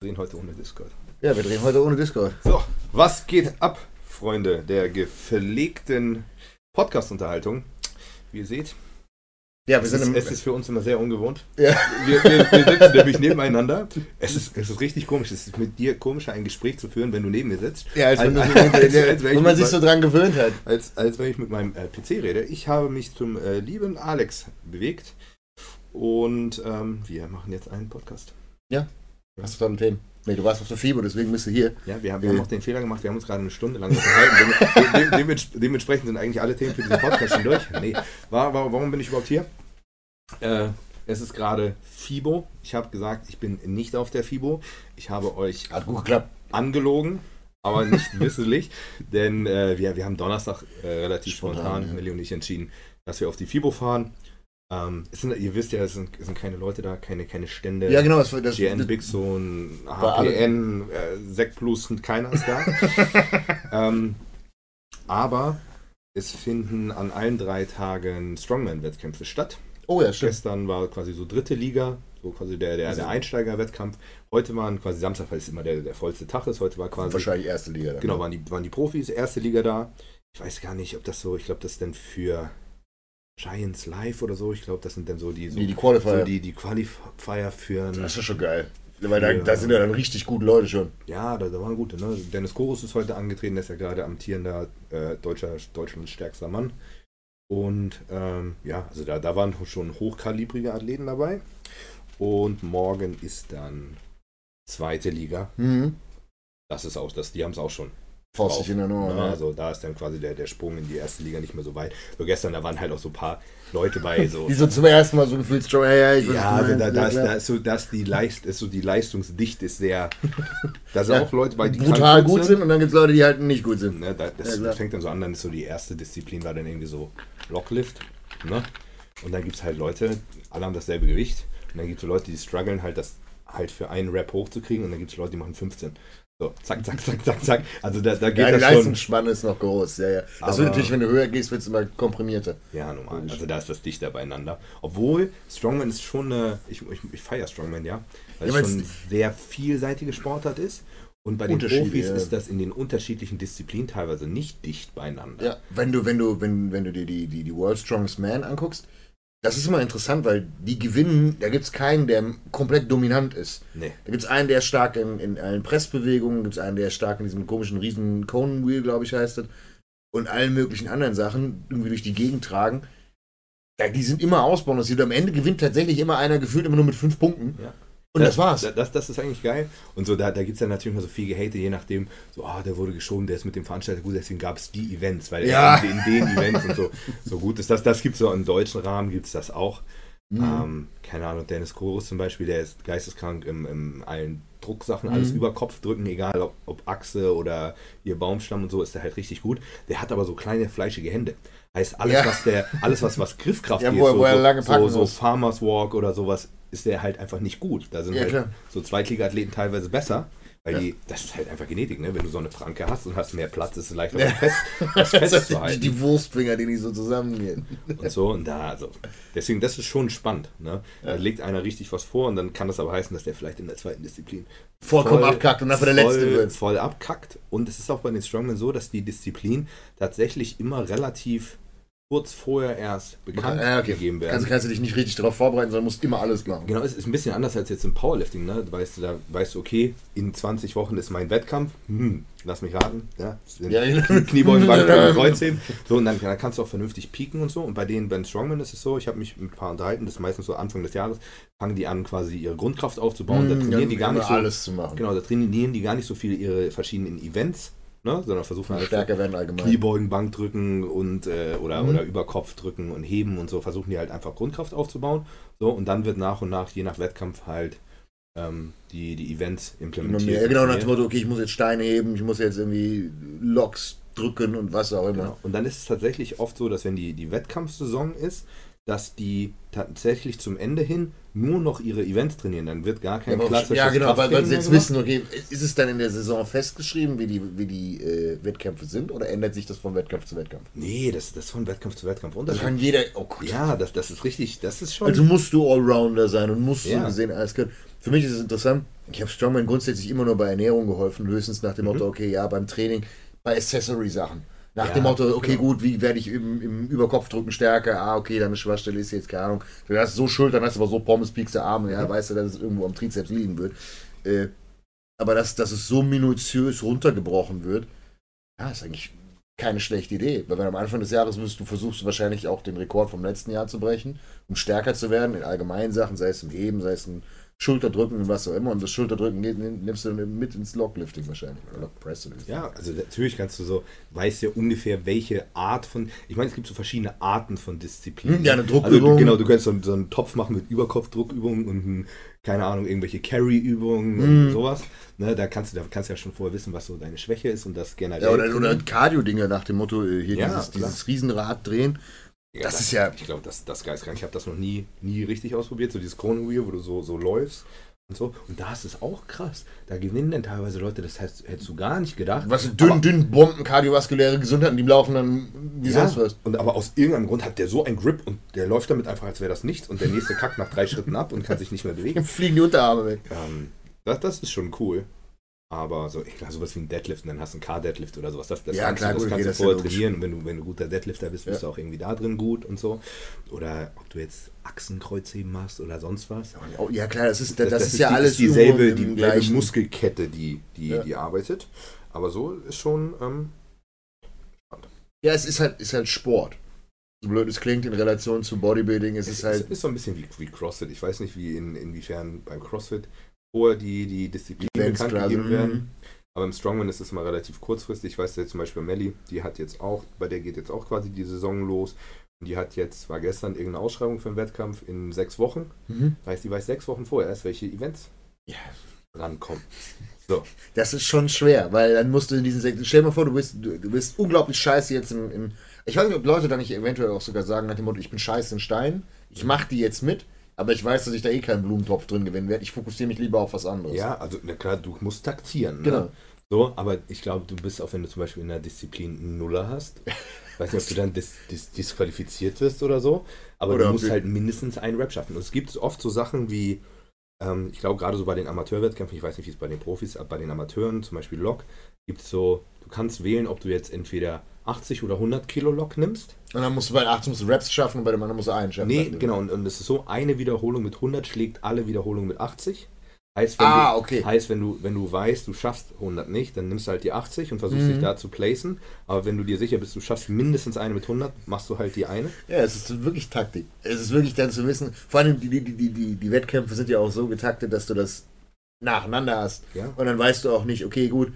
Wir drehen heute ohne Discord. Ja, wir drehen heute ohne Discord. So, was geht ab, Freunde der gepflegten Podcast-Unterhaltung? Wie ihr seht, Ja, wir es sind ist, es ist für uns immer sehr ungewohnt. ja. Wir, wir, wir sitzen nämlich nebeneinander. Es ist, es ist richtig komisch. Es ist mit dir komischer, ein Gespräch zu führen, wenn du neben mir sitzt. Ja, als wenn, du Als- so, als- als ich wo man sich so dran gewöhnt hat. als, als wenn ich mit meinem äh, PC rede. Ich habe mich zum äh, lieben Alex bewegt und ähm, wir machen jetzt einen Podcast. Hast du tolle Themen? Nee, du warst auf der Fieber, deswegen bist du hier. Ja, wir haben, wir haben auch den Fehler gemacht, wir haben uns gerade eine Stunde lang unterhalten. Dem, dem, dements- dementsprechend sind eigentlich alle Themen für diesen Podcast schon durch. Nee, war, war, warum bin ich überhaupt hier? Äh, es ist gerade FIBO. Ich habe gesagt, ich bin nicht auf der FIBO. Ich habe euch Hat gut geklappt. angelogen, aber nicht wissentlich, denn äh, wir, wir haben Donnerstag äh, relativ Spontan, spontan, ja. Melli und ich entschieden, dass wir auf die FIBO fahren. Ähm, es sind, ihr wisst ja, es sind, es sind keine Leute da, keine, keine Stände. Ja, genau. Das, das, GN das, War alle- HPN, äh, Sek Plus, keiner ist da. ähm, aber es finden an allen drei Tagen Strongman-Wettkämpfe statt. oh ja, stimmt. Gestern war quasi so dritte Liga, so quasi der, der, Also- der Einsteiger-Wettkampf. Heute waren quasi Samstag, weil es immer der, der vollste Tag ist. Heute war quasi, Wahrscheinlich erste Liga. Dann. genau, waren die, waren die Profis, erste Liga da. Ich weiß gar nicht, ob das so, ich glaube, das dann für Giants Live oder so. Ich glaube, das sind dann so die, so, Die, die Qualifier. so die, die Qualifier für das ist ja schon geil. Weil da, da sind ja dann richtig gute Leute schon. Ja, da, da waren gute. Ne? Dennis Korus ist heute angetreten, der ist ja gerade amtierender äh, deutscher, Deutschlands stärkster Mann. Und ähm, ja, also da, da waren schon hochkalibrige Athleten dabei. Und morgen ist dann zweite Liga. Mhm. Das ist auch, das, die haben es auch schon. Faust in der Nummer. Ne? Also da ist dann quasi der, der Sprung in die erste Liga nicht mehr so weit. So gestern, da waren halt auch so ein paar Leute bei, so Die so zum ersten Mal so gefühlt ja, ich weiß, Ja, also da, da, ist, da ist so, dass die Leist, ist so die Leistungsdichte ist sehr. Da sind Ja, auch Leute bei, die brutal gut sind und dann gibt es Leute, die halt nicht gut sind. Ne, da, das, Ja, das fängt dann so an, dann ist so die erste Disziplin war dann irgendwie so Locklift. Ne? Und dann gibt es halt Leute, alle haben dasselbe Gewicht. Und dann gibt es so Leute, die strugglen halt, das halt für einen Rap hochzukriegen. Und dann gibt es Leute, die machen 15. So, zack, zack, zack, zack, zack. Also da, da geht Ja, die das schon. Leistungsspanne ist noch groß. Ja, ja. Das wird natürlich, wenn du höher gehst, wird es immer komprimierter. Ja, normal. Also da ist das dichter beieinander. Obwohl Strongman ist schon eine. Ich, ich, ich feiere Strongman, ja. Weil Ja, es schon sehr vielseitige Sportart ist. Und bei den Profis ja. ist das in den unterschiedlichen Disziplinen teilweise nicht dicht beieinander. Ja, wenn du, wenn du, wenn, wenn du dir die, die, die World Strongest Man anguckst, das ist immer interessant, weil die gewinnen, da gibt es keinen, der komplett dominant ist. Nee. Da gibt es einen, der ist stark in, in allen Pressbewegungen, gibt es einen, der ist stark in diesem komischen riesen Cone Wheel, glaube ich, heißt das, und allen möglichen anderen Sachen irgendwie durch die Gegend tragen. Ja, die sind immer ausbalanciert. Am Ende gewinnt tatsächlich immer einer gefühlt immer nur mit fünf Punkten. Ja. Und das war's. Das, das, das ist eigentlich geil. Und so, da, da gibt es dann natürlich mal so viel Gehate, je nachdem, so, ah, der wurde geschoben, der ist mit dem Veranstalter gut, deswegen gab es die Events, weil Ja. er in, in den Events und so, so gut ist. Das, das gibt es so im deutschen Rahmen, gibt es das auch. Mhm. Ähm, keine Ahnung, Dennis Chorus zum Beispiel, der ist geisteskrank im, im allen Drucksachen, alles Mhm. über Kopf drücken, egal ob, ob Achse oder ihr Baumstamm und so, ist der halt richtig gut. Der hat aber so kleine fleischige Hände. Heißt, alles, Ja. was der, alles, was, was Griffkraft Ja, geht, wo so, wo so, so, so. Farmers Walk oder sowas, ist der halt einfach nicht gut. Da sind Ja, halt klar. so Zweitliga-Athleten teilweise besser. Weil Ja. die, das ist halt einfach Genetik, ne? Wenn du so eine Pranke hast und hast mehr Platz, ist es leichter, das fest, das die, festzuhalten. die Wurstfinger, die nicht so zusammengehen. und so. Und da, also, deswegen, das ist schon spannend. Ne? Da legt einer richtig was vor und dann kann das aber heißen, dass der vielleicht in der zweiten Disziplin Vollkommen abkackt und dafür der Letzte voll, wird. voll abkackt. Und es ist auch bei den Strongmen so, dass die Disziplin tatsächlich immer relativ kurz vorher erst bekannt Ja, okay. gegeben werden. Kannst, kannst du dich nicht richtig darauf vorbereiten, sondern musst immer alles machen. Genau, es ist ein bisschen anders als jetzt im Powerlifting, ne? Du weißt, da weißt du, okay, in 20 Wochen ist mein Wettkampf. Hm, lass mich raten, ja. Ja. Knie- Kniebeugen, Bankdrücken, Kreuzheben. So, und dann, dann kannst du auch vernünftig pieken und so. Und bei denen, beim Strongman ist es so, ich habe mich mit ein paar unterhalten, das ist meistens so Anfang des Jahres, fangen die an, quasi ihre Grundkraft aufzubauen. da Hm, trainieren die gar nicht so. alles zu machen. Genau, da trainieren die gar nicht so viel ihre verschiedenen Events, ne? Sondern versuchen halt Stärker werden allgemein. Kniebeugen, Bankdrücken und äh, oder, Mhm. oder drücken und heben und so versuchen die halt einfach Grundkraft aufzubauen. So, und dann wird nach und nach, je nach Wettkampf, halt ähm, die, die Events implementiert. Ja, genau, nach dem Motto, okay, ich muss jetzt Steine heben, ich muss jetzt irgendwie Loks drücken und was auch immer. Genau. Und dann ist es tatsächlich oft so, dass wenn die, die Wettkampfsaison ist, dass die tatsächlich zum Ende hin nur noch ihre Events trainieren. Dann wird gar kein Ja, klassisches ja genau, weil, weil sie jetzt wissen, okay, ist es dann in der Saison festgeschrieben, wie die, wie die äh, Wettkämpfe sind, oder ändert sich das von Wettkampf zu Wettkampf? Nee, das, das ist von Wettkampf zu Wettkampf Das unterschiedlich. kann jeder, oh Gott. Ja, das, das ist richtig, das ist schon. Also musst du Allrounder sein und musst Ja. so gesehen alles können. Für mich ist es interessant, ich habe Strongman grundsätzlich immer nur bei Ernährung geholfen, höchstens nach dem Mhm. Motto, okay, ja, beim Training, bei Accessory-Sachen. Nach Ja, dem Motto, okay, genau. gut, wie werde ich im, im Überkopfdrücken stärker? Ah, okay, deine Schwachstelle ist jetzt, keine Ahnung, du hast so Schultern, hast aber so Pommes, piekste Arme, ja, weißt du, dass es irgendwo am Trizeps liegen wird. Äh, aber dass, dass es so minutiös runtergebrochen wird, ja, ist eigentlich keine schlechte Idee. Weil wenn am Anfang des Jahres wirst du versuchst wahrscheinlich auch den Rekord vom letzten Jahr zu brechen, um stärker zu werden in allgemeinen Sachen, sei es im Heben, sei es im Schulterdrücken und was auch immer. Und das Schulterdrücken geht, nimmst du mit ins Locklifting wahrscheinlich. Oder Lockpress. Ja, also natürlich kannst du so, weißt ja ungefähr, welche Art von, ich meine, es gibt so verschiedene Arten von Disziplinen. Hm, ja, eine Also, Druckübung. du, genau, du kannst so, so einen Topf machen mit Überkopfdruckübungen und, ein, keine Ahnung, irgendwelche Carry-Übungen Hm. und sowas. Ne, da kannst du, da kannst du ja schon vorher wissen, was so deine Schwäche ist und das generell. Ja, oder, oder Cardio-Dinge nach dem Motto, äh, hier Ja, dieses, dieses Riesenrad drehen. Ja, das ist ja- Ich glaube, das, das geistkrank. Ich habe das noch nie, nie richtig ausprobiert, so dieses Chrono Wheel, wo du so, so läufst und so. Und da ist es auch krass. Da gewinnen dann teilweise Leute, das heißt, hättest du gar nicht gedacht. Was dünn, Aber- dünn Bomben, kardiovaskuläre Gesundheit und die laufen dann wie Ja, sonst was. und aber aus irgendeinem Grund hat der so einen Grip und der läuft damit einfach, als wäre das nichts und der nächste kackt nach drei Schritten ab und kann sich nicht mehr bewegen. Dann fliegen die Unterarme weg. Ähm, das, das ist schon cool. Aber so, glaube, sowas wie ein Deadlift, und dann hast du einen Car-Deadlift oder sowas. Das, das Ja, kannst klar, du, das gut, kannst okay, du das ist vorher trainieren. Und wenn du, wenn du guter Deadlifter bist, bist Ja. du auch irgendwie da drin gut und so. Oder ob du jetzt Achsenkreuzheben machst oder sonst was. Oh, Ja klar, das ist, das, ist ja die- alles dieselbe, dieselbe gleichen- Muskelkette, die, die, Ja. die arbeitet. Aber so ist schon, ähm, Ja, es ist halt, ist halt Sport. So blöd es klingt in Relation zu Bodybuilding, es ist es halt. ist, ist so ein bisschen wie, wie CrossFit. Ich weiß nicht, wie in, inwiefern beim CrossFit vorher die, die Disziplinen bekannt gegeben werden. mhm. Aber im Strongman ist es immer relativ kurzfristig. Ich weiß ja zum Beispiel Melly, die hat jetzt auch, bei der geht jetzt auch quasi die Saison los. Und die hat jetzt, war gestern irgendeine Ausschreibung für einen Wettkampf in sechs Wochen. Mhm. Heißt, die weiß sechs Wochen vorher erst, welche Events Ja. rankommen. So. Das ist schon schwer, weil dann musst du in diesen Sektor. Stell dir mal vor, du bist, du, du bist unglaublich scheiße jetzt im, im. Ich weiß nicht, ob Leute da nicht eventuell auch sogar sagen nach dem Motto, ich bin scheiße in Stein, ich mach die jetzt mit, aber ich weiß, dass ich da eh keinen Blumentopf drin gewinnen werde. Ich fokussiere mich lieber auf was anderes. Ja, also na klar, du musst taktieren. Ne? Genau. So, aber ich glaube, du bist auch, wenn du zum Beispiel in der Disziplin einen Nuller hast, weiß nicht, ob du dann dis dis disqualifiziert wirst oder so, aber Oder du musst halt mindestens einen Rap schaffen. Und es gibt oft so Sachen wie, ähm, ich glaube gerade so bei den Amateurwettkämpfen, ich weiß nicht, wie es bei den Profis, aber bei den Amateuren, zum Beispiel Lok, gibt es so, du kannst wählen, ob du jetzt entweder 80 oder 100 Kilo Lok nimmst. Und dann musst du bei 18 musst du Raps schaffen und bei dem anderen musst du einen schaffen. Nee, genau, und, und es ist so, eine Wiederholung mit 100 schlägt alle Wiederholungen mit 80. Heißt, wenn Ah, du, okay. heißt, wenn du, wenn du weißt, du schaffst 100 nicht, dann nimmst du halt die 80 und versuchst Mhm. dich da zu placen. Aber wenn du dir sicher bist, du schaffst mindestens eine mit 100, machst du halt die eine. Ja, es ist wirklich Taktik. Es ist wirklich dann zu wissen, vor allem die, die, die, die, die Wettkämpfe sind ja auch so getaktet, dass du das nacheinander hast. Ja. Und dann weißt du auch nicht, okay, gut,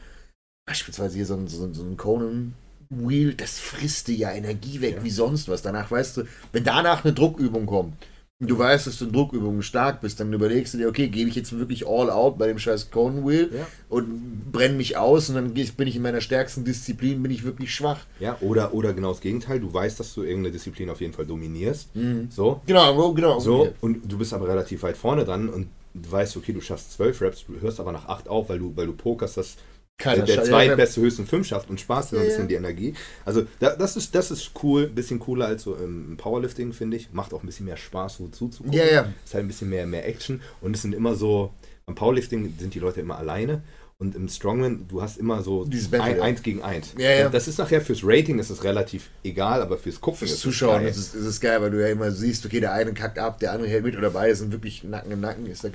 beispielsweise hier so ein, so ein, so ein Conan Wheel, das frisst dir ja Energie weg Ja. wie sonst was. Danach weißt du, wenn danach eine Druckübung kommt, und du weißt, dass du in Druckübungen stark bist, dann überlegst du dir, okay, gebe ich jetzt wirklich all out bei dem scheiß Conan Wheel Ja. und brenne mich aus und dann bin ich in meiner stärksten Disziplin, bin ich wirklich schwach. Ja, oder, oder genau das Gegenteil, du weißt, dass du irgendeine Disziplin auf jeden Fall dominierst. So, Genau, genau. so, und du bist aber relativ weit vorne dran und du weißt, okay, du schaffst 12 Raps, du hörst aber nach 8 auf, weil du, weil du pokerst, dass Keiner der zweitbeste höchstens 5 schafft und sparst dir Ja, ein bisschen ja. die Energie. Also da, das, ist, das ist cool, bisschen cooler als so im Powerlifting, finde ich. Macht auch ein bisschen mehr Spaß, so zuzugucken. Ja, ja. Ist halt ein bisschen mehr, mehr Action und es sind immer so, beim Powerlifting sind die Leute immer alleine und im Strongman, du hast immer so Battle, ein, ja. eins gegen eins. Ja, ja. Das ist nachher fürs Rating ist es relativ egal, aber fürs Gucken Fürs ist Zuschauen es ist ist es geil, weil du ja immer siehst, okay, der eine kackt ab, der andere hält mit oder beide sind wirklich Nacken im Nacken. Ist, da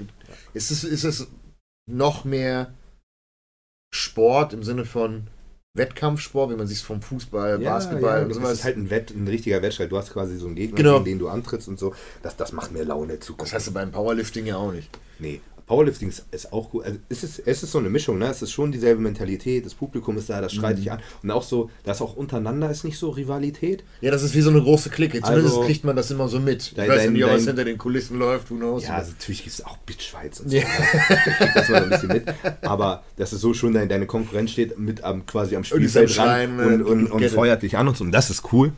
ist, es, ist es noch mehr Sport im Sinne von Wettkampfsport, wie man sich vom Fußball, Basketball ja, und das sowas. ist halt ein, Wett, ein richtiger Wettstreit. Du hast quasi so einen Gegner, Genau. gegen den du antrittst und so. Das, das macht mir Laune zu das hast du beim Powerlifting ja auch nicht. Nee, Powerlifting ist, ist auch gut. Also es, ist, es ist so eine Mischung, ne? Es ist schon dieselbe Mentalität, das Publikum ist da, das schreit Mhm. dich an. Und auch so, dass auch untereinander ist nicht so Rivalität. Ja, das ist wie so eine große Clique. Zumindest Also- kriegt man das immer so mit. Ich Dein- weiß ja nicht, dein- was dein- hinter den Kulissen läuft, who knows. Ja, also natürlich gibt es auch Bitchfights und so. Ja. ne? Ich das mal ein bisschen mit. Aber dass es so schon deine, deine Konkurrenz steht mit am, quasi am Und ist Spielfeld ran Schreien, äh, und, und, und Kette. feuert dich an und so. Und das ist cool.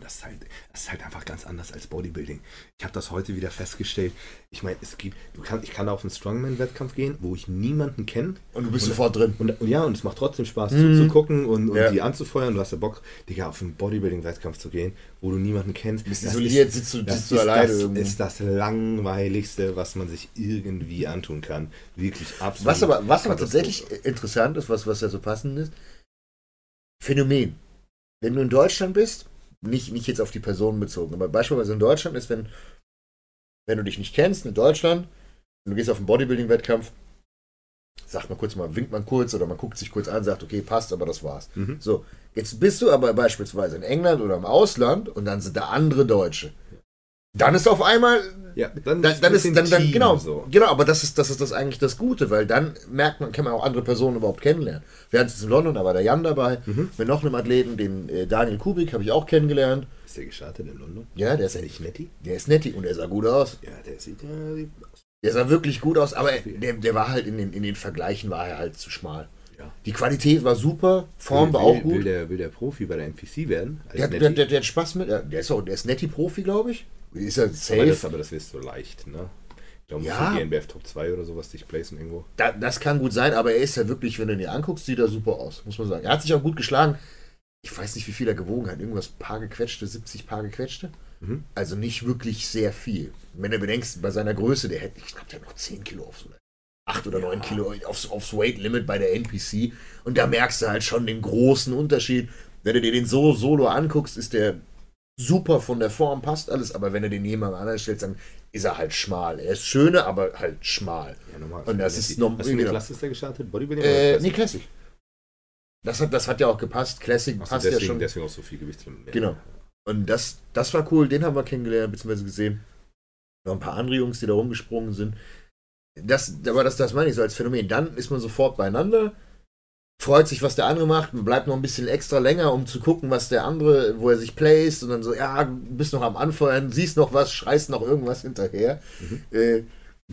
Das ist halt, das ist halt einfach ganz anders als Bodybuilding. Ich habe das heute wieder festgestellt. Ich meine, es gibt, du kann, ich kann auf einen Strongman-Wettkampf gehen, wo ich niemanden kenne. Und du bist Und- sofort drin. Und, und ja, und es macht trotzdem Spaß Mhm. zuzugucken und, und Ja. die anzufeuern. Du hast ja Bock, Digga, auf einen Bodybuilding-Wettkampf zu gehen, wo du niemanden kennst. Bist Das isoliert, ist- sitzt du, das sitzt du ist alleine das, irgendwo. ist das langweiligste, was man sich irgendwie antun kann. Wirklich absolut. Was aber, was aber tatsächlich interessant ist, was, was ja so passend ist, Phänomen. Wenn du in Deutschland bist, nicht, nicht jetzt auf die Personen bezogen, aber beispielsweise in Deutschland ist, wenn, wenn du dich nicht kennst in Deutschland, du gehst auf einen Bodybuilding-Wettkampf, sagt man kurz mal, winkt man kurz oder man guckt sich kurz an, sagt, okay, passt, aber das war's. Mhm. So, jetzt bist du aber beispielsweise in England oder im Ausland und dann sind da andere Deutsche. Dann ist auf einmal Ja, dann, dann, dann ist dann, dann genau so. genau aber das ist das ist das eigentlich das Gute weil dann merkt man kann man auch andere Personen überhaupt kennenlernen wir hatten es in London da war der Jan dabei Mhm. mit noch einem Athleten den äh, Daniel Kubik habe ich auch kennengelernt Ist der gestartet in London? ja der ist Ist nicht netti? der ist netti und er sah gut aus Ja, der sieht ja. sieht aus. der sah wirklich gut aus aber der, der war halt in den, in den Vergleichen war er halt zu schmal Ja. die Qualität war super Form will, war auch gut Will der, will der Profi bei der NPC werden? Der, der, der, der hat Spaß mit der der ist auch der ist netti Profi glaube ich ist aber, safe das, aber das wirst du leicht, ne? Ich glaube, Ja. ja. die NBF Top 2 oder sowas dich placen irgendwo. Da, das kann gut sein, aber er ist ja wirklich, wenn du ihn dir anguckst, sieht er super aus, muss man sagen. Er hat sich auch gut geschlagen. Ich weiß nicht, wie viel er gewogen hat. Irgendwas paar gequetschte, 70 paar gequetschte. Mhm. Also nicht wirklich sehr viel. Wenn du bedenkst, bei seiner Größe, der hätte, ich glaube, der hat noch 10 Kilo aufs, 8 oder 9 Kilo aufs, aufs Weight Limit bei der NPC. Und da merkst du halt schon den großen Unterschied. Wenn du dir den so solo anguckst, ist der super von der Form, passt alles. Aber wenn du den jemandem anderen stellst, dann ist er halt schmal. Er ist schöner, aber halt schmal. Ja, normal. Und das ist norm- Was für eine. Klasse ist der gestartet? Bodybuilding? Äh, oder nee, Classic? Classic. Das hat, das hat ja auch gepasst. Classic Ach passt deswegen, ja schon. deswegen auch so viel Gewicht drin. Genau. Und das, das war cool. Den haben wir kennengelernt, beziehungsweise gesehen. Noch ein paar andere Jungs, die da rumgesprungen sind. Das, aber das, das meine ich so als Phänomen. Dann ist man sofort beieinander, freut sich, was der andere macht, bleibt noch ein bisschen extra länger, um zu gucken, was der andere, wo er sich placed und dann so, ja, bist noch am Anfeuern, siehst noch was, schreist noch irgendwas hinterher. Mhm. Äh,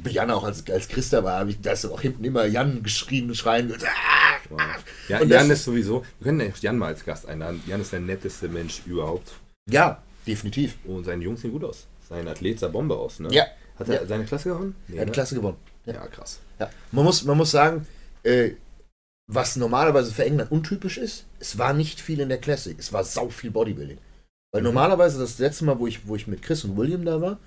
Jan auch als, als Christa war, habe ich da ist auch hinten immer Jan geschrien, schreien. Ah, Wow. Ja, Und Jan das- ist sowieso, wir können ja Jan mal als Gast einladen. Jan ist der netteste Mensch überhaupt. Ja, definitiv. Und seine Jungs sehen gut aus. Sein Athlet sah Bombe aus, ne? Ja. Hat er Ja. seine Klasse gewonnen? Nee, Er hat ne? Klasse gewonnen. Ja, krass. Ja. Man, muss, man muss sagen, äh, was normalerweise für England untypisch ist, es war nicht viel in der Classic. Es war sau viel Bodybuilding. Weil Mhm. normalerweise das letzte Mal, wo ich, wo ich mit Chris und William da war,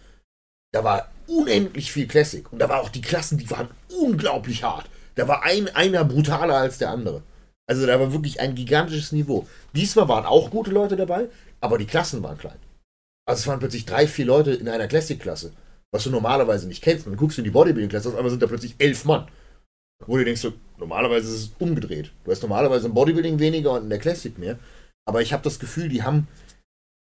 da war unendlich viel Classic. Und da war auch die Klassen, die waren unglaublich hart. Da war ein, einer brutaler als der andere. Also da war wirklich ein gigantisches Niveau. Diesmal waren auch gute Leute dabei, aber die Klassen waren klein. Also es waren plötzlich drei, vier Leute in einer Classic-Klasse, was du normalerweise nicht kennst. Und dann guckst du in die Bodybuilding-Klasse, auf einmal sind da plötzlich elf Mann. Wo du denkst, so, normalerweise ist es umgedreht. Du hast normalerweise im Bodybuilding weniger und in der Classic mehr. Aber ich habe das Gefühl, die haben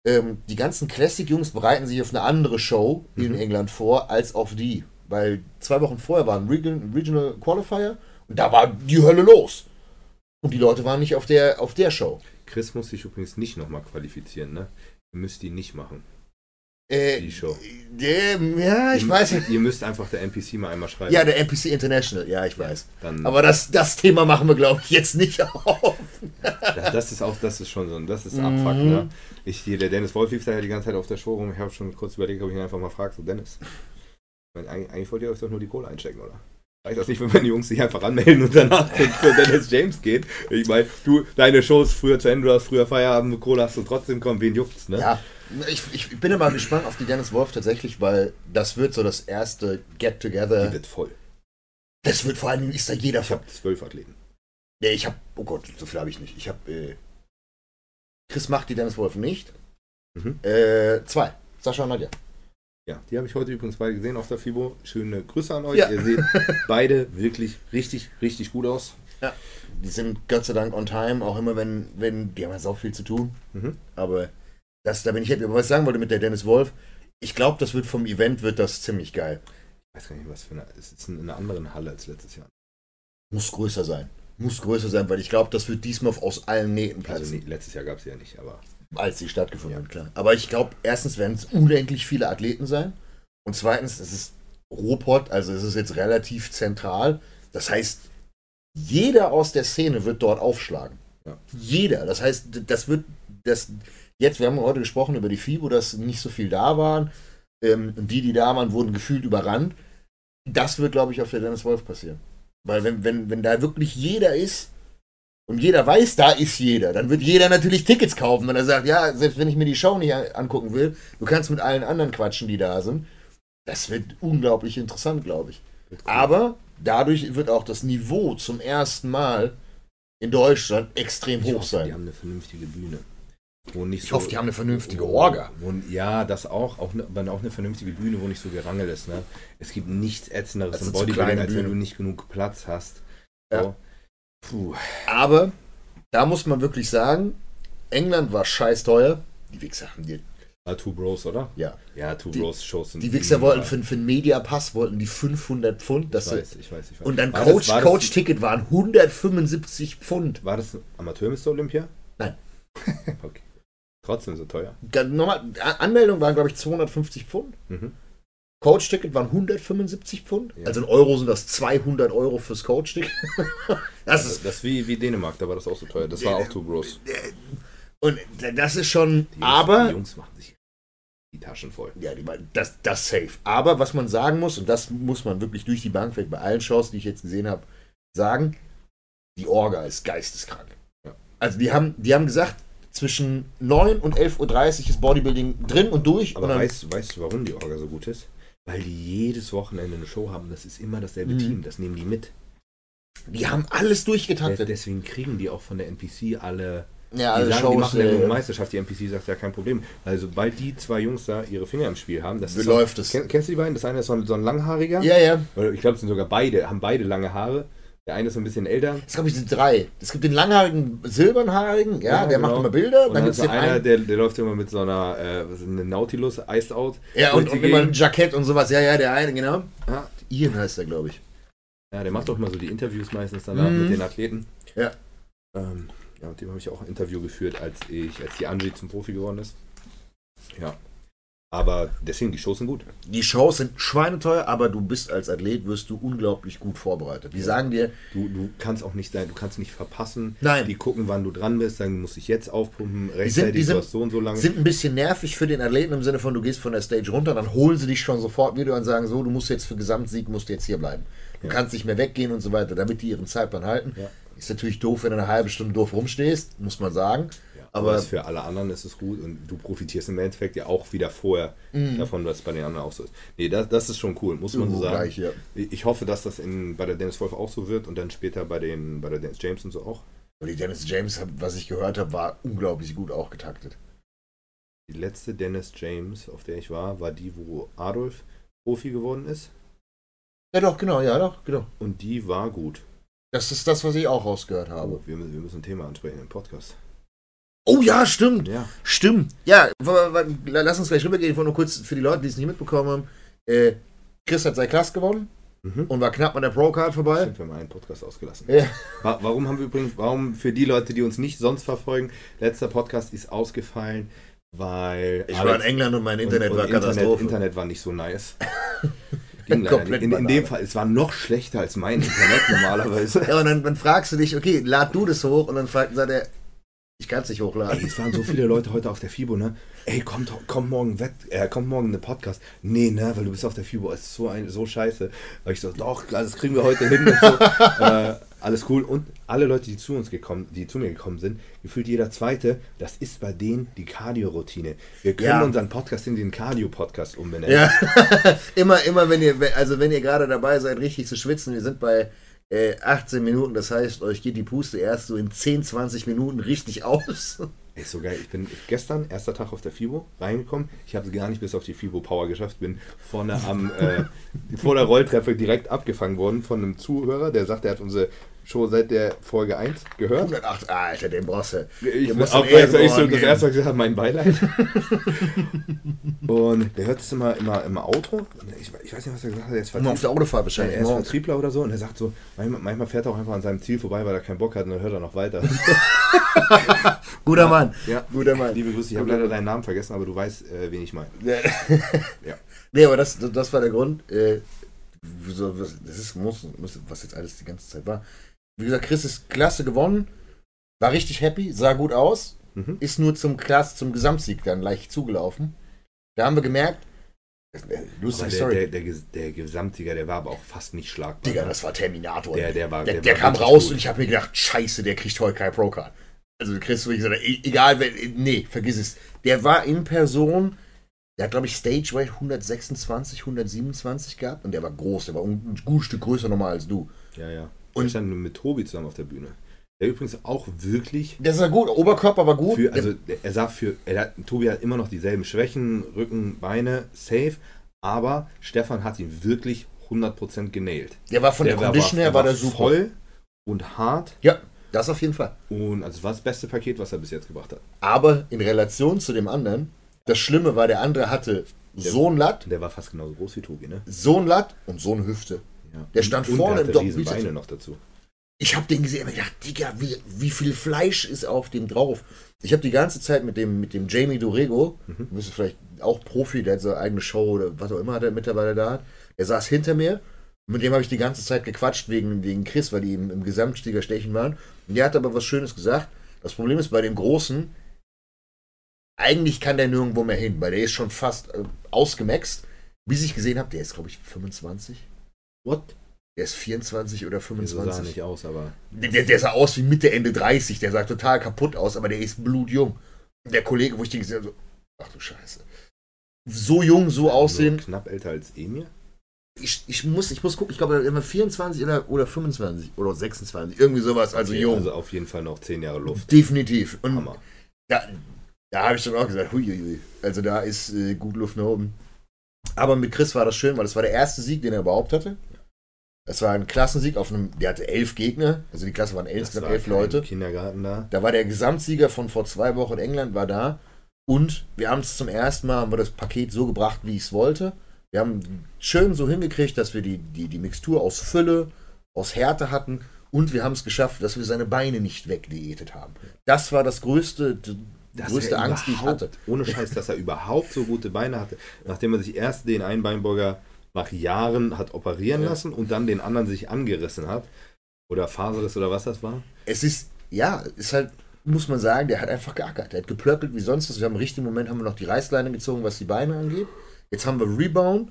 ähm, die ganzen Classic-Jungs bereiten sich auf eine andere Show in Mhm. England vor als auf die. Weil zwei Wochen vorher war ein Region, Regional Qualifier und da war die Hölle los. Und die Leute waren nicht auf der, auf der Show. Chris muss sich übrigens nicht nochmal qualifizieren, ne? Ihr müsst die nicht machen. Äh, Die Show. der, ja, ich ihr, weiß nicht. Ihr müsst einfach der NPC mal einmal schreiben. Ja, der NPC International, ja, ich weiß. Dann, Aber das, das Thema machen wir, glaube ich, jetzt nicht auf. das, das ist auch, das ist schon so ein, das ist Mhm. Abfuck, ne? Ich hier, der Dennis Wolf lief da ja die ganze Zeit auf der Show rum. Ich habe schon kurz überlegt, ob ich ihn einfach mal frage, so Dennis. Eigentlich, eigentlich wollt ihr euch doch nur die Kohle einstecken, oder? Reicht das nicht, wenn meine Jungs sich einfach anmelden und danach für Dennis James geht? Ich meine, du, deine Shows früher zu Ende, du hast früher Feierabend, Kohle hast du trotzdem kommen, wen juckt's, ne? Ja, ich, ich bin immer gespannt auf die Dennis Wolf tatsächlich, weil das wird so das erste Die Get-Together. wird voll. Das wird vor Dingen, ist da jeder Ich von. habe zwölf Athleten. Nee, ich habe, oh Gott, so viel habe ich nicht. Ich habe, äh, Chris macht die Dennis Wolf nicht. Mhm. Äh, zwei. Sascha und Nadja. Ja, die habe ich heute übrigens beide gesehen auf der FIBO. Schöne Grüße an euch. Ja. Ihr seht beide wirklich richtig, richtig gut aus. Die sind Gott sei Dank on time, auch immer wenn, wenn, die haben ja sau viel zu tun. Mhm. Aber das, da bin ich happy. Aber was ich sagen wollte mit der Dennis Wolf, ich glaube, das wird vom Event wird das ziemlich geil. Ich weiß gar nicht, was für eine. Es ist in einer anderen Halle als letztes Jahr. Muss größer sein. Muss größer sein, weil ich glaube, das wird diesmal aus allen Nähten platzen. Also nee, letztes Jahr gab es ja nicht, aber als sie stattgefunden hat, klar. Aber ich glaube, erstens werden es unendlich viele Athleten sein. Und zweitens, es ist Ruhrpott, also es ist jetzt relativ zentral. Das heißt, jeder aus der Szene wird dort aufschlagen. Ja. Jeder. Das heißt, das wird, das, Jetzt, wir haben heute gesprochen über die FIBO, dass nicht so viel da waren. Ähm, und die, die da waren, wurden gefühlt überrannt. Das wird, glaube ich, auf der Dennis Wolf passieren. Weil wenn, wenn, wenn da wirklich jeder ist und jeder weiß, da ist jeder, dann wird jeder natürlich Tickets kaufen, wenn er sagt, ja, selbst wenn ich mir die Show nicht angucken will, du kannst mit allen anderen quatschen, die da sind. Das wird unglaublich interessant, glaube ich. Cool. Aber dadurch wird auch das Niveau zum ersten Mal in Deutschland extrem ich hoch hoffe, sein. Die haben eine vernünftige Bühne. Wo nicht ich so, hoffe, die haben eine vernünftige Orga. Wo, ja, das auch, auch, ne, aber auch eine vernünftige Bühne, wo nicht so gerangelt ist. Ne? Es gibt nichts ätzenderes im Bodybuilding, als wenn du nicht genug Platz hast. So. Ja. Puh. Aber da muss man wirklich sagen, England war scheiß teuer. Die Wichser haben die. Ah, Two Bros, oder? Ja. Ja, Two Bros Shows sind. Die Wichser wollten für, für einen Mediapass wollten die 500 Pfund. Das ich weiß, ich weiß, ich weiß. Und dann war Coach, das, Coach Ticket waren 175 Pfund. War das Amateur Mr. Olympia? Nein. okay. Trotzdem so teuer. Normal, Anmeldung waren, glaube ich, 250 Pfund. Mhm. Coach-Ticket waren 175 Pfund. Ja. Also in Euro sind das 200 Euro fürs Coach-Ticket. das also, ist das ist wie, wie Dänemark, da war das auch so teuer. Das war auch too gross. Und das ist schon. Die Jungs, aber. Die Jungs machen sich die Taschen voll. Ja, die, das, das safe. Aber was man sagen muss, und das muss man wirklich durch die Bank weg bei allen Shows, die ich jetzt gesehen habe, sagen, die Orga ist geisteskrank. Ja. Also die haben, die haben gesagt, zwischen 9 und 11.30 Uhr ist Bodybuilding drin und durch. Aber und weißt, weißt du, warum die Orga so gut ist? Weil die jedes Wochenende eine Show haben. Das ist immer dasselbe mhm. Team. Das nehmen die mit. Die haben alles durchgetaktet. Deswegen kriegen die auch von der NPC alle. Ja, alle die, sagen, Shows, die machen eine Meisterschaft. Die NPC sagt ja kein Problem. Also, sobald die zwei Jungs da ihre Finger im Spiel haben, das Wie läuft es? Kenn, kennst du die beiden? Das eine ist so ein, so ein langhaariger. Ja, ja. Ich glaube, es sind sogar beide, haben beide lange Haare. Der eine ist ein bisschen älter. Es glaube ich sind drei. Es gibt den langhaarigen, silbernhaarigen, ja, ja der genau. macht immer Bilder. Und dann, dann gibt es einer, einen, der, der läuft immer mit so einer äh, was ist eine Nautilus Iced Out. Ja, und, und immer ein Jackett und sowas. Ja, ja, der eine, genau. Ja. Ian heißt er, glaube ich. Ja, der macht doch immer so die Interviews meistens danach mhm. mit den Athleten. Ja. Ähm, ja, mit dem habe ich auch ein Interview geführt, als ich, als die Angie zum Profi geworden ist. Ja. Aber deswegen, die Shows sind gut. Die Shows sind schweineteuer, aber du bist als Athlet, wirst du unglaublich gut vorbereitet. Die ja. sagen dir. Du, du kannst auch nicht sein, du kannst nicht verpassen. Nein. Die gucken, wann du dran bist, dann muss ich jetzt aufpumpen, rechtzeitig, die sind, die sind, so und so lange. sind ein bisschen nervig für den Athleten im Sinne von, du gehst von der Stage runter, dann holen sie dich schon sofort wieder und sagen, so, du musst jetzt für Gesamtsieg, musst du jetzt hier bleiben. Du ja. kannst nicht mehr weggehen und so weiter, damit die ihren Zeitplan halten. Ja. Ist natürlich doof, wenn du eine halbe Stunde doof rumstehst, muss man sagen. Aber für alle anderen ist es gut und du profitierst im Endeffekt ja auch wieder vorher mhm. davon, was bei den anderen auch so ist. Nee, das, das ist schon cool, muss man so sagen. Gleich, ja. Ich hoffe, dass das in, bei der Dennis Wolf auch so wird und dann später bei, den, bei der Dennis James und so auch. Und die Dennis James, was ich gehört habe, war unglaublich gut auch getaktet. Die letzte Dennis James, auf der ich war, war die, wo Adolf Profi geworden ist. Ja, doch, genau, ja, doch, genau. Und die war gut. Das ist das, was ich auch rausgehört habe. Oh, wir, wir müssen ein Thema ansprechen im Podcast. Oh ja, stimmt. Ja. Stimmt. Ja, lass uns gleich rübergehen. Ich wollte nur kurz für die Leute, die es nicht mitbekommen haben. Äh, Chris hat sein Klass gewonnen mhm. und war knapp an der Pro-Card vorbei. Stimmt, wir haben einen Podcast ausgelassen. Ja. Warum haben wir übrigens, warum für die Leute, die uns nicht sonst verfolgen, letzter Podcast ist ausgefallen, weil. Ich war in England und mein Internet und, und war Katastrophe. Internet, Internet war nicht so nice. in, in, dem Fall, es war noch schlechter als mein Internet normalerweise. Ja, und dann, dann fragst du dich, okay, lad du das hoch und dann fragt, sagt er, ich kann es nicht hochladen. Ey, es waren so viele Leute heute auf der FIBO, ne? Ey, kommt, kommt morgen Wett, äh, kommt morgen eine Podcast. Nee, ne, weil du bist auf der FIBO, es ist so ein, so scheiße. Weil ich so, doch, das kriegen wir heute hin. So. äh, alles cool. Und alle Leute, die zu uns gekommen, die zu mir gekommen sind, gefühlt jeder zweite, das ist bei denen die Cardio-Routine. Wir können ja. unseren Podcast in den Cardio-Podcast umbenennen. Ja, immer, immer, wenn ihr, also wenn ihr gerade dabei seid, richtig zu schwitzen, wir sind bei äh, 18 Minuten. Das heißt, euch geht die Puste erst so in 10, 20 Minuten richtig aus. Ist so geil. Ich bin gestern, erster Tag auf der FIBO, reingekommen. Ich habe es gar nicht bis auf die FIBO Power geschafft. Bin vorne am, äh, vor der Rolltreppe direkt abgefangen worden von einem Zuhörer, der sagt, er hat unsere schon seit der Folge 1 gehört. 108, Alter, den brauchst du. Ich, auch, also ich so, das erste Mal gesagt habe, mein Beileid. und der hört es immer, immer im Auto. Ich, ich, weiß nicht, was er gesagt hat. Er ist Immer auf der Autofahrt wahrscheinlich. Er ist Vertriebler oder so und er sagt so, manchmal, manchmal, fährt er auch einfach an seinem Ziel vorbei, weil er keinen Bock hat und dann hört er noch weiter. Guter Mann. Ja, guter Mann. Liebe Grüße, ich habe leider deinen Namen vergessen, aber du weißt, äh, wen ich meine. ja. Nee, aber das, das war der Grund. Äh, das ist, muss, was jetzt alles die ganze Zeit war. Wie gesagt, Chris ist klasse gewonnen. War richtig happy, sah gut aus. Mhm. ist nur zum Klass, zum Gesamtsieg dann leicht zugelaufen. Da haben wir gemerkt, eine Aber lustige der, Story. der, der, der Gesamtsieger, der war aber auch fast nicht schlagbar. Digga, ne? das war Terminator. der, der war, der, der war kam raus gut. und ich habe mir gedacht, scheiße, der kriegt heute kein Pro-Card. Also du kriegst wirklich gesagt, e- egal, wer, nee, vergiss es. Der war in Person, der hat glaube ich Stage Weight 126, 127 gehabt und der war groß, der war ein gutes Stück größer nochmal als du. Ja, ja. Und- Und stand mit Tobi zusammen auf der Bühne. Der übrigens auch wirklich Der sah gut, Oberkörper war gut. für, also der- er sah für, er hat, Tobi hat immer noch dieselben Schwächen, Rücken, Beine, safe, aber Stefan hat ihn wirklich 100% genailt. der war von der, Condition her war der super. voll und hart Ja, das auf jeden Fall. und also war das beste Paket, was er bis jetzt gebracht hat. Aber in Relation zu dem anderen, das Schlimme war, der andere hatte so ein Latt, der war fast genauso groß wie Tobi, ne? so ein Latt und so eine Hüfte. Ja. Der stand und vorne der im Bizeps. Beine noch dazu. Ich habe den gesehen und gedacht, Digga, wie, wie viel Fleisch ist auf dem drauf? Ich habe die ganze Zeit mit dem, mit dem Jamie Dorego, Mhm. du bist vielleicht auch Profi, der hat so eine eigene Show oder was auch immer hat er mittlerweile da hat. Der saß hinter mir. Mit dem habe ich die ganze Zeit gequatscht wegen, wegen Chris, weil die im, im Gesamtstiegerstechen waren. Und der hat aber was Schönes gesagt. Das Problem ist bei dem Großen, eigentlich kann der nirgendwo mehr hin, weil der ist schon fast äh, ausgemaxt. Bis ich gesehen habe, der ist, glaube ich, 25. What? Der ist 24 oder Der so sah 25. nicht aus, aber Der, der, der sah aus wie Mitte, Ende 30. Der sah total kaputt aus, aber der ist blutjung. Der Kollege, wo ich den gesehen habe, so, ach du Scheiße. So jung, so aussehen. nur knapp älter als Emir. Ich, ich, muss, ich muss gucken, ich glaube, immer 24 oder, oder 25 oder 26. Irgendwie sowas, also Okay, jung. Also auf jeden Fall noch 10 Jahre Luft. Definitiv. Und Hammer. da, da habe ich dann auch gesagt, huiuiui. Also da ist äh, gut Luft nach oben. Aber mit Chris war das schön, weil das war der erste Sieg, den er überhaupt hatte. Das war ein Klassensieg auf einem, der hatte elf Gegner, also die Klasse waren elf, insgesamt war elf Leute. Kindergarten da. Da war der Gesamtsieger von vor zwei Wochen in England, war da. Und wir haben es zum ersten Mal, haben wir das Paket so gebracht, wie ich es wollte. Wir haben schön so hingekriegt, dass wir die, die, die Mixtur aus Fülle, aus Härte hatten. Und wir haben es geschafft, dass wir seine Beine nicht wegdiätet haben. Das war das größte, Dass größte Angst, die ich hatte. Ohne Scheiß, dass er überhaupt so gute Beine hatte. Nachdem er sich erst den einen Beinburger nach Jahren hat operieren Ja. lassen und dann den anderen sich angerissen hat. Oder Faserriss oder was das war. Es ist, ja, ist halt, muss man sagen, der hat einfach geackert. Der hat geplöckelt wie sonst was. Wir haben im richtigen Moment haben wir noch die Reißleine gezogen, was die Beine angeht. Jetzt haben wir Rebound,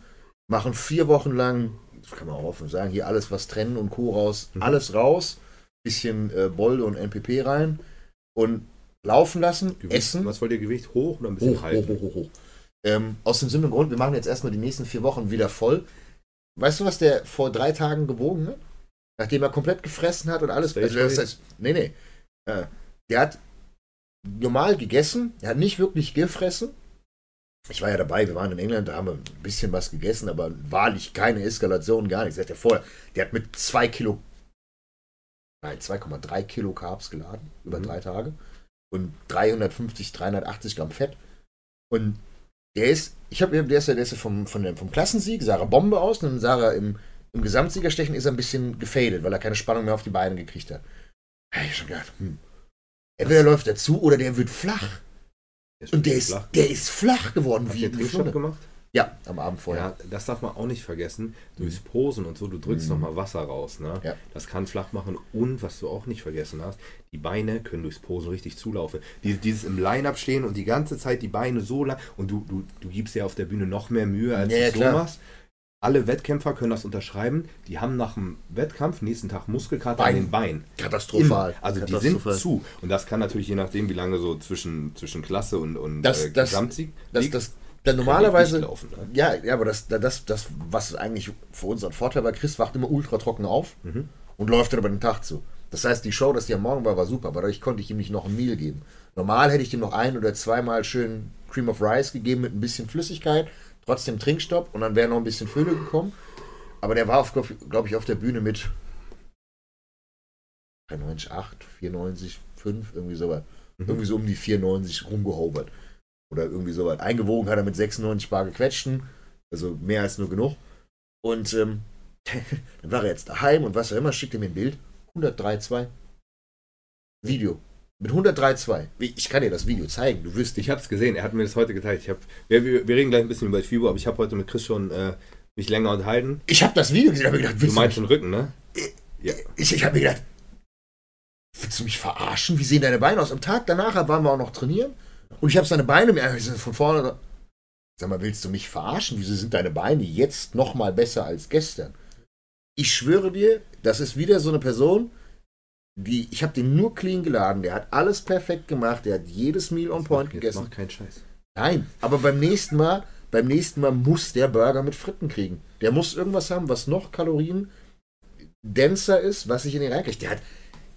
machen vier Wochen lang, das kann man auch offen sagen, hier alles was trennen und Co. raus, Mhm. alles raus, bisschen äh, Bolde und NPP rein und laufen lassen, Gewicht, essen. Was wollt ihr Gewicht? Hoch oder ein bisschen Hoch, hoch, halten? hoch, hoch, hoch. Ähm, aus dem simplen Grund, wir machen jetzt erstmal die nächsten vier Wochen wieder voll. Weißt du, was der vor drei Tagen gewogen hat? Nachdem er komplett gefressen hat und alles. Also, das heißt, nee, nee. Äh, der hat normal gegessen, er hat nicht wirklich gefressen. Ich war ja dabei, wir waren in England, da haben wir ein bisschen was gegessen, aber wahrlich keine Eskalation, gar nichts. Der hat ja vorher, der hat mit zwei Kilo, nein, 2,3 Kilo Carbs geladen, über Mhm. drei Tage. Und 350, 380 Gramm Fett. Und der ist, ich habe, der ist ja, der ist ja vom, von dem, vom Klassensieg, er Bombe aus, und er im, im Gesamtsiegerstechen ist er ein bisschen gefadet, weil er keine Spannung mehr auf die Beine gekriegt hat. Da hab ich schon gedacht, hm. Entweder läuft er zu oder der wird flach. Und der ist, flach. der ist flach geworden Habt wie Trinkstopp Stunde. gemacht? Ja, am Abend vorher. Ja, das darf man auch nicht vergessen. Durchs Posen und so, du drückst Mhm. nochmal Wasser raus. Ne? Ja. Das kann flach machen. Und was du auch nicht vergessen hast, die Beine können durchs Posen richtig zulaufen. Dieses, dieses im Line-Up stehen und die ganze Zeit die Beine so lang und du, du, du gibst dir auf der Bühne noch mehr Mühe, als Ja, ja, du so klar. machst. Alle Wettkämpfer können das unterschreiben. Die haben nach dem Wettkampf nächsten Tag Muskelkater an Bein. den Beinen. Katastrophal. Immer. Also die sind Katastrophal. zu. Und das kann natürlich je nachdem, wie lange so zwischen, zwischen Klasse und, und Das- äh, das- Gesamtsieg Das, liegt, das, dann normalerweise, laufen. Ne? ja, ja, aber das, das, das, was eigentlich für uns ein Vorteil war, Chris wacht immer ultra trocken auf Mhm. und läuft dann über den Tag zu. Das heißt, die Show, dass die am Morgen war, war super, aber dadurch konnte ich ihm nicht noch ein Meal geben. Normal hätte ich ihm noch ein oder zweimal schön Cream of Rice gegeben mit ein bisschen Flüssigkeit, trotzdem Trinkstopp und dann wäre noch ein bisschen Fülle gekommen. Aber der war, glaube ich, auf der Bühne mit 93, 8, 94, 5, irgendwie sowas. Mhm. Irgendwie so um die 94 rumgehobert. Oder irgendwie sowas. Eingewogen hat er mit 96 Bar gequetschten. Also mehr als nur genug. Und ähm, dann war er jetzt daheim und was auch immer, schickt er mir ein Bild. 103,2. Video. Mit 103,2. Wie- Ich kann dir das Video zeigen, du wirst. Ich habe es gesehen, er hat mir das heute geteilt. Ich hab, wir, wir, wir reden gleich ein bisschen über FIBO, aber ich habe heute mit Chris schon äh, mich länger unterhalten. Ich habe das Video gesehen, habe mir gedacht, Du meinst den Rücken, ne? Ja. ich, ich habe mir gedacht, willst du mich verarschen? Wie sehen deine Beine aus? Am Tag danach waren wir auch noch trainieren und ich habe seine Beine mir von vorne. Sag mal, willst du mich verarschen? Wieso sind deine Beine jetzt noch mal besser als gestern? Ich schwöre dir, das ist wieder so eine Person, die ich habe den nur clean geladen. Der hat alles perfekt gemacht. Der hat jedes Meal on point Jetzt gegessen. macht keinen Scheiß. Nein, aber beim nächsten Mal, beim nächsten Mal muss der Burger mit Fritten kriegen. Der muss irgendwas haben, was noch Kalorien denser ist, was ich in den reinkriege. Der hat,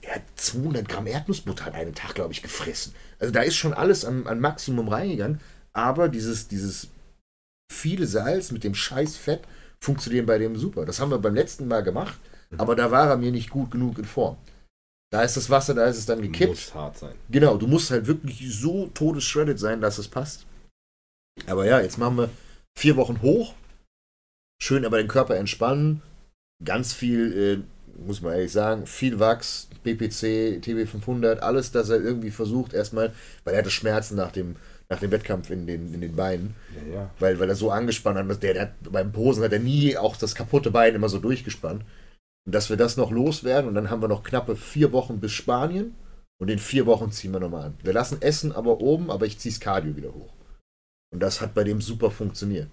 der hat 200 Gramm Erdnussbutter an einem Tag, glaube ich, gefressen. Also da ist schon alles an, an Maximum reingegangen. Aber dieses, dieses viele Salz mit dem scheiß Fett funktionieren bei dem super. Das haben wir beim letzten Mal gemacht, Mhm. aber da war er mir nicht gut genug in Form. Da ist das Wasser, da ist es dann gekippt. Muss hart sein. Genau, du musst halt wirklich so todesshredded sein, dass es passt. Aber ja, jetzt machen wir vier Wochen hoch. Schön aber den Körper entspannen. Ganz viel, äh, muss man ehrlich sagen, viel Wachs, BPC, TB500, alles, dass er irgendwie versucht erstmal, weil er hatte Schmerzen nach dem, nach dem Wettkampf in den, in den Beinen, Ja, ja. weil, weil er so angespannt hat. Der, der hat, beim Posen hat er nie auch das kaputte Bein immer so durchgespannt. Und dass wir das noch loswerden und dann haben wir noch knappe vier Wochen bis Spanien und in vier Wochen ziehen wir nochmal an. Wir lassen Essen aber oben, aber ich ziehe das Cardio wieder hoch. Und das hat bei dem super funktioniert.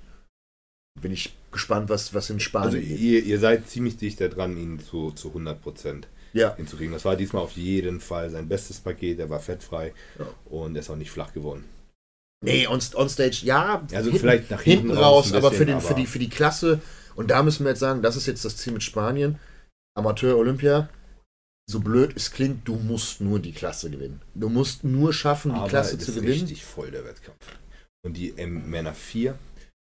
Bin ich gespannt, was, was in Spanien Also ihr, ihr seid ziemlich dicht daran, ihn zu, zu 100% Ja, hinzukriegen. Das war diesmal auf jeden Fall sein bestes Paket. Er war fettfrei Ja. und er ist auch nicht flach geworden. nee, on, on stage, ja. Also hinten, vielleicht nach hinten hinten raus, ein aber, für, bisschen, den, für, aber- die, für die Klasse. Und da müssen wir jetzt sagen, das ist jetzt das Ziel mit Spanien. Amateur Olympia. So blöd es klingt, du musst nur die Klasse gewinnen. Du musst nur schaffen, die Aber Klasse zu ist gewinnen. richtig voll der Wettkampf. Und die M Männer 4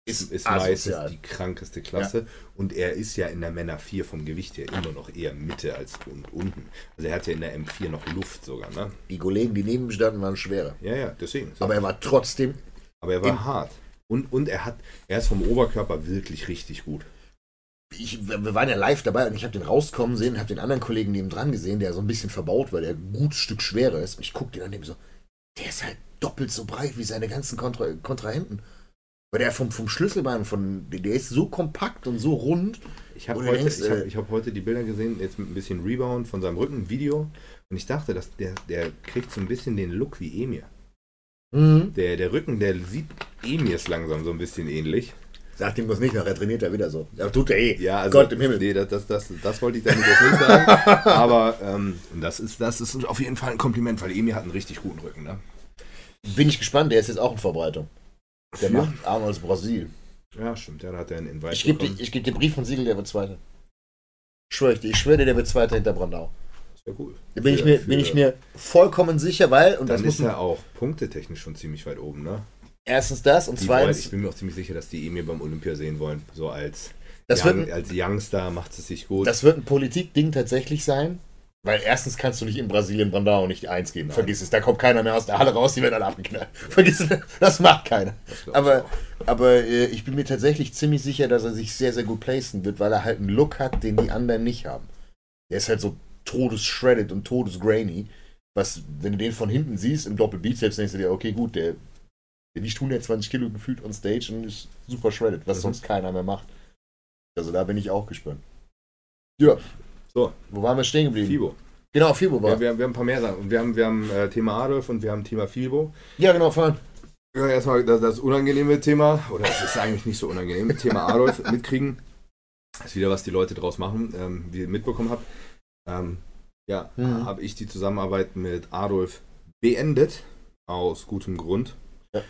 ist, ist meistens die krankeste Klasse. Und er ist ja in der Männer 4 vom Gewicht her immer noch eher Mitte als und unten. Also er hat ja in der M4 noch Luft sogar, ne? Die Kollegen, die neben ihm standen, waren schwerer. Ja, ja, deswegen. Aber er war trotzdem. Aber er war hart. Und, und er hat, er ist vom Oberkörper wirklich richtig gut. Ich, wir waren ja live dabei und ich habe den rauskommen sehen, habe den anderen Kollegen neben dran gesehen, der so ein bisschen verbaut war, der ein gutes Stück schwerer ist. Und ich gucke den an dem so, der ist halt doppelt so breit wie seine ganzen Kontra Kontrahenten. Weil der vom, vom Schlüsselbein, von, der ist so kompakt und so rund. Ich habe heute, denkst, ich hab, äh, ich hab heute die Bilder gesehen, jetzt mit ein bisschen Rebound von seinem Rücken, Video. Und ich dachte, dass der, der kriegt so ein bisschen den Look wie Emir. Mhm. Der, der Rücken, der sieht Emirs langsam so ein bisschen ähnlich. Sagt ihm das nicht, nachher trainiert er wieder so. Ja, tut er eh. Ja, also, Gott im Himmel. Nee, das, das, das, das wollte ich damit jetzt nicht sagen. Aber ähm, das, ist, das ist auf jeden Fall ein Kompliment, weil Emir hat einen richtig guten Rücken. Ne? Bin ich gespannt, der ist jetzt auch in Verbreitung. Der Für? macht Arnolds Brasil. Ja, stimmt. Ja, da hat er einen Invite Ich gebe dir, ich geb dir Brief von Siegel, der wird Zweiter. Schwöre ich dir, ich schwöre dir, der wird Zweiter hinter Brandau. Das wär cool. Da bin, Für- ich mir, für- bin ich mir vollkommen sicher, weil, und das Dann muss ist er auch punktetechnisch schon ziemlich weit oben, ne? erstens das und Die wollen, zweitens, ich bin mir auch ziemlich sicher, dass die Emir beim Olympia sehen wollen. So als, das Young, ein- als Youngster macht es sich gut. das wird ein Politikding tatsächlich sein, weil erstens kannst du nicht in Brasilien Brandau nicht die Eins geben. Nein. Vergiss es, da kommt keiner mehr aus der Halle raus, die werden alle abgeknallt. Vergiss es, das macht keiner. Das Aber, aber äh, ich bin mir tatsächlich ziemlich sicher, dass er sich sehr, sehr gut placen wird, weil er halt einen Look hat, den die anderen nicht haben. Der ist halt so todes-shredded und todes-grainy. Was, wenn du den von hinten siehst, im Doppelbizeps, denkst du dir, okay, gut, der, der wiegt 120 Kilo gefühlt on stage und ist super shredded, was Mhm. sonst keiner mehr macht. Also da bin ich auch gespannt. Ja. So. Wo waren wir stehen geblieben? Fibo. Genau, Fibo war. Ja, wir, haben- wir haben ein paar mehr Sachen. Und wir haben, wir haben äh, Thema Adolf und wir haben Thema Fibo. Ja, genau, fahren. Ja, erstmal das, das unangenehme Thema, oder es ist eigentlich nicht so unangenehm, Thema Adolf mitkriegen. Das ist wieder, was die Leute draus machen, ähm, wie ihr mitbekommen habt. Ähm, ja, Mhm. habe ich die Zusammenarbeit mit Adolf beendet, aus gutem Grund. Ja.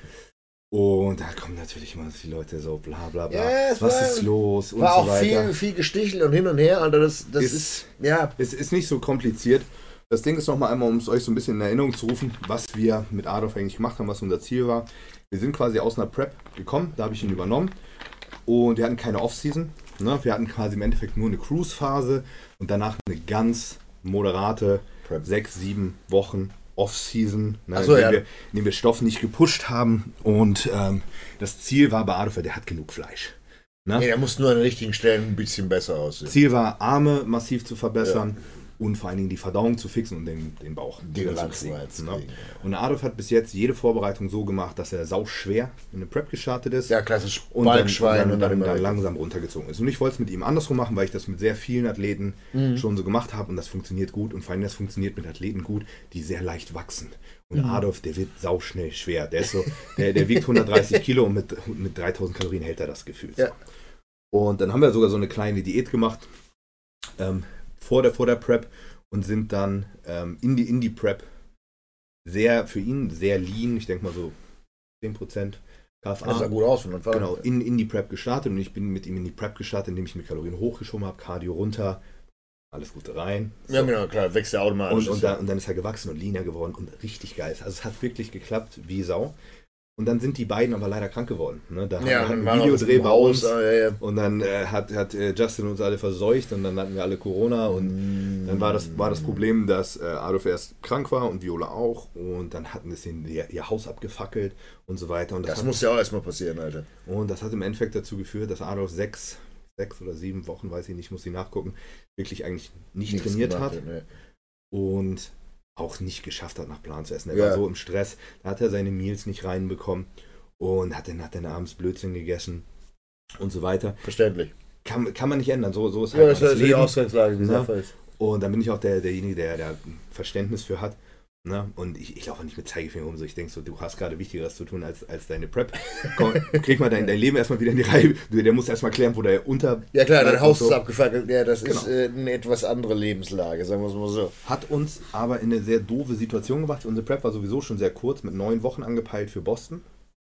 Und da kommen natürlich immer die Leute so bla bla bla. Ja, was war- ist los und War so auch weiter. viel, viel Gestichel und hin und her. Und das, das ist, Ist- ja, Es ist nicht so kompliziert. Das Ding ist nochmal einmal, um es euch so ein bisschen in Erinnerung zu rufen, was wir mit Adolf eigentlich gemacht haben, was unser Ziel war. Wir sind quasi aus einer Prep gekommen, da habe ich ihn übernommen. Und wir hatten keine Off-Season. Ne? Wir hatten quasi im Endeffekt nur eine Cruise-Phase und danach eine ganz moderate Prep. sechs, sieben Wochen Off-Season, ne? So, in, ja. dem wir, in dem wir Stoff nicht gepusht haben. Und ähm, das Ziel war bei Adolf, der hat genug Fleisch. Ne? nee, der muss nur an den richtigen Stellen ein bisschen besser aussehen. Ziel war, Arme massiv zu verbessern und vor allen Dingen die Verdauung zu fixen und den, den Bauch wieder zu kriegen, ne? Und Adolf hat bis jetzt jede Vorbereitung so gemacht, dass er sauschwer in eine Prep gestartet ist Ja, klassisch und dann, Balkschwein dann, dann, immer dann weg. langsam runtergezogen ist. Und ich wollte es mit ihm andersrum machen, weil ich das mit sehr vielen Athleten Mhm. schon so gemacht habe und das funktioniert gut und vor allem das funktioniert mit Athleten gut, die sehr leicht wachsen. Und Mhm. Adolf, der wird sauschnell schwer. Der ist so, der, der wiegt 130 Kilo und mit, mit 3000 Kalorien hält er das Gefühl. Ja. Und dann haben wir sogar so eine kleine Diät gemacht ähm, vor, der, vor der Prep und sind dann ähm, in, die, in die Prep sehr, für ihn sehr lean, ich denke mal so 10% KFA. Das sah gut aus Anfang an. Genau, in, in die Prep gestartet und ich bin mit ihm in die Prep gestartet, indem ich mir Kalorien hochgeschoben habe, Cardio runter, alles Gute rein. Ja, genau, klar, wächst ja automatisch. Und, und, dann, und dann ist er gewachsen und leaner geworden und richtig geil. Also es hat wirklich geklappt wie Sau. Und dann sind die beiden aber leider krank geworden. Ne? Da ja, hatten wir einen Videodreh bei uns ah, ja, ja. und dann äh, hat, hat äh, Justin uns alle verseucht und dann hatten wir alle Corona und Mm. dann war das, war das Problem, dass äh, Adolf erst krank war und Viola auch und dann hatten sie ihr, ihr Haus abgefackelt und so weiter. Und das, Das hat, muss ja auch erstmal passieren, Alter. und das hat im Endeffekt dazu geführt, dass Adolf sechs, sechs oder sieben Wochen, weiß ich nicht, muss ich nachgucken, wirklich eigentlich nicht Nichts trainiert gemacht, hat ne. und auch nicht geschafft hat, nach Plan zu essen. Er Ja. war so im Stress, da hat er seine Meals nicht reinbekommen und hat dann, hat dann abends Blödsinn gegessen und so weiter. Verständlich. Kann, kann man nicht ändern, so, so ist Ja, halt das das ist die Leben. Ausgangslage, die Ne? Sache ist. Und dann bin ich auch der, derjenige, der, der Verständnis für hat. Ne? Und ich, ich laufe nicht mit Zeigefinger rum, so ich denke so, du hast gerade Wichtigeres zu tun als, als deine Prep. Komm, krieg mal dein, dein Leben erstmal wieder in die Reihe. Du, der muss erstmal klären, wo der unter. Ja klar, dein Haus so. ist abgefackelt. Ja, das ist Genau. äh, eine etwas andere Lebenslage, sagen wir es mal so. Hat uns aber in eine sehr doofe Situation gebracht. Unsere Prep war sowieso schon sehr kurz, mit neun Wochen angepeilt für Boston.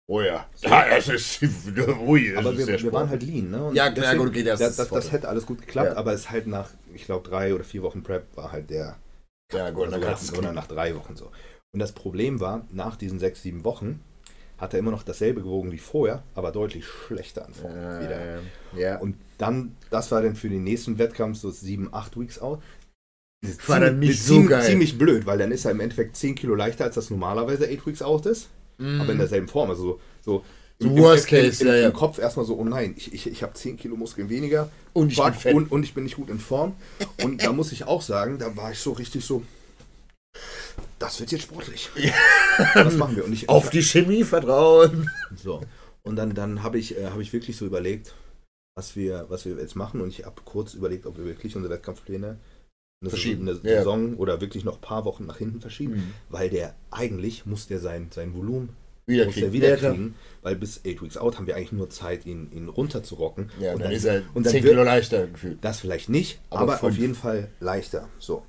Oh ja. Ja, das ist. Ui, das Aber ist wir, wir waren halt lean, ne? Und Ja, klar, gut, okay, das das, ist das, das hätte alles gut geklappt, Ja. aber es ist halt nach, ich glaube, drei oder vier Wochen Prep war halt der. Ja, dann sogar, kannst knicken. nach drei Wochen so. Und das Problem war, nach diesen sechs, sieben Wochen hat er immer noch dasselbe gewogen wie vorher, aber deutlich schlechter an Form wieder. Äh, ja. Und dann, das war dann für den nächsten Wettkampf so sieben, acht Weeks out. War dann nicht so ziemlich, geil. ziemlich blöd, weil dann ist er im Endeffekt 10 Kilo leichter, als das normalerweise 8 Weeks out ist, aber in derselben Form. Also so, So worst case, im, im, ja, ja. im Kopf erstmal so, oh nein, ich, ich, ich habe 10 Kilo Muskeln weniger Und ich Fuck, bin fett. und, und ich bin nicht gut in Form. Und da muss ich auch sagen, da war ich so richtig so, das wird jetzt sportlich. Das machen wir. Und ich, Auf die Chemie vertrauen. so. Und dann, dann habe ich, äh, hab ich wirklich so überlegt, was wir, was wir jetzt machen. Und ich habe kurz überlegt, ob wir wirklich unsere Wettkampfpläne eine, Verschieben, eine ja. Saison oder wirklich noch ein paar Wochen nach hinten verschieben. Mhm. Weil der eigentlich muss der sein, sein Volumen Wieder muss er kriegen. wieder Ja, klar. kriegen, weil bis 8 Weeks out haben wir eigentlich nur Zeit, ihn, ihn runterzurocken. Ja, und dann, ist er und dann 10 wird- Kilo leichter gefühlt. das vielleicht nicht, Aber aber, auf jeden Fall leichter. So.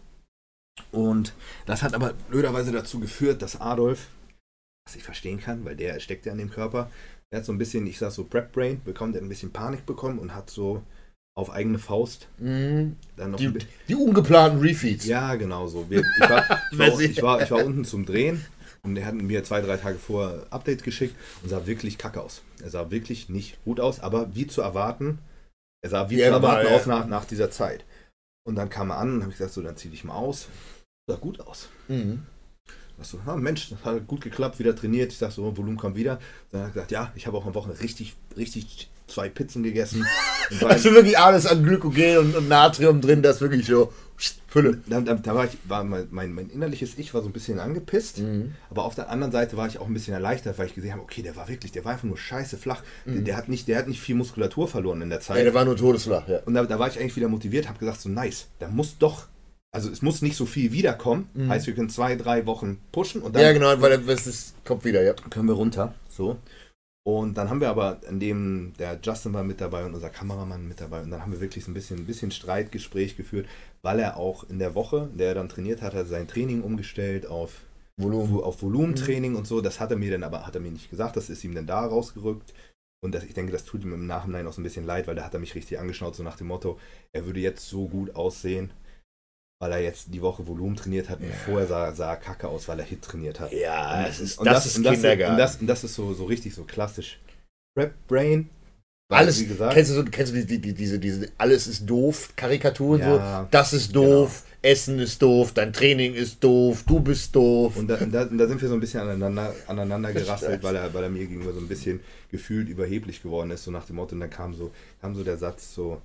Und das hat aber blöderweise dazu geführt, dass Adolf, was ich verstehen kann, weil der steckt ja in dem Körper, der hat so ein bisschen, ich sag so Prep Brain bekommen, der hat ein bisschen Panik bekommen und hat so auf eigene Faust Mhm. dann noch Die, die ungeplanten Refeeds. Ja, genau so. Wir, ich, war, ich, war, ich, war, ich war unten zum Drehen und er hat mir zwei, drei Tage vor Update geschickt und sah wirklich kacke aus. Er sah wirklich nicht gut aus, aber wie zu erwarten, er sah wie Ja, zu erwarten aus nach, nach dieser Zeit. Und dann kam er an und habe ich gesagt, so, dann zieh dich mal aus. Sah gut aus. Mhm. Ich so, ah, Mensch, das hat gut geklappt, wieder trainiert. Ich sag so, Volumen kommt wieder. Dann hat er gesagt, ja, ich habe auch am Wochenende richtig, richtig zwei Pizzen gegessen. War- Hast du wirklich alles an Glykogen und, und Natrium drin, das wirklich so Fülle. da, da, da war ich, war mein, mein, mein innerliches Ich war so ein bisschen angepisst, Mhm. aber auf der anderen Seite war ich auch ein bisschen erleichtert, weil ich gesehen habe, okay, der war wirklich, der war einfach nur scheiße flach. Der, der, hat nicht, der hat nicht viel Muskulatur verloren in der Ja, Zeit. der war nur todesflach, ja. Und da, da war ich eigentlich wieder motiviert, habe gesagt, so nice, da muss doch, also es muss nicht so viel wiederkommen. Heißt, wir können zwei, drei Wochen pushen und dann Ja, genau, weil das ist, kommt wieder, ja. können wir runter. So. Und dann haben wir aber, an dem der Justin war mit dabei und unser Kameramann mit dabei. Und dann haben wir wirklich so ein bisschen, ein bisschen Streitgespräch geführt, weil er auch in der Woche, in der er dann trainiert hat, hat sein Training umgestellt auf, Volumen. auf Volumentraining und so. Das hat er mir dann aber, hat er mir nicht gesagt, das ist ihm dann da rausgerückt. Und das, ich denke, das tut ihm im Nachhinein auch so ein bisschen leid, weil da hat er mich richtig angeschaut, so nach dem Motto, er würde jetzt so gut aussehen, weil er jetzt die Woche Volumen trainiert hat und Ja. vorher sah, sah er kacke aus, weil er Hit trainiert hat. Ja, Und- das ist, und das, ist und Kindergarten. Und das, und das ist so, so richtig so klassisch. Prep Brain. alles, wie gesagt. kennst du, so, kennst du die, die, die, diese, diese Alles ist doof Karikaturen Ja. so? Das ist doof, Essen ist doof, dein Training ist doof, du bist doof. Und da, da, da sind wir so ein bisschen aneinander, aneinander gerasselt, weil er, weil er mir gegenüber so ein bisschen gefühlt überheblich geworden ist, so nach dem Motto. Und dann kam so, kam so der Satz so,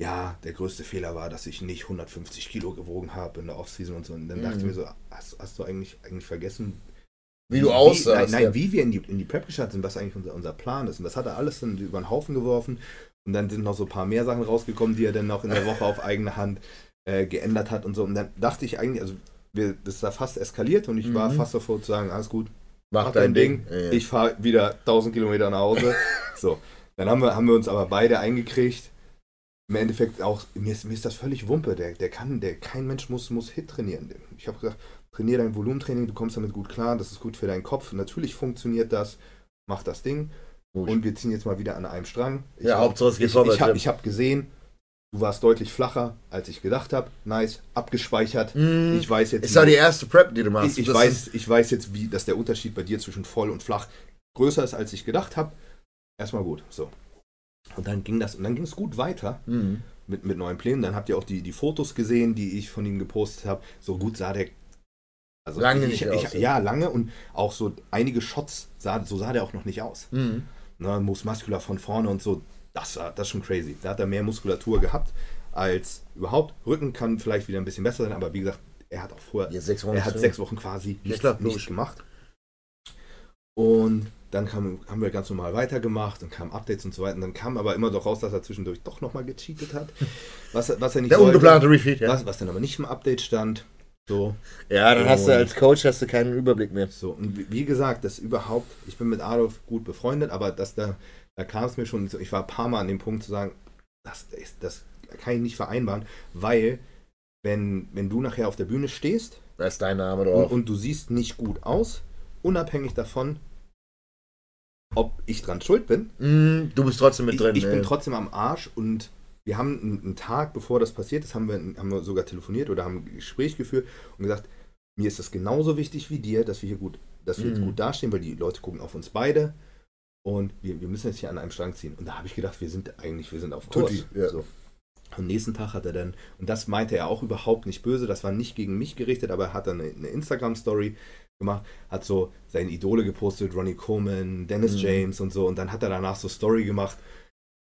ja, der größte Fehler war, dass ich nicht 150 Kilo gewogen habe in der Offseason und so. Und dann Mhm. dachte ich mir so, hast, hast du eigentlich, eigentlich vergessen, Wie du aussahst. Nein, nein ja. wie wir in die, in die Prep gestartet sind, was eigentlich unser, unser Plan ist. Und das hat er alles dann über den Haufen geworfen. Und dann sind noch so ein paar mehr Sachen rausgekommen, die er dann noch in der Woche auf eigene Hand äh, geändert hat und so. Und dann dachte ich eigentlich, also wir, das ist da fast eskaliert und ich war Mhm. fast davor zu sagen, alles gut, Mach, mach dein dein Ding. Ja, ja. ich fahre wieder 1000 Kilometer nach Hause. so, dann haben wir, haben wir uns aber beide eingekriegt. Im Endeffekt auch, mir ist, mir ist das völlig Wumpe. Der, der kann, der, kein Mensch muss, muss Hit trainieren. Ich habe gesagt, trainier dein Volumentraining, du kommst damit gut klar, das ist gut für deinen Kopf. Natürlich funktioniert das, mach das Ding. Gut. Und wir ziehen jetzt mal wieder an einem Strang. Ich ja, hab- Hauptsache es geht ich, ich habe hab gesehen, du warst deutlich flacher, als ich gedacht habe. Nice, abgespeichert. Mhm. Ich weiß jetzt, ist ja die erste Prep, die du machst. ich, ich, weiß, ich weiß jetzt, wie, dass der Unterschied bei dir zwischen voll und flach größer ist, als ich gedacht habe. Erstmal gut. So. Und dann ging das, und dann ging es gut weiter Mhm. mit, mit neuen Plänen. Dann habt ihr auch die, die Fotos gesehen, die ich von ihm gepostet habe. So gut sah der. Also Lange ich, nicht ich, aus, Ja, ja. lange und auch so einige Shots, sah, so sah der auch noch nicht aus. Mhm. Ne, Muscular von vorne und so, das war das ist schon crazy. Da hat er mehr Muskulatur gehabt als überhaupt. Rücken kann vielleicht wieder ein bisschen besser sein, aber wie gesagt, er hat auch vorher Jetzt sechs Wochen. er hat sechs Wochen quasi nichts, klar, nichts gemacht. Und dann kam, haben wir ganz normal weitergemacht und kamen Updates und so weiter. Und dann kam aber immer doch raus, dass er zwischendurch doch nochmal gecheatet hat. Was, was er nicht Der wollte, ungeplante Refeed, ja. was, was dann aber nicht im Update stand. So, Ja, dann hast du Und- als Coach hast du keinen Überblick mehr. so. Und wie, wie gesagt, das überhaupt, ich bin mit Adolf gut befreundet, aber das da, da kam es mir schon ich war ein paar Mal an dem Punkt zu sagen, das, ist, das kann ich nicht vereinbaren, weil wenn, wenn du nachher auf der Bühne stehst, Da ist dein Name und, drauf. und du siehst nicht gut aus, unabhängig davon, ob ich dran schuld bin. Mhm, du bist trotzdem mit Ich, drin. ich bin äh. trotzdem am Arsch und wir haben einen, einen Tag, bevor das passiert ist, haben wir, haben wir sogar telefoniert oder haben ein Gespräch geführt und gesagt, mir ist das genauso wichtig wie dir, dass wir hier gut, dass wir jetzt Mhm. gut dastehen, weil die Leute gucken auf uns beide und wir, wir müssen jetzt hier an einem Strang ziehen. Und da habe ich gedacht, wir sind eigentlich, wir sind auf Kurs. Tutti, ja. So. Am nächsten Tag hat er dann, und das meinte er auch überhaupt nicht böse, das war nicht gegen mich gerichtet, aber er hat dann eine, eine Instagram-Story gemacht, hat so seine Idole gepostet, Ronnie Coleman, Dennis Mhm. James und so, und dann hat er danach so Story gemacht.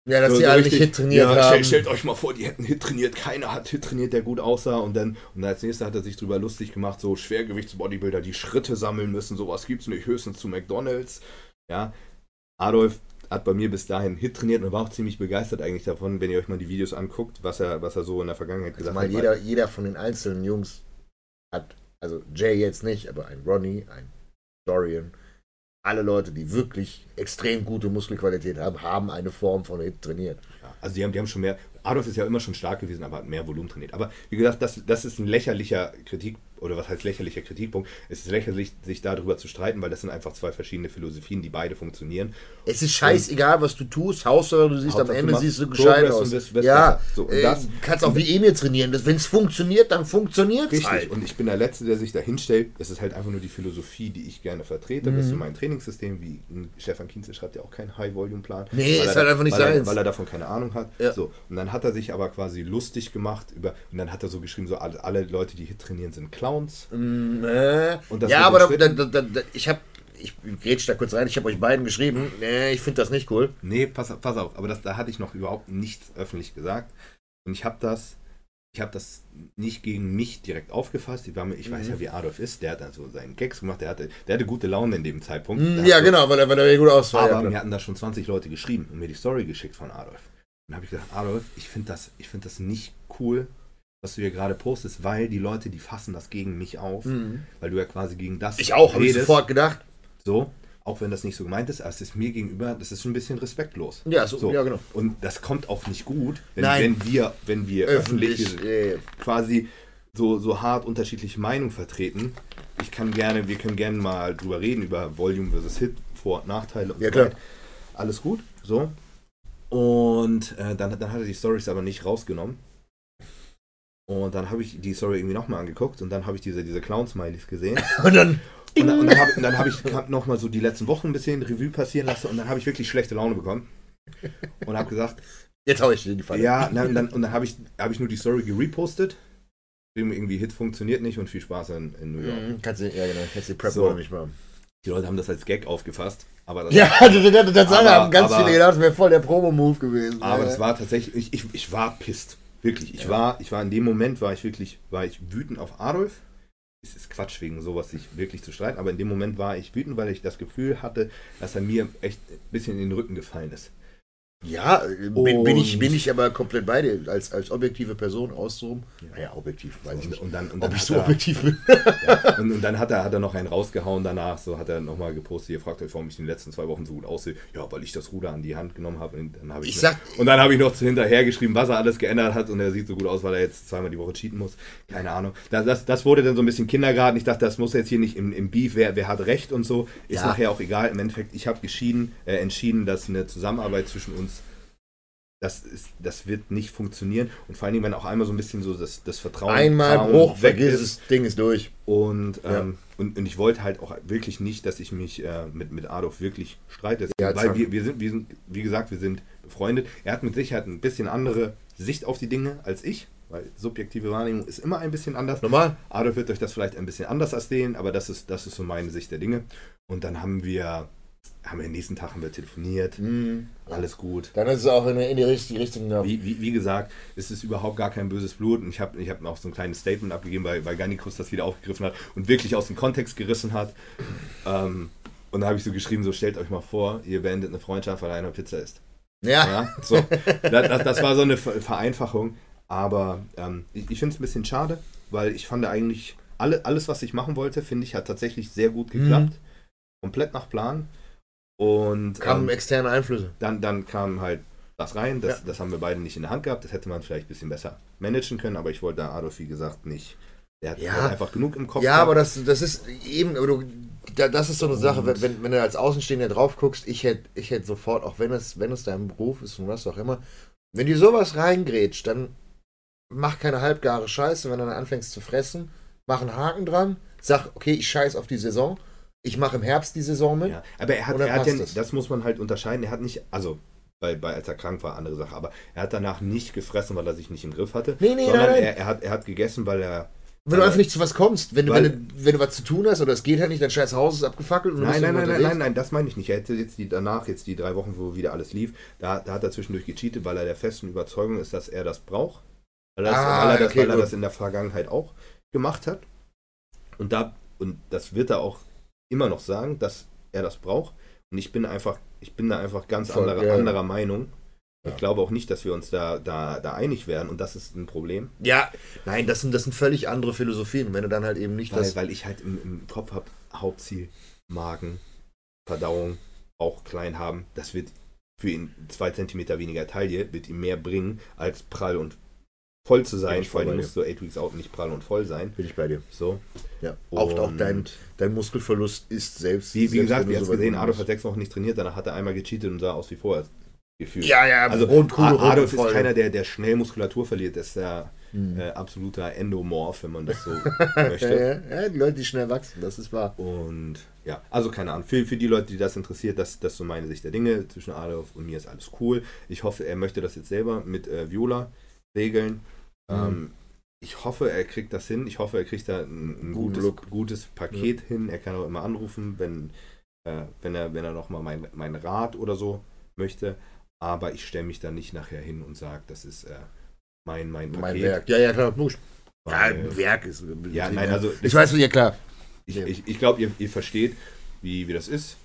ja, dass so, die so alle nicht Hit trainiert ja, haben. Stellt, stellt euch mal vor, die hätten Hit trainiert, keiner hat Hit trainiert, der gut aussah, und dann, und als nächstes hat er sich drüber lustig gemacht, so Schwergewichtsbodybuilder, die Schritte sammeln müssen, sowas gibt's nicht, höchstens zu McDonalds, ja. Adolf hat bei mir bis dahin Hit trainiert und war auch ziemlich begeistert eigentlich davon, wenn ihr euch mal die Videos anguckt, was er, was er so in der Vergangenheit Also gesagt mal hat. jeder, jeder von den einzelnen Jungs hat, also Jay jetzt nicht, aber ein Ronnie, ein Dorian, alle Leute, die wirklich extrem gute Muskelqualität haben, haben eine Form von Hit trainiert. Ja, also die haben, die haben schon mehr, Adolf ist ja immer schon stark gewesen, aber hat mehr Volumen trainiert. Aber wie gesagt, das, das ist ein lächerlicher Kritik, oder was heißt lächerlicher Kritikpunkt? Es ist lächerlich, sich darüber zu streiten, weil das sind einfach zwei verschiedene Philosophien, die beide funktionieren. Es ist scheißegal, was du tust, Hauptsache du siehst am Hauptsache, du Ende siehst du gescheit aus. und wirst- wirst ja. So, und äh, das- kannst auch wie Emil trainieren. Wenn es funktioniert, dann funktioniert es Richtig. halt. Und ich bin der Letzte, der sich da hinstellt. Es ist halt einfach nur die Philosophie, die ich gerne vertrete. Das ist Mhm. so mein Trainingssystem, wie Stefan Kienze schreibt ja auch keinen High-Volume-Plan. Nee, ist halt einfach nicht weil er, weil er davon keine Ahnung hat. Ja. So. Und dann hat er sich aber quasi lustig gemacht über, und dann hat er so geschrieben, so alle, alle Leute, die Hit trainieren, sind Clowns. Mm, äh, Und das ja, aber da, da, da, da, ich habe, ich grätsch da kurz rein, ich habe euch beiden geschrieben, nee, ich finde das nicht cool. Nee, pass, auf- pass auf, aber das, da hatte ich noch überhaupt nichts öffentlich gesagt. Und ich habe das, ich habe das nicht gegen mich direkt aufgefasst. Ich, war mir, ich weiß Mhm. ja, wie Adolf ist. Der hat dann so seinen Gags gemacht. Der hatte, der hatte gute Laune in dem Zeitpunkt. Mm, Der ja, so, genau, weil er, weil er mir gut aussah. Aber ja, mir klar. hatten da schon 20 Leute geschrieben und mir die Story geschickt von Adolf. Und dann habe ich gesagt, Adolf, ich finde das, ich find das nicht cool, was du hier gerade postest, weil die Leute, die fassen das gegen mich auf, Mhm. weil du ja quasi gegen das Ich auch, habe ich sofort gedacht. So, auch wenn das nicht so gemeint ist, aber es ist mir gegenüber, das ist schon ein bisschen respektlos. Ja, so, So. ja genau. Und das kommt auch nicht gut, wenn, wenn wir, wenn wir öffentlich, Öffentlich, quasi so, so hart unterschiedliche Meinungen vertreten. Ich kann gerne, wir können gerne mal drüber reden, über Volume versus Hit, Vor- und Nachteile und Ja, so klar. Alles gut, so. Und äh, dann, dann hat er die Stories aber nicht rausgenommen. Und dann habe ich die Story irgendwie nochmal angeguckt und dann habe ich diese, diese Clown-Smileys gesehen. und dann, Und dann, dann habe dann hab ich nochmal so die letzten Wochen ein bisschen Revue passieren lassen und dann habe ich wirklich schlechte Laune bekommen. Und habe gesagt, jetzt hau ich die Falle. ja, und dann, und dann habe ich, hab ich nur die Story gerepostet. Irgendwie Hit funktioniert nicht und viel Spaß in, in New York. Mhm, kannst du, ja genau, kannst die Prep So. so. nicht machen. Die Leute haben das als Gag aufgefasst. Aber das, Ja, das, das Aber- haben ganz aber- viele gedacht, das wäre voll der Promo-Move gewesen. aber ja. das war tatsächlich, ich, ich, ich war pisst. Wirklich. Ich war, ich war in dem Moment, war ich wirklich, war ich wütend auf Adolf. Es ist Quatsch, wegen sowas sich wirklich zu streiten, aber in dem Moment war ich wütend, weil ich das Gefühl hatte, dass er mir echt ein bisschen in den Rücken gefallen ist. Ja, bin, bin, ich, bin ich aber komplett bei dir, als, als objektive Person auszurum. Naja, objektiv, weiß ich Und, nicht. und dann, und Ob dann ich hat so er, objektiv bin. ja, und, und dann hat er, hat er noch einen rausgehauen danach, so hat er nochmal gepostet, ihr fragt euch, warum ich in den letzten zwei Wochen so gut aussehe. Ja, weil ich das Ruder an die Hand genommen habe. Und dann habe ich, Ich sag- und dann habe ich noch hinterher geschrieben, was er alles geändert hat und er sieht so gut aus, weil er jetzt zweimal die Woche cheaten muss. Keine Ahnung. Das, das, das wurde dann so ein bisschen Kindergarten. Ich dachte, das muss jetzt hier nicht im, im Beef, wer, wer hat recht und so. Ist Ja. nachher auch egal. Im Endeffekt, ich habe äh, entschieden, dass eine Zusammenarbeit zwischen uns das, ist, das wird nicht funktionieren. Und vor allen Dingen, wenn auch einmal so ein bisschen so das, das Vertrauen Einmal Trauen Bruch, weg vergiss ist. es, Ding ist durch. Und, Ja. ähm, und, und ich wollte halt auch wirklich nicht, dass ich mich äh, mit, mit Adolf wirklich streite. Ja, weil wir, wir, sind, wir sind, wie gesagt, wir sind befreundet. Er hat mit Sicherheit ein bisschen andere Sicht auf die Dinge als ich, weil subjektive Wahrnehmung ist immer ein bisschen anders. Normal. Adolf wird euch das vielleicht ein bisschen anders erzählen, aber das ist, das ist so meine Sicht der Dinge. Und dann haben wir, haben wir den nächsten Tag haben wir telefoniert, Mhm. alles gut. Dann ist es auch in, in die richtige Richtung. Ja. Wie, wie, wie gesagt, es ist überhaupt gar kein böses Blut. Und ich habe ich hab noch so ein kleines Statement abgegeben, weil, weil Gannikus das wieder aufgegriffen hat und wirklich aus dem Kontext gerissen hat. Ähm, und da habe ich so geschrieben, so stellt euch mal vor, ihr beendet eine Freundschaft, weil einer Pizza isst. Ja. Ja, so. das, das, das war so eine Ver- Vereinfachung. Aber ähm, ich, ich finde es ein bisschen schade, weil ich fand eigentlich, alle, alles, was ich machen wollte, finde ich, hat tatsächlich sehr gut geklappt. Komplett nach Plan. Und kamen ähm, externe Einflüsse. dann, dann kam halt das rein. Das, Ja. das haben wir beide nicht in der Hand gehabt. Das hätte man vielleicht ein bisschen besser managen können, aber ich wollte da Adolf, wie gesagt, nicht. Der hat Ja. einfach genug im Kopf. Ja, gehabt. aber das, das ist eben, aber du, da, das ist so eine Sache, wenn, wenn, wenn du als Außenstehender drauf guckst, ich hätte ich hätt sofort, auch wenn es, wenn es dein Beruf ist und was auch immer, wenn dir sowas reingrätscht, dann mach keine halbgare Scheiße, wenn du dann anfängst zu fressen, mach einen Haken dran, sag, okay, ich scheiß auf die Saison, ich mache im Herbst die Saison mit. Ja, aber er hat, er hat ja, es. das muss man halt unterscheiden. Er hat nicht, also bei, bei als er krank war, andere Sache, aber er hat danach nicht gefressen, weil er sich nicht im Griff hatte. Nee, nee, sondern nein, nein. Er, er, hat, er hat gegessen, weil er. Wenn du einfach nicht zu was kommst, wenn du, Weil- wenn, du, wenn du was zu tun hast oder es geht halt nicht, dein scheiß Haus ist abgefackelt du Nein, nein, nein, nein, nein, nein, das meine ich nicht. Er hätte jetzt die danach, jetzt die drei Wochen, wo wieder alles lief, da, da hat er zwischendurch gecheatet, weil er der festen Überzeugung ist, dass er das braucht. Weil, das, Ah, weil, er, das, okay, weil er das in der Vergangenheit auch gemacht hat. Und da, und das wird er auch immer noch sagen, dass er das braucht. Und ich bin einfach, ich bin da einfach ganz Voll, anderer, ja. anderer Meinung. Ja. Ich glaube auch nicht, dass wir uns da, da, da einig werden und das ist ein Problem. Ja, nein, das sind, das sind völlig andere Philosophien. Wenn du dann halt eben nicht Weil, das. weil ich halt im, im Kopf habe, Hauptziel, Magen, Verdauung, auch klein haben, das wird für ihn zwei Zentimeter weniger Taille, wird ihm mehr bringen, als prall und voll zu sein. Vor allem musst du 8 Weeks Out nicht prall und voll sein. Bin ich bei dir. So. Ja. Auch, auch dein, dein Muskelverlust ist selbst. Wie, wie selbst gesagt, wir haben so gesehen, Adolf hat sechs Wochen nicht trainiert, danach hat er einmal gecheatet und sah aus wie vorher gefühlt. Ja, ja, Also A- rund Adolf und voll. ist keiner, der, der schnell Muskulatur verliert, das ist der Hm. äh, absoluter Endomorph, wenn man das so ja, möchte. ja, ja, die Leute, die schnell wachsen, das ist wahr. Und ja, also keine Ahnung. Für, für die Leute, die das interessiert, das, das ist so meine Sicht der Dinge. Zwischen Adolf und mir ist alles cool. Ich hoffe, er möchte das jetzt selber mit äh, Viola regeln. Mhm. Ähm, ich hoffe, er kriegt das hin. Ich hoffe, er kriegt da ein, ein gutes, Look. gutes Paket hin. Er kann auch immer anrufen, wenn, äh, wenn er, wenn er nochmal meinen mein Rat oder so möchte. Aber ich stelle mich da nicht nachher hin und sage, das ist äh, mein, mein Paket. Mein Werk. Ja, ja, klar. Ja, Weil- ein Werk ist. Ja, nein, also Ich weiß, ja klar. ich, Ja. ich, ich glaube, ihr, ihr versteht, wie, wie das ist.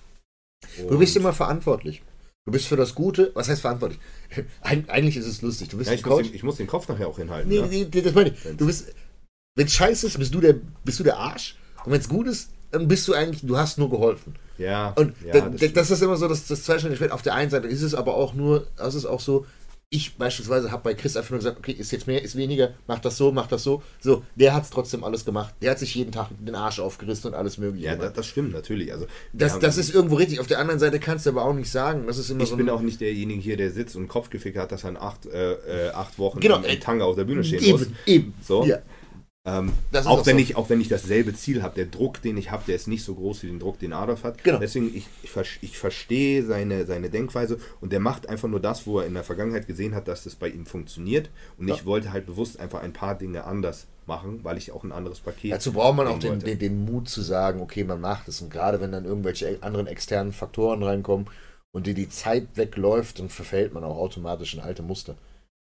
Du bist Und- immer verantwortlich. Du bist für das Gute. Was heißt verantwortlich? Eig eigentlich ist es lustig. Du bist Ja, ich, muss den, ich muss den Kopf nachher auch hinhalten. Nee, ne? nee, nee, das meine ich. Du bist. Wenn es scheiße ist, bist du der, bist du der Arsch. Und wenn es gut ist, dann bist du eigentlich, du hast nur geholfen. Ja, Und ja, da, das das, ist immer so das, das zweischneidige Schwert. Auf der einen Seite ist es aber auch nur, das ist auch so, ich beispielsweise habe bei Chris einfach nur gesagt, okay, ist jetzt mehr, ist weniger, mach das so, mach das so. So, der hat es trotzdem alles gemacht. Der hat sich jeden Tag den Arsch aufgerissen und alles mögliche ja das, das stimmt natürlich. Also, Das, das ist irgendwo richtig. Auf der anderen Seite kannst du aber auch nicht sagen. Das ist immer ich so bin auch nicht derjenige hier, der sitzt und Kopfgeficke hat, dass er in acht, äh, äh, acht Wochen Genau, im, äh, Tanga auf der Bühne stehen muss. eben, eben. So. Ja. Ähm, auch, wenn so. ich, auch wenn ich dasselbe Ziel habe, der Druck, den ich habe, der ist nicht so groß wie den Druck, den Adolf hat. Genau. Deswegen, ich, ich, ich verstehe seine, seine Denkweise und der macht einfach nur das, wo er in der Vergangenheit gesehen hat, dass das bei ihm funktioniert. Und Ja. ich wollte halt bewusst einfach ein paar Dinge anders machen, weil ich auch ein anderes Paket. Dazu braucht man auch den, den, den Mut zu sagen, okay, man macht es. Und gerade wenn dann irgendwelche anderen externen Faktoren reinkommen und dir die Zeit wegläuft, dann verfällt man auch automatisch in alte Muster.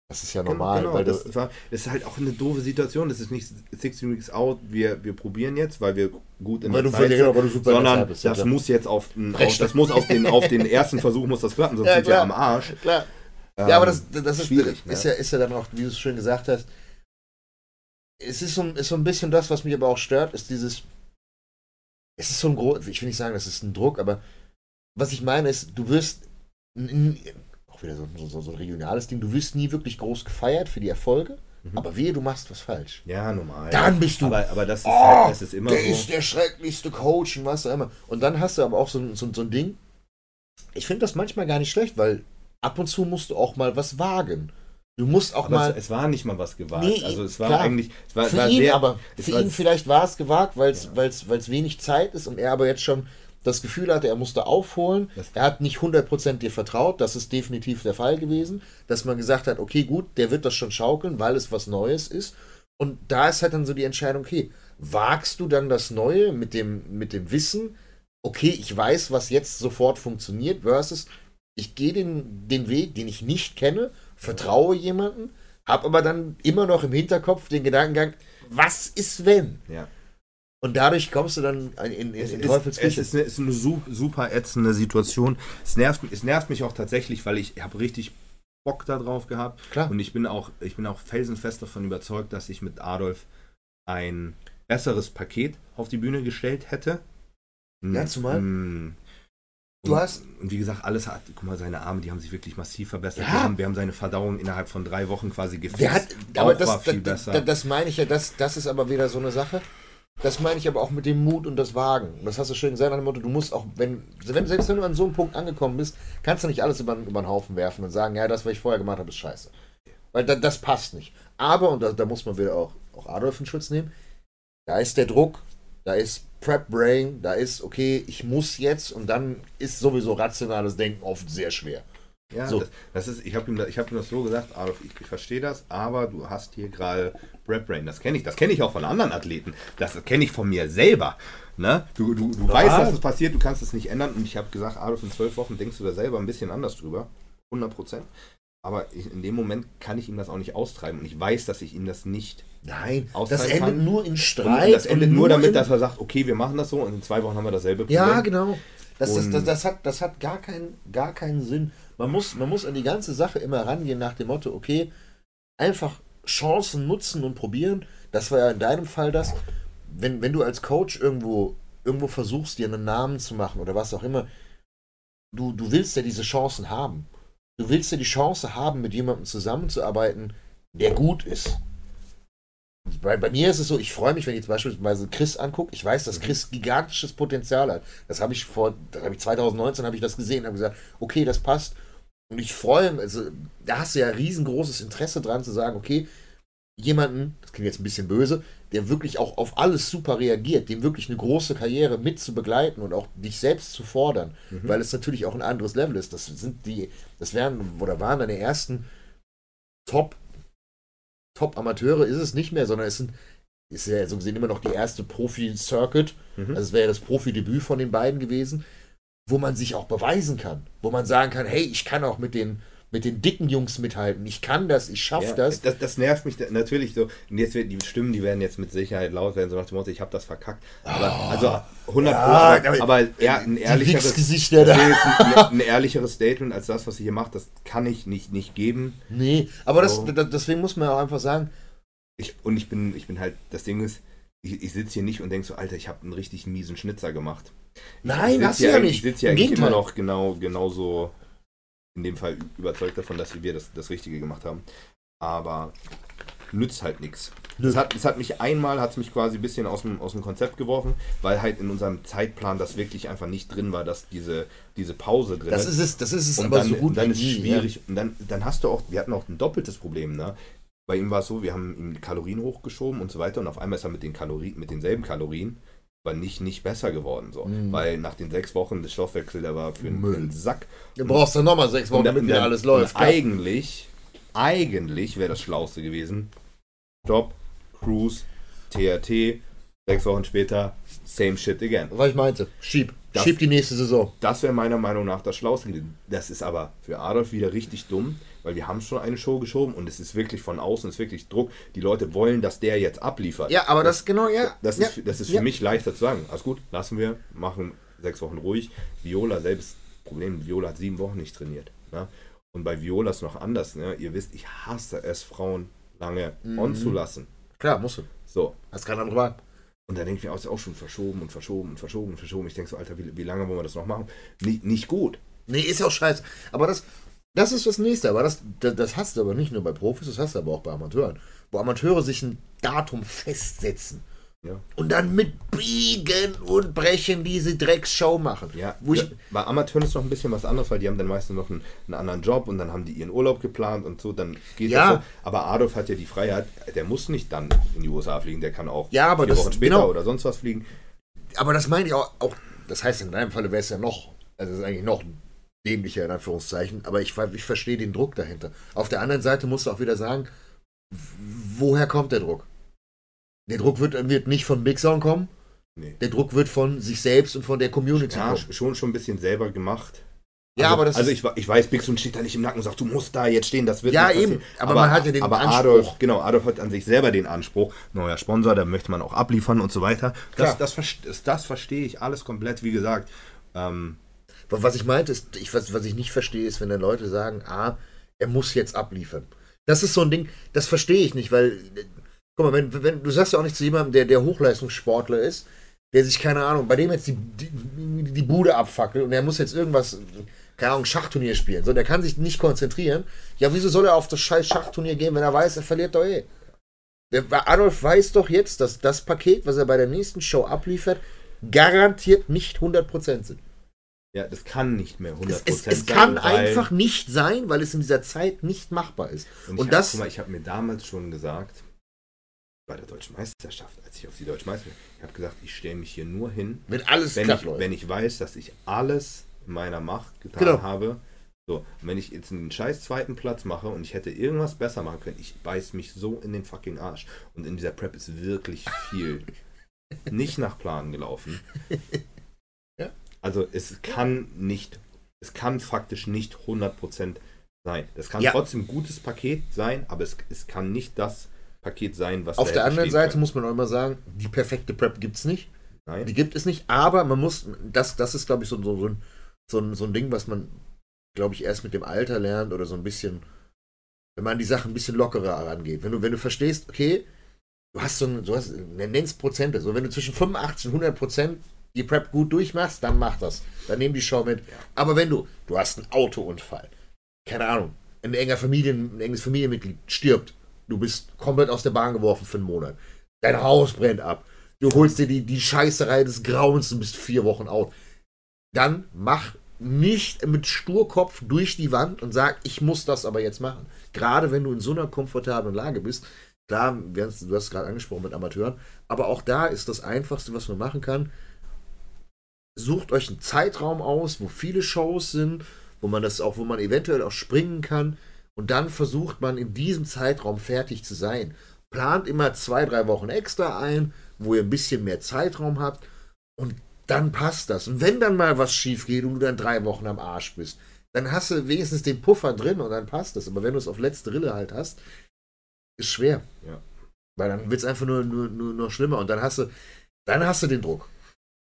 Das ist ja normal, Genau, weil das, du, war, das ist halt auch eine doofe Situation. Das ist nicht 16 Weeks out, wir, wir probieren jetzt, weil wir gut in weil du, der Zeit genau, sind, du super sondern bist. ja, das klar. muss jetzt auf, auf das muss auf den, auf den ersten Versuch muss das klappen, sonst Ja, sind wir am Arsch. Klar. Ähm, Ja, aber das, das ist, schwierig, ist, ne? ja, ist ja dann auch, wie du es schön gesagt hast, es ist so, ist so ein bisschen das, was mich aber auch stört, ist dieses, es ist so ein groß, ich will nicht sagen, das ist ein Druck, aber was ich meine ist, du wirst, auch wieder so, so, so ein regionales Ding, du wirst nie wirklich groß gefeiert für die Erfolge, Mhm. aber wehe, du machst was falsch. Ja, normal. Dann bist du, aber, aber das ist oh, halt, das ist immer der so. ist der schrecklichste Coach und was auch immer. Und dann hast du aber auch so, ein- so, so ein Ding, ich finde das manchmal gar nicht schlecht, weil ab und zu musst du auch mal was wagen. Du musst auch aber mal... es, es war nicht mal was gewagt. Nee, also es war klar. eigentlich, es war, für war ihn sehr, aber, für ihn vielleicht war es gewagt, weil es Ja. weil's, weil's wenig Zeit ist und er aber jetzt schon das Gefühl hatte, er musste aufholen. Er hat nicht 100% dir vertraut, das ist definitiv der Fall gewesen, dass man gesagt hat, okay, gut, der wird das schon schaukeln, weil es was Neues ist. Und da ist halt dann so die Entscheidung, okay, wagst du dann das Neue mit dem, mit dem Wissen, okay, ich weiß, was jetzt sofort funktioniert, versus ich gehe den, den Weg, den ich nicht kenne, vertraue jemanden, habe aber dann immer noch im Hinterkopf den Gedankengang, was ist wenn? ja. Und dadurch kommst du dann in, in, Es in ist, Teufels es ist eine, ist eine su- super ätzende Situation. Es nervt, es nervt mich auch tatsächlich, weil ich habe richtig Bock darauf gehabt. Klar. Und ich bin auch, ich bin auch felsenfest davon überzeugt, dass ich mit Adolf ein besseres Paket auf die Bühne gestellt hätte. Ja, zumal-. Du Und- hast- Und wie gesagt, alles hat, guck mal, seine Arme, die haben sich wirklich massiv verbessert. Ja. Wir, haben, wir haben seine Verdauung innerhalb von drei Wochen quasi gefixt. Der hat, aber das, das, das, das meine ich ja, das, das ist aber wieder so eine Sache. Das meine ich aber auch mit dem Mut und das Wagen. Das hast du schön gesagt nach dem Motto, du musst auch, wenn, wenn, selbst wenn du an so einem Punkt angekommen bist, kannst du nicht alles über, über den Haufen werfen und sagen, ja, das, was ich vorher gemacht habe, ist scheiße. Weil da, das passt nicht. Aber, und da, da muss man wieder auch, auch Adolf in Schutz nehmen, da ist der Druck, da ist Prep Brain, da ist, okay, ich muss jetzt und dann ist sowieso rationales Denken oft sehr schwer. Ja, So. das, das ist, ich habe ihm, ich hab ihm das so gesagt, Adolf, ich, ich verstehe das, aber du hast hier gerade Brad Brain. Das kenne ich, das kenne ich auch von anderen Athleten. Das kenne ich von mir selber. Ne? Du, du, du weißt, dass es passiert, du kannst es nicht ändern. Und ich habe gesagt, Adolf, in zwölf Wochen denkst du da selber ein bisschen anders drüber. 100 Prozent. Aber ich, in dem Moment kann ich ihm das auch nicht austreiben. Und ich weiß, dass ich ihm das nicht. Nein, das endet kann. nur in Und Streit. das endet und nur damit, dass er sagt, okay, wir machen das so und in zwei Wochen haben wir dasselbe Problem. Ja, genau. Das, das, Und- das, das, hat, das hat gar, keinen, gar keinen Sinn. Man muss, man muss an die ganze Sache immer rangehen nach dem Motto, okay, einfach Chancen nutzen und probieren. Das war ja in deinem Fall das. Wenn, wenn du als Coach irgendwo, irgendwo versuchst, dir einen Namen zu machen oder was auch immer, du, du willst ja diese Chancen haben. Du willst ja die Chance haben, mit jemandem zusammenzuarbeiten, der gut ist. Bei, bei mir ist es so, ich freue mich, wenn ich jetzt beispielsweise Chris angucke. Ich weiß, dass Chris gigantisches Potenzial hat. Das habe ich vor, das habe ich 2019 habe ich das gesehen und habe gesagt, okay, das passt. Und ich freue mich, also da hast du ja riesengroßes Interesse dran zu sagen, okay, jemanden, das klingt jetzt ein bisschen böse, der wirklich auch auf alles super reagiert, dem wirklich eine große Karriere mit zu begleiten und auch dich selbst zu fordern, weil es natürlich auch ein anderes Level ist. Das sind die, das wären oder waren deine ersten Top Top-Amateure ist es nicht mehr, sondern es sind, ist ja so gesehen immer noch die erste Profi-Circuit. Mhm. Also es wäre ja das Profidebüt von den beiden gewesen, wo man sich auch beweisen kann, wo man sagen kann, hey, ich kann auch mit den, mit den dicken Jungs mithalten, ich kann das, ich schaffe Ja, das. das. Das nervt mich natürlich so. Und jetzt wird die Stimmen, die werden jetzt mit Sicherheit laut werden, so nach dem Motto, ich habe das verkackt. Aber also 100 Ja, Prozent, aber- eher ein ehrlicheres, das da. ein, ein ehrlicheres Statement als das, was sie hier macht. Das kann ich nicht, nicht geben. Nee, aber das, So. da- deswegen muss man auch einfach sagen, Ich, und ich bin, ich bin halt, das Ding ist, ich, ich sitze hier nicht und denke so, Alter, ich habe einen richtig miesen Schnitzer gemacht. Nein, hast du ja nicht. Ich sitze Im eigentlich immer noch genau, genauso, in dem Fall überzeugt davon, dass wir das, das Richtige gemacht haben. Aber nützt halt nichts. Es hat, es hat mich einmal, hat es mich quasi ein bisschen aus dem, aus dem Konzept geworfen, weil halt in unserem Zeitplan das wirklich einfach nicht drin war, dass diese, diese Pause drin Das ist es, das ist es und aber dann, so gut dann ist nie, schwierig. Und dann, dann hast du auch, wir hatten auch ein doppeltes Problem, ne? Bei ihm war es so, wir haben ihm Kalorien hochgeschoben und so weiter und auf einmal ist er mit den Kalorien, mit denselben Kalorien, aber nicht, nicht besser geworden. So. Mhm. Weil nach den sechs Wochen des Stoffwechsel, der war für, einen- für einen Sack. Du brauchst dann nochmal sechs Wochen, Und damit wieder alles läuft. Eigentlich, eigentlich wäre das Schlauste gewesen. Stopp, Cruise, TRT, sechs Wochen später, same shit again. Was ich meinte, schieb. Das- schieb die nächste Saison. Das wäre meiner Meinung nach das Schlauste. gewesen. Das ist aber für Adolf wieder richtig dumm, weil wir haben schon eine Show geschoben und es ist wirklich von außen, es ist wirklich Druck. Die Leute wollen, dass der jetzt abliefert. Ja, aber das, genau, ja. Das ja, ist, das ist ja. für mich leichter zu sagen. Alles gut, lassen wir, machen sechs Wochen ruhig. Viola selbst, Problem, Viola hat sieben Wochen nicht trainiert. Ne? Und bei Viola ist noch anders. Ne? Ihr wisst, ich hasse es, Frauen lange Mhm. on zu lassen. Klar, musst du. So. Hast keine andere Wahl. Und da denke ich mir, auch, ist auch schon verschoben und verschoben und verschoben und verschoben. Ich denke so, Alter, wie, wie lange wollen wir das noch machen? Nicht, nicht gut. Nee, ist ja auch scheiße. Aber das, das ist das Nächste. Aber das, das, das hast du aber nicht nur bei Profis, das hast du aber auch bei Amateuren. Wo Amateure sich ein Datum festsetzen Ja. und dann mit Biegen und Brechen diese Drecksshow machen. Ja, Wo ich, bei Amateuren ist noch ein bisschen was anderes, weil die haben dann meistens noch einen, einen anderen Job und dann haben die ihren Urlaub geplant und so, dann geht Ja. das so. Aber Adolf hat ja die Freiheit, der muss nicht dann in die USA fliegen, der kann auch Ja, aber vier das- Wochen später genau. oder sonst was fliegen. aber das meine ich auch, auch. Das heißt, in deinem Falle wäre es ja noch, also es ist eigentlich noch dämlicher in Anführungszeichen, aber ich, ich verstehe den Druck dahinter. Auf der anderen Seite musst du auch wieder sagen, woher kommt der Druck? Der Druck wird, wird nicht von Big Sound kommen, Nee. der Druck wird von sich selbst und von der Community Ja, kommen. sch- schon schon ein bisschen selber gemacht. Ja, also, aber das also ist- ich, ich weiß, Big Soon steht da nicht im Nacken und sagt, du musst da jetzt stehen, das wird Ja, nicht eben, passieren. aber man hat ja den aber Anspruch. Adolf, genau, Adolf hat an sich selber den Anspruch, neuer Sponsor, da möchte man auch abliefern und so weiter. Das, das, das, das verstehe ich alles komplett, wie gesagt. Ähm, Was ich meinte, ist, ich, was, was ich nicht verstehe, ist, wenn dann Leute sagen, ah, er muss jetzt abliefern. Das ist so ein Ding, das verstehe ich nicht, weil, guck mal, wenn, wenn du sagst ja auch nicht zu jemandem, der, der Hochleistungssportler ist, der sich, keine Ahnung, bei dem jetzt die, die, die Bude abfackelt und er muss jetzt irgendwas, keine Ahnung, Schachturnier spielen. So, der kann sich nicht konzentrieren. Ja, wieso soll er auf das scheiß Schachturnier gehen, wenn er weiß, er verliert doch eh? Der, Adolf weiß doch jetzt, dass das Paket, was er bei der nächsten Show abliefert, garantiert nicht 100% sind. Ja, das kann nicht mehr 100% Es, es, es sein, kann einfach nicht sein, weil es in dieser Zeit nicht machbar ist. Und, Und, ich das, Hab, guck mal, ich habe mir damals schon gesagt, bei der deutschen Meisterschaft, als ich auf die deutsche Meisterschaft, ich habe gesagt, ich stelle mich hier nur hin, wenn alles wenn ich, wenn ich weiß, dass ich alles in meiner Macht getan Genau. habe. So, und wenn ich jetzt einen scheiß zweiten Platz mache und ich hätte irgendwas besser machen können, ich beiß mich so in den fucking Arsch. Und in dieser Prep ist wirklich viel nicht nach Plan gelaufen. Also es kann nicht, es kann faktisch nicht 100% sein. Es kann Ja. trotzdem ein gutes Paket sein, aber es, es kann nicht das Paket sein, was Auf der anderen Seite können. muss man auch immer sagen, die perfekte Prep gibt es nicht. Nein. Die gibt es nicht, aber man muss, das, das ist, glaube ich, so, so, so, ein, so, ein, so ein Ding, was man, glaube ich, erst mit dem Alter lernt oder so ein bisschen, wenn man die Sachen ein bisschen lockerer herangeht. Wenn du, wenn du verstehst, okay, du hast so ein, du hast, nennst Prozente, so wenn du zwischen 85 und 100 Prozent die Prep gut durchmachst, dann mach das. Dann nehm die Show mit. Aber wenn du, du hast einen Autounfall, keine Ahnung, ein enger Familien, ein enges Familienmitglied stirbt, du bist komplett aus der Bahn geworfen für einen Monat, dein Haus brennt ab, du holst dir die, die Scheißerei des Grauens und bist vier Wochen out, dann mach nicht mit Sturkopf durch die Wand und sag, ich muss das aber jetzt machen. Gerade wenn du in so einer komfortablen Lage bist, klar, du hast es gerade angesprochen mit Amateuren, aber auch da ist das Einfachste, was man machen kann, sucht euch einen Zeitraum aus, wo viele Shows sind, wo man das auch, wo man eventuell auch springen kann und dann versucht man in diesem Zeitraum fertig zu sein. Plant immer zwei, drei Wochen extra ein, wo ihr ein bisschen mehr Zeitraum habt und dann passt das. Und wenn dann mal was schief geht und du dann drei Wochen am Arsch bist, dann hast du wenigstens den Puffer drin und dann passt das. Aber wenn du es auf letzte Rille halt hast, ist schwer. Ja. Weil dann wird es einfach nur, nur, nur noch schlimmer und dann hast du, dann hast du den Druck.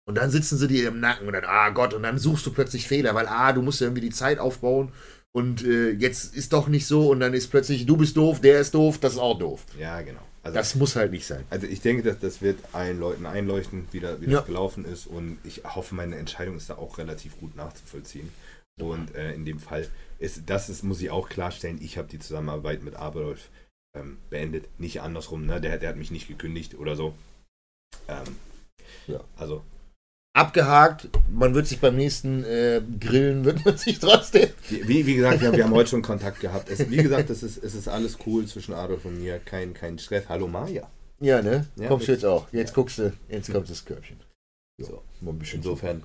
Und dann sitzen sie dir im Nacken und dann, ah Gott, und dann suchst du plötzlich Fehler, weil, ah, du musst ja irgendwie die Zeit aufbauen und äh, jetzt ist doch nicht so und dann ist plötzlich, du bist doof, der ist doof, das ist auch doof. Ja, genau. Also, Das muss halt nicht sein. also ich denke, dass das wird allen Leuten einleuchten, wie, da, wie Ja. das gelaufen ist. Und ich hoffe, meine Entscheidung ist da auch relativ gut nachzuvollziehen. Und äh, in dem Fall ist das ist, muss ich auch klarstellen, ich habe die Zusammenarbeit mit Adolf ähm, beendet, nicht andersrum. Ne? Der, der hat mich nicht gekündigt oder so. Ähm, Ja. Also Abgehakt, man wird sich beim nächsten äh, Grillen, wird man sich trotzdem. Wie, wie, gesagt, wir haben, wir haben heute schon Kontakt gehabt. Es, wie gesagt, es ist, es ist alles cool zwischen Adolf und mir. Kein, kein Stress. Hallo Maja. Ja, ne? Ja, Kommst du jetzt auch. Jetzt ja. guckst du, jetzt kommt das Körbchen. So. Mal ein bisschen Insofern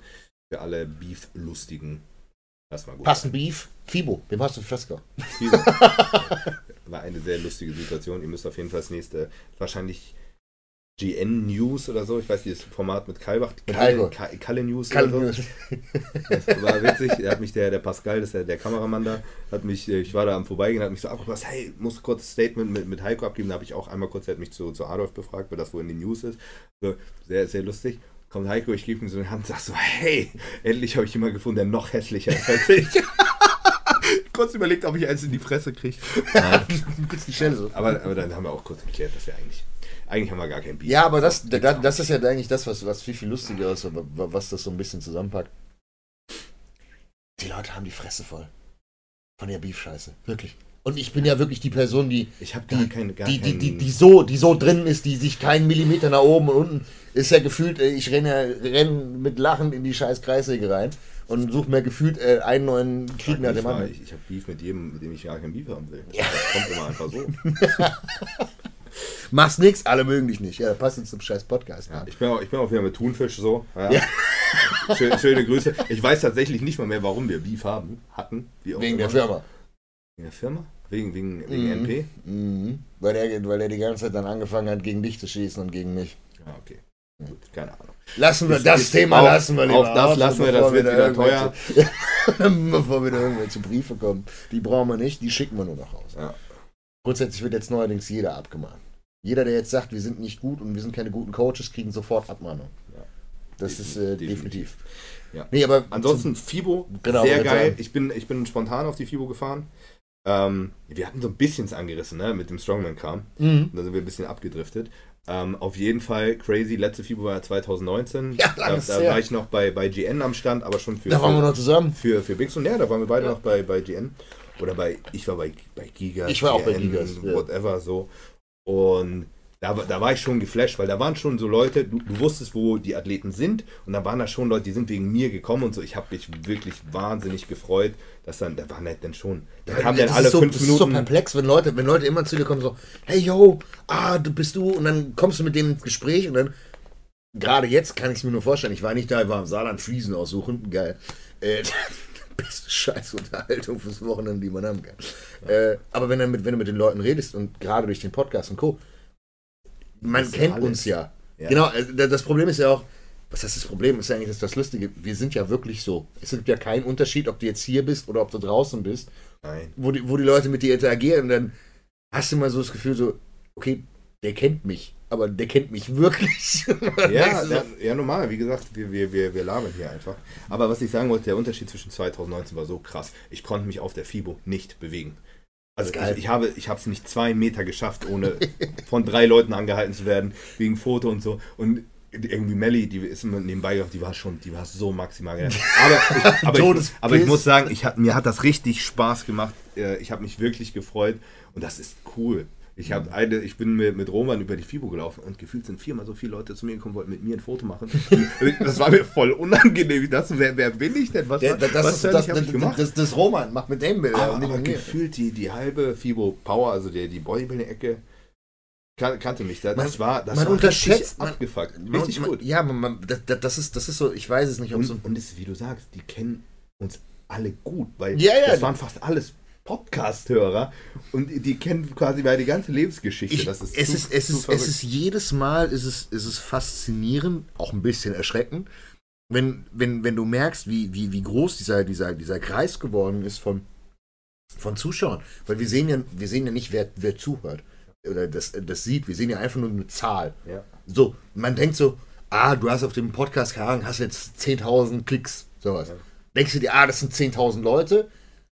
für alle Beef-Lustigen. War gut. Passen Beef, Fibo, dem hast du gehabt. War eine sehr lustige Situation. Ihr müsst auf jeden Fall das nächste, wahrscheinlich GN News oder so. Ich weiß, dieses Format mit Kalbach. Kalle News Kalle oder so. Das war witzig. Er hat mich, der, der Pascal, das ist der, der Kameramann da, hat mich, äh, ich war da am Vorbeigehen, hat mich so abgepasst, hey, muss kurz ein Statement mit, mit Heiko abgeben. Da habe ich auch einmal kurz, er hat mich zu, zu Adolf befragt, weil das wo in den News ist. So, sehr, sehr lustig. Kommt Heiko, ich gebe ihm so eine Hand und sag so, hey, endlich habe ich jemanden gefunden, der noch hässlicher ist als ich. kurz überlegt, ob ich eins in die Fresse kriege. Kurz die Stelle so. Aber, aber dann haben wir auch kurz geklärt, dass wir eigentlich, eigentlich haben wir gar kein Beef. Ja, aber das, da, das ist ja eigentlich das, was, was viel, viel lustiger ist, wa- wa- was das so ein bisschen zusammenpackt. Die Leute haben die Fresse voll. Von der Beef-Scheiße. Wirklich. Und ich bin ja wirklich die Person, die, Ich habe gar die, keine, gar die, die, die, die, so, die so drin ist, die sich keinen Millimeter nach oben und unten ist ja gefühlt, äh, ich renne, ja- renn mit Lachen in die scheiß Kreissäge rein und suche mir gefühlt äh, einen neuen Krieg nach dem anderen. Ich, ich habe Beef mit jedem, mit dem ich gar kein Beef haben will. Das kommt immer einfach so. Machst nix, alle mögen dich nicht. Ja, passt jetzt zum scheiß Podcast. Ja, ich, bin auch, ich bin auch wieder mit Thunfisch so. Ja. Schön, schöne Grüße. Ich weiß tatsächlich nicht mal mehr, warum wir Beef haben, hatten. Wie auch Wegen der immer. Firma. Wegen der Firma? Wegen, wegen, wegen Mhm. NP? Mhm. Weil, er, weil er die ganze Zeit dann angefangen hat, gegen dich zu schießen und gegen mich. Ja, okay. Gut, keine Ahnung. Lassen wir das ist Thema auch- lassen wir lieber auch das aus, lassen wir, das wird da wieder teuer. bevor wieder irgendwelche Briefe kommen. Die brauchen wir nicht, die schicken wir nur noch raus. Ja. Grundsätzlich wird jetzt neuerdings jeder abgemahnt. Jeder, der jetzt sagt, wir sind nicht gut und wir sind keine guten Coaches, kriegen sofort Abmahnung. Ja. Das Definitiv. ist äh, definitiv. Definitiv. Ja. Nee, aber Ansonsten FIBO, Genau, sehr geil. sagen. Ich bin, ich bin spontan auf die FIBO gefahren. Ähm, wir hatten so ein bisschen angerissen, ne, mit dem Strongman-Kram. Mhm. Da sind wir ein bisschen abgedriftet. Ähm, auf jeden Fall crazy. Letzte FIBO war 2019. Ja, da da war ich noch bei, bei GN am Stand, aber schon für, da waren wir noch zusammen. für, für Bix und ja, da waren wir beide Ja. noch bei, bei GN. Oder bei, ich war bei, bei Giga. Ich war auch bei GN, Gigas, ja. Whatever, so. Und da, war- da war ich schon geflasht, weil da waren schon so Leute, du, du wusstest, wo die Athleten sind und da waren da schon Leute, die sind wegen mir gekommen und so. Ich habe mich wirklich wahnsinnig gefreut, dass dann, da waren halt dann schon, da kamen dann das alle ist so, fünf das ist so Minuten. perplex, wenn Leute, wenn Leute immer zu dir kommen, so, hey yo, ah, du bist du, und dann kommst du mit denen ins Gespräch und dann, gerade jetzt kann ich es mir nur vorstellen, ich war nicht da, ich war im Saarland Fliesen aussuchen, geil. Äh, beste Scheißunterhaltung fürs Wochenende, die man haben kann. Äh, aber wenn, dann mit, wenn du mit den Leuten redest und gerade durch den Podcast und Co., man kennt alles. uns ja. Ja. Genau, äh, das Problem ist ja auch, was heißt das Problem? Ist ja eigentlich das, das Lustige. Wir sind ja wirklich so. Es gibt ja keinen Unterschied, ob du jetzt hier bist oder ob du draußen bist Nein. wo die, wo die Leute mit dir interagieren, dann hast du mal so das Gefühl, so, okay, der kennt mich, aber der kennt mich wirklich. Ja, so, ja, normal, wie gesagt, wir, wir, wir, wir labern hier einfach. Aber was ich sagen wollte, der Unterschied zwischen 2019 war so krass. Ich konnte mich auf der FIBO nicht bewegen. Also ich, ich habe ich es nicht zwei Meter geschafft, ohne von drei Leuten angehalten zu werden, wegen Foto und so. Und irgendwie Melly, die ist immer nebenbei, die war schon, die war so maximal genervt. Aber, ich, aber, ich, aber ich muss sagen, ich hab, mir hat das richtig Spaß gemacht. Äh, Ich habe mich wirklich gefreut und das ist cool. Ich, hab eine, ich bin mit, mit Roman über die FIBO gelaufen und gefühlt sind viermal so viele Leute zu mir gekommen, wollten mit mir ein Foto machen. Das war mir voll unangenehm. Ich dachte, wer, wer bin ich denn? Was, der, das, was zur das, das, ich gemacht? das, das Roman macht mit dem Bild. aber, aber gefühlt die, die halbe FIBO Power, also der, die Bodybuilding-Ecke, kan kannte mich. Das, Man- das war, das man war unterschätzt- man- abgefuckt. Richtig man, gut. Ja, man, das, das, ist, das ist so, ich weiß es nicht, ob Und, so. und ist, wie du sagst, die kennen uns alle gut, weil Ja, ja. das waren fast alles Podcast-Hörer und die, kennen quasi meine ganze Lebensgeschichte. Ich, das ist es, zu- ist, es, ist, es ist jedes Mal ist es, ist es faszinierend, auch ein bisschen erschreckend, wenn, wenn, wenn du merkst, wie, wie, wie groß dieser, dieser, dieser Kreis geworden ist von, von Zuschauern. Weil wir sehen ja, wir sehen ja nicht, wer, wer zuhört oder das, das sieht. Wir sehen ja einfach nur eine Zahl. Ja. So, man denkt so, ah, du hast auf dem Podcast, Ahnung, hast jetzt 10.000 Klicks, sowas. Ja. Denkst du dir, ah, das sind 10.000 Leute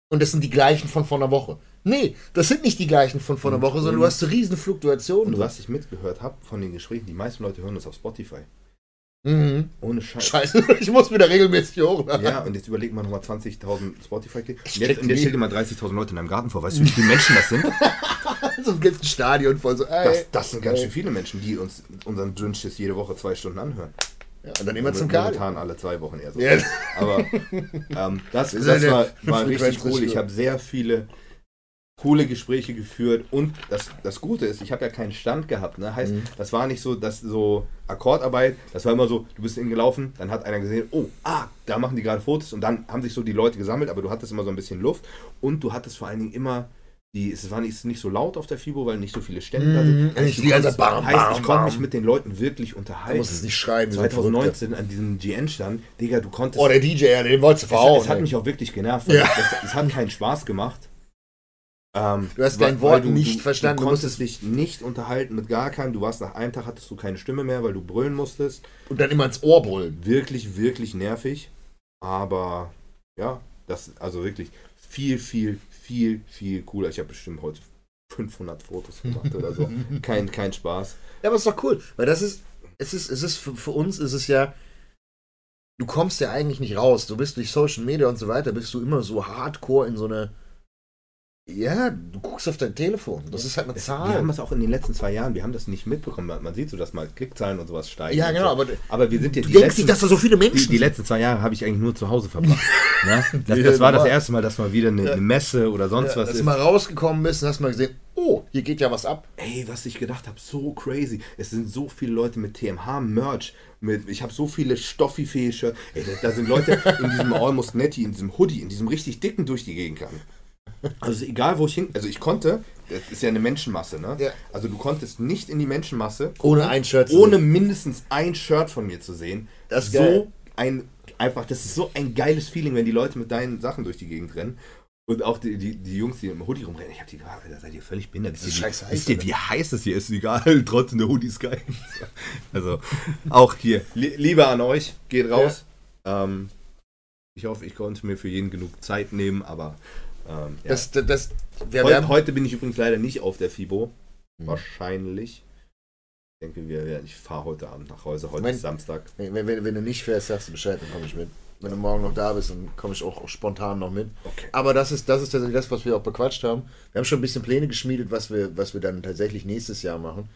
und das sind die gleichen von vor einer Woche. Nee, das sind nicht die gleichen von vor einer Woche, sondern du hast so riesen Fluktuationen. Und was ich mitgehört habe von den Gesprächen, die meisten Leute hören das auf Spotify. Mhm. Ohne Scheiß. Scheiße, ich muss wieder regelmäßig hochladen. Ja, und jetzt überleg mal nochmal 20.000 Spotify-Klicks. Und Steck jetzt, und jetzt stell dir mal 30.000 Leute in deinem Garten vor. Weißt du, wie viele Menschen das sind? So ein Stadion voll so, ey. Das, das sind ganz ey. schön viele Menschen, die uns unseren Dünnschiss jede Woche zwei Stunden anhören. Ja, und dann immer zum Cardio. Momentan alle zwei Wochen eher so. Ja. Aber ähm, das, das sind war, war richtig cool. Ich habe sehr viele coole Gespräche geführt und das, das Gute ist, ich habe ja keinen Stand gehabt. Ne? Heißt, Mhm. das war nicht so, dass so Akkordarbeit, das war immer so, du bist hingelaufen, dann hat einer gesehen, oh, ah, da machen die gerade Fotos und dann haben sich so die Leute gesammelt, aber du hattest immer so ein bisschen Luft und du hattest vor allen Dingen immer die, es war nicht, nicht so laut auf der FIBO, weil nicht so viele Stände da sind. Heißt, Nicht du die ganze konntest- Bam, heißt, Bam, ich konnte mich mit den Leuten wirklich unterhalten. muss es nicht Verrückter. 2019 an diesem GN-Stand, Digga, du konntest. Oh, der DJ, ja, den wolltest du es, hat- verhauen. es hat ey. mich auch wirklich genervt. Ja. Es, es hat keinen Spaß gemacht. Ähm, Du hast weil- dein Wort weil nicht verstanden, Du du konntest dich nicht unterhalten mit gar keinem. Du warst nach einem Tag, hattest du keine Stimme mehr, weil du brüllen musstest. Und dann immer ins Ohr brüllen. Wirklich, wirklich nervig. Aber ja, das, also wirklich viel, viel, viel, viel cooler. Ich habe bestimmt heute 500 Fotos gemacht oder so. Kein, kein Spaß. Ja, aber ist doch cool, weil das ist, es ist, es ist für, für uns ist es ja, du kommst ja eigentlich nicht raus. Du bist durch Social Media und so weiter, bist du immer so hardcore in so eine, ja, du guckst auf dein Telefon. Das ist halt eine Wir Zahl. haben das auch in den letzten zwei Jahren, wir haben das nicht mitbekommen. Man sieht so, dass mal Klickzahlen und sowas steigen. Ja, genau, so. aber aber wir sind ja du die denkst letzten, nicht, dass da so viele die, Menschen die letzten zwei Jahre habe ich eigentlich nur zu Hause verbracht. ne? das, das war das erste Mal, dass mal wieder eine, eine Messe oder sonst ja, was dass ist. du mal rausgekommen bist und hast mal gesehen, oh, hier geht ja was ab. Ey, was ich gedacht habe, so crazy. Es sind so viele Leute mit TMH-Merch. Mit, ich habe so viele stoffifähige Shirts. Ey, da, da sind Leute in diesem Almost Netty, in diesem Hoodie, in diesem richtig dicken durch die Gegend kann. Also egal, wo ich hin... Also ich konnte... Das ist ja eine Menschenmasse, ne? Ja. Also du konntest nicht in die Menschenmasse... Ohne ein Shirt Ohne mindestens ein Shirt von mir zu sehen. Das ist so geil. ein... Einfach, das ist so ein geiles Feeling, wenn die Leute mit deinen Sachen durch die Gegend rennen. Und auch die, die, die Jungs, die im Hoodie rumrennen, ich hab die gefragt, Alter, seid ihr völlig behindert? Ist ihr, scheiße wie, heiß, wisst ihr, wie heiß das hier ist? Egal, trotzdem der Hoodie ist geil. Also, auch hier, li Liebe an euch, geht raus. Ähm, ich hoffe, ich konnte mir für jeden genug Zeit nehmen, aber ähm, ja. Das, das, das wir Heu werden, heute bin ich übrigens leider nicht auf der FIBO. Mhm. Wahrscheinlich. Ich denke, wir, wir- ich fahre heute Abend nach Hause. Heute Mein- ist Samstag. wenn, wenn, wenn du nicht fährst, sagst du Bescheid, dann komme ich mit. Wenn du morgen noch da bist, dann komme ich auch, auch spontan noch mit. Okay. Aber das ist, das ist tatsächlich das, was wir auch bequatscht haben. Wir haben schon ein bisschen Pläne geschmiedet, was wir, was wir dann tatsächlich nächstes Jahr machen.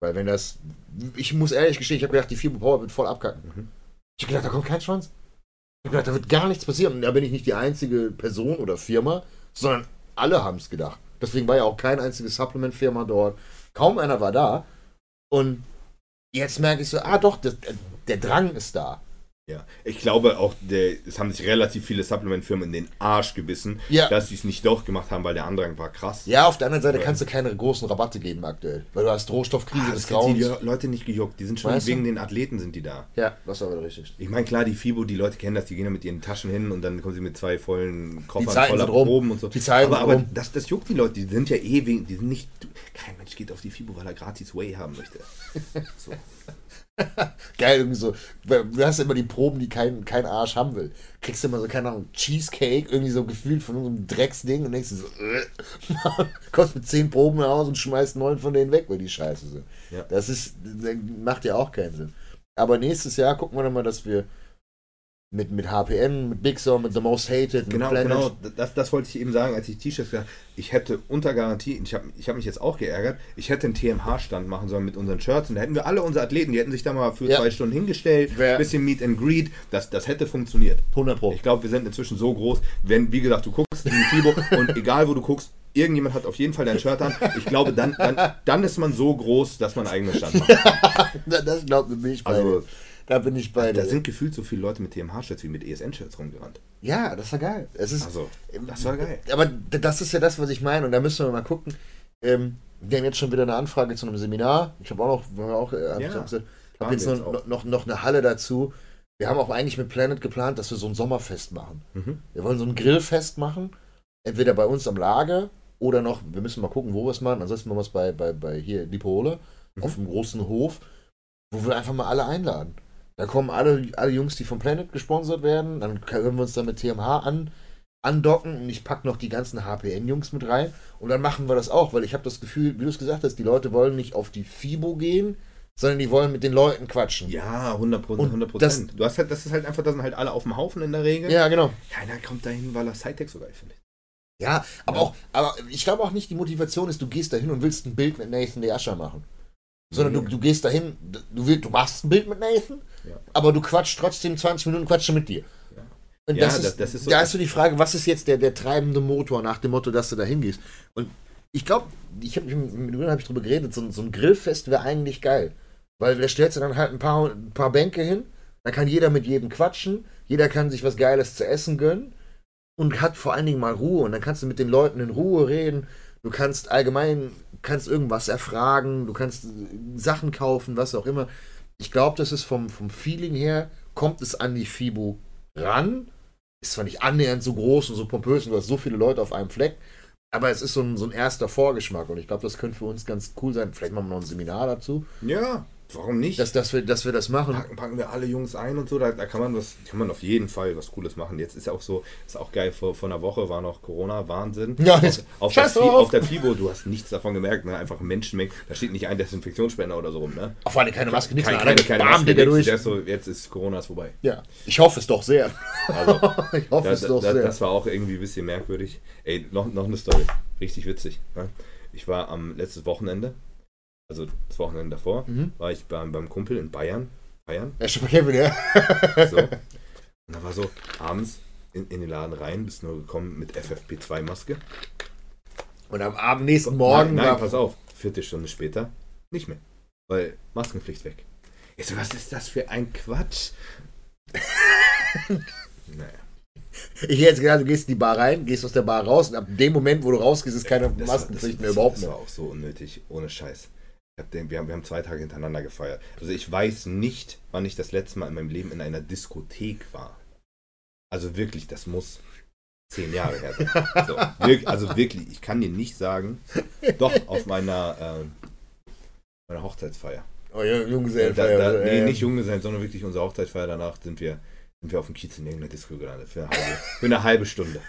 Weil wenn das. Ich muss ehrlich gestehen, ich habe gedacht, die Fibo Power wird voll abkacken. Mhm. Ich habe gedacht, da kommt kein Schwanz. Ich habe da wird gar nichts passieren. Und da bin ich nicht die einzige Person oder Firma, sondern alle haben es gedacht. Deswegen war ja auch kein einziges Supplement-Firma dort. Kaum einer war da. Und jetzt merke ich so, ah doch, der, der Drang ist da. Ja, ich glaube auch, der, es haben sich relativ viele Supplement-Firmen in den Arsch gebissen, Ja. dass sie es nicht doch gemacht haben, weil der Andrang war krass. Ja, auf der anderen Seite kannst du keine großen Rabatte geben aktuell. Weil du hast Rohstoffkrise Ah, des hat die Grauens. Leute nicht gejuckt. Die sind schon Weißt du? wegen den Athleten sind die da. Ja, das war wieder richtig. Ich meine, klar, die FIBO, die Leute kennen das, die gehen da mit ihren Taschen hin und dann kommen sie mit zwei vollen Koffern voller. Proben und so. Die Zeiten aber aber das, das juckt die Leute, die sind ja eh wegen, die sind nicht, du, kein Mensch geht auf die FIBO, weil er gratis Way haben möchte. So. Geil, irgendwie so. Du hast immer die Proben, die kein, kein Arsch haben will. Kriegst du immer so, keine Ahnung, Cheesecake, irgendwie so gefühlt von so einem Drecksding und denkst du so, äh, kommst mit zehn Proben nach Hause und schmeißt neun von denen weg, weil die scheiße sind. Ja. Das ist, das macht ja auch keinen Sinn. Aber nächstes Jahr gucken wir dann mal, dass wir mit, mit HPN, mit Big Sound, mit The Most Hated, Genau, mit Planet, genau, das, das wollte ich eben sagen, als ich T-Shirts gesagt habe. Ich hätte unter Garantie, ich habe ich hab mich jetzt auch geärgert, ich hätte einen TMH-Stand machen sollen mit unseren Shirts und da hätten wir alle unsere Athleten, die hätten sich da mal für Ja. zwei Stunden hingestellt, Wär- bisschen Meet and Greet, das, das hätte funktioniert. 100 Pro. Ich glaube, wir sind inzwischen so groß, wenn, wie gesagt, du guckst in die FIBO und egal wo du guckst, irgendjemand hat auf jeden Fall dein Shirt an. Ich glaube, dann, dann, dann ist man so groß, dass man einen eigenen Stand macht. Das glaubt mir nicht Also. Da bin ich bei Da sind gefühlt so viele Leute mit TMH-Shirts wie mit ESN-Shirts rumgerannt. Ja, das war geil. Es ist, Also, das war geil. aber das ist ja das, was ich meine. Und da müssen wir mal gucken. Ähm, wir haben jetzt schon wieder eine Anfrage zu einem Seminar. Ich habe auch noch, wir haben auch, äh, Ja, gesagt, hab jetzt noch, jetzt auch. noch, noch eine Halle dazu. Wir haben auch eigentlich mit Planet geplant, dass wir so ein Sommerfest machen. Mhm. Wir wollen so ein Grillfest machen. Entweder bei uns am Lager oder noch, wir müssen mal gucken, wo wir es machen. Ansonsten machen wir es bei, bei, bei hier Lipole Mhm. auf dem großen Hof, wo wir einfach mal alle einladen. Da kommen alle, alle Jungs, die vom Planet gesponsert werden. Dann können wir uns da mit TMH an, andocken und ich packe noch die ganzen HPN-Jungs mit rein. Und dann machen wir das auch, weil ich habe das Gefühl, wie du es gesagt hast, die Leute wollen nicht auf die FIBO gehen, sondern die wollen mit den Leuten quatschen. Ja, 100 Und Prozent. 100 das- Prozent. Du hast halt, das ist halt einfach, da sind halt alle auf dem Haufen in der Regel. Ja, genau. Keiner kommt dahin, weil er Sidetech so geil findet. Ja, aber Ja. auch, aber ich glaube auch nicht, die Motivation ist, du gehst dahin und willst ein Bild mit Nathan the Asher machen. Sondern du, du gehst dahin, du, willst, du machst ein Bild mit Nathan, Ja. aber du quatscht trotzdem 20 Minuten Quatsche mit dir. Ja. Und Ja, das, das- ist, das ist so- da ist so die Frage, was ist jetzt der, der treibende Motor nach dem Motto, dass du da hingehst? Und ich glaube, ich habe mit Julian hab ich drüber geredet, so, ein- so ein Grillfest wäre eigentlich geil. Weil da stellst du dann halt ein paar, ein paar Bänke hin, da kann jeder mit jedem quatschen, jeder kann sich was Geiles zu essen gönnen und hat vor allen Dingen mal Ruhe und dann kannst du mit den Leuten in Ruhe reden. du kannst allgemein, kannst irgendwas erfragen, du kannst Sachen kaufen, was auch immer. Ich glaube, das ist vom, vom Feeling her, kommt es an die FIBO ran. Ist zwar nicht annähernd so groß und so pompös und du hast so viele Leute auf einem Fleck, aber es ist so ein, so ein erster Vorgeschmack und ich glaube, das könnte für uns ganz cool sein. Vielleicht machen wir noch ein Seminar dazu. Ja, warum nicht? Dass, dass, wir, dass wir das machen. packen, packen wir alle Jungs ein und so, da, da kann man was, kann man auf jeden Fall was Cooles machen. Jetzt ist ja auch so, ist auch geil, vor, vor einer Woche war noch Corona, Wahnsinn. Ja, auf, auf, der, auf der FIBO, du hast nichts davon gemerkt, ne? einfach Menschenmengen, da steht nicht ein Desinfektionsspender oder so rum, ne? Auf alle keine Maske, nichts keine, Alle keine bam, Maske, durch. der so, jetzt ist Corona ist vorbei. Ja, ich hoffe es doch sehr. Also, ich hoffe da, es doch da, sehr. das war auch irgendwie ein bisschen merkwürdig. Ey, noch, noch eine Story, richtig witzig. Ne? Ich war am letztes Wochenende, also das Wochenende davor, Mhm. war ich beim, beim Kumpel in Bayern, Bayern, Ja, schon mal Kevin, ja. So. Und da war so abends in, in den Laden rein, bist nur gekommen mit FFP2-Maske. Und am Abend, nächsten Morgen Nein, nein war pass auf. Viertelstunde später nicht mehr. Weil Maskenpflicht weg. Ich so, was ist das für ein Quatsch? naja. Ich hätte jetzt gedacht, du gehst in die Bar rein, gehst aus der Bar raus und ab dem Moment, wo du rausgehst, ist keine Das war- Maskenpflicht das, mehr das, überhaupt das mehr. war auch so unnötig, ohne Scheiß. Wir, haben, zwei Tage hintereinander gefeiert. Also ich weiß nicht, wann ich das letzte Mal in meinem Leben in einer Diskothek war. Also wirklich, das muss zehn Jahre her sein. So, wirk, also wirklich, ich kann dir nicht sagen, doch auf meiner, ähm, meiner Hochzeitsfeier. Oh, ja, Da, Junggesellenfeier. da, oder, nee, äh, nicht Junge sein, sondern wirklich unsere Hochzeitsfeier danach sind wir, sind wir auf dem Kiez in irgendeiner Disco gelandet. Für eine halbe, für eine halbe Stunde.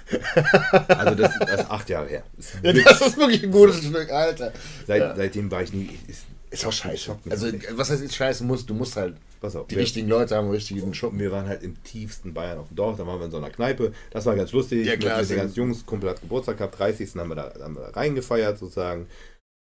Also das, das ist acht Jahre her. Das ist Ja, wirklich- das ist wirklich ein gutes Stück, Alter. Seit, Ja. Seitdem war ich nie. Ist, Ist auch scheiße. Also, was heißt jetzt scheiße? Musst, du musst halt pass auf. die richtigen Leute haben, richtigen Schuppen. wir waren halt im tiefsten Bayern auf dem Dorf. Da waren wir in so einer Kneipe. Das war ganz lustig. Ja, klar, Mit, den ganzen Jungs. Kumpel hat Geburtstag gehabt. 30. haben wir da, haben wir da reingefeiert sozusagen.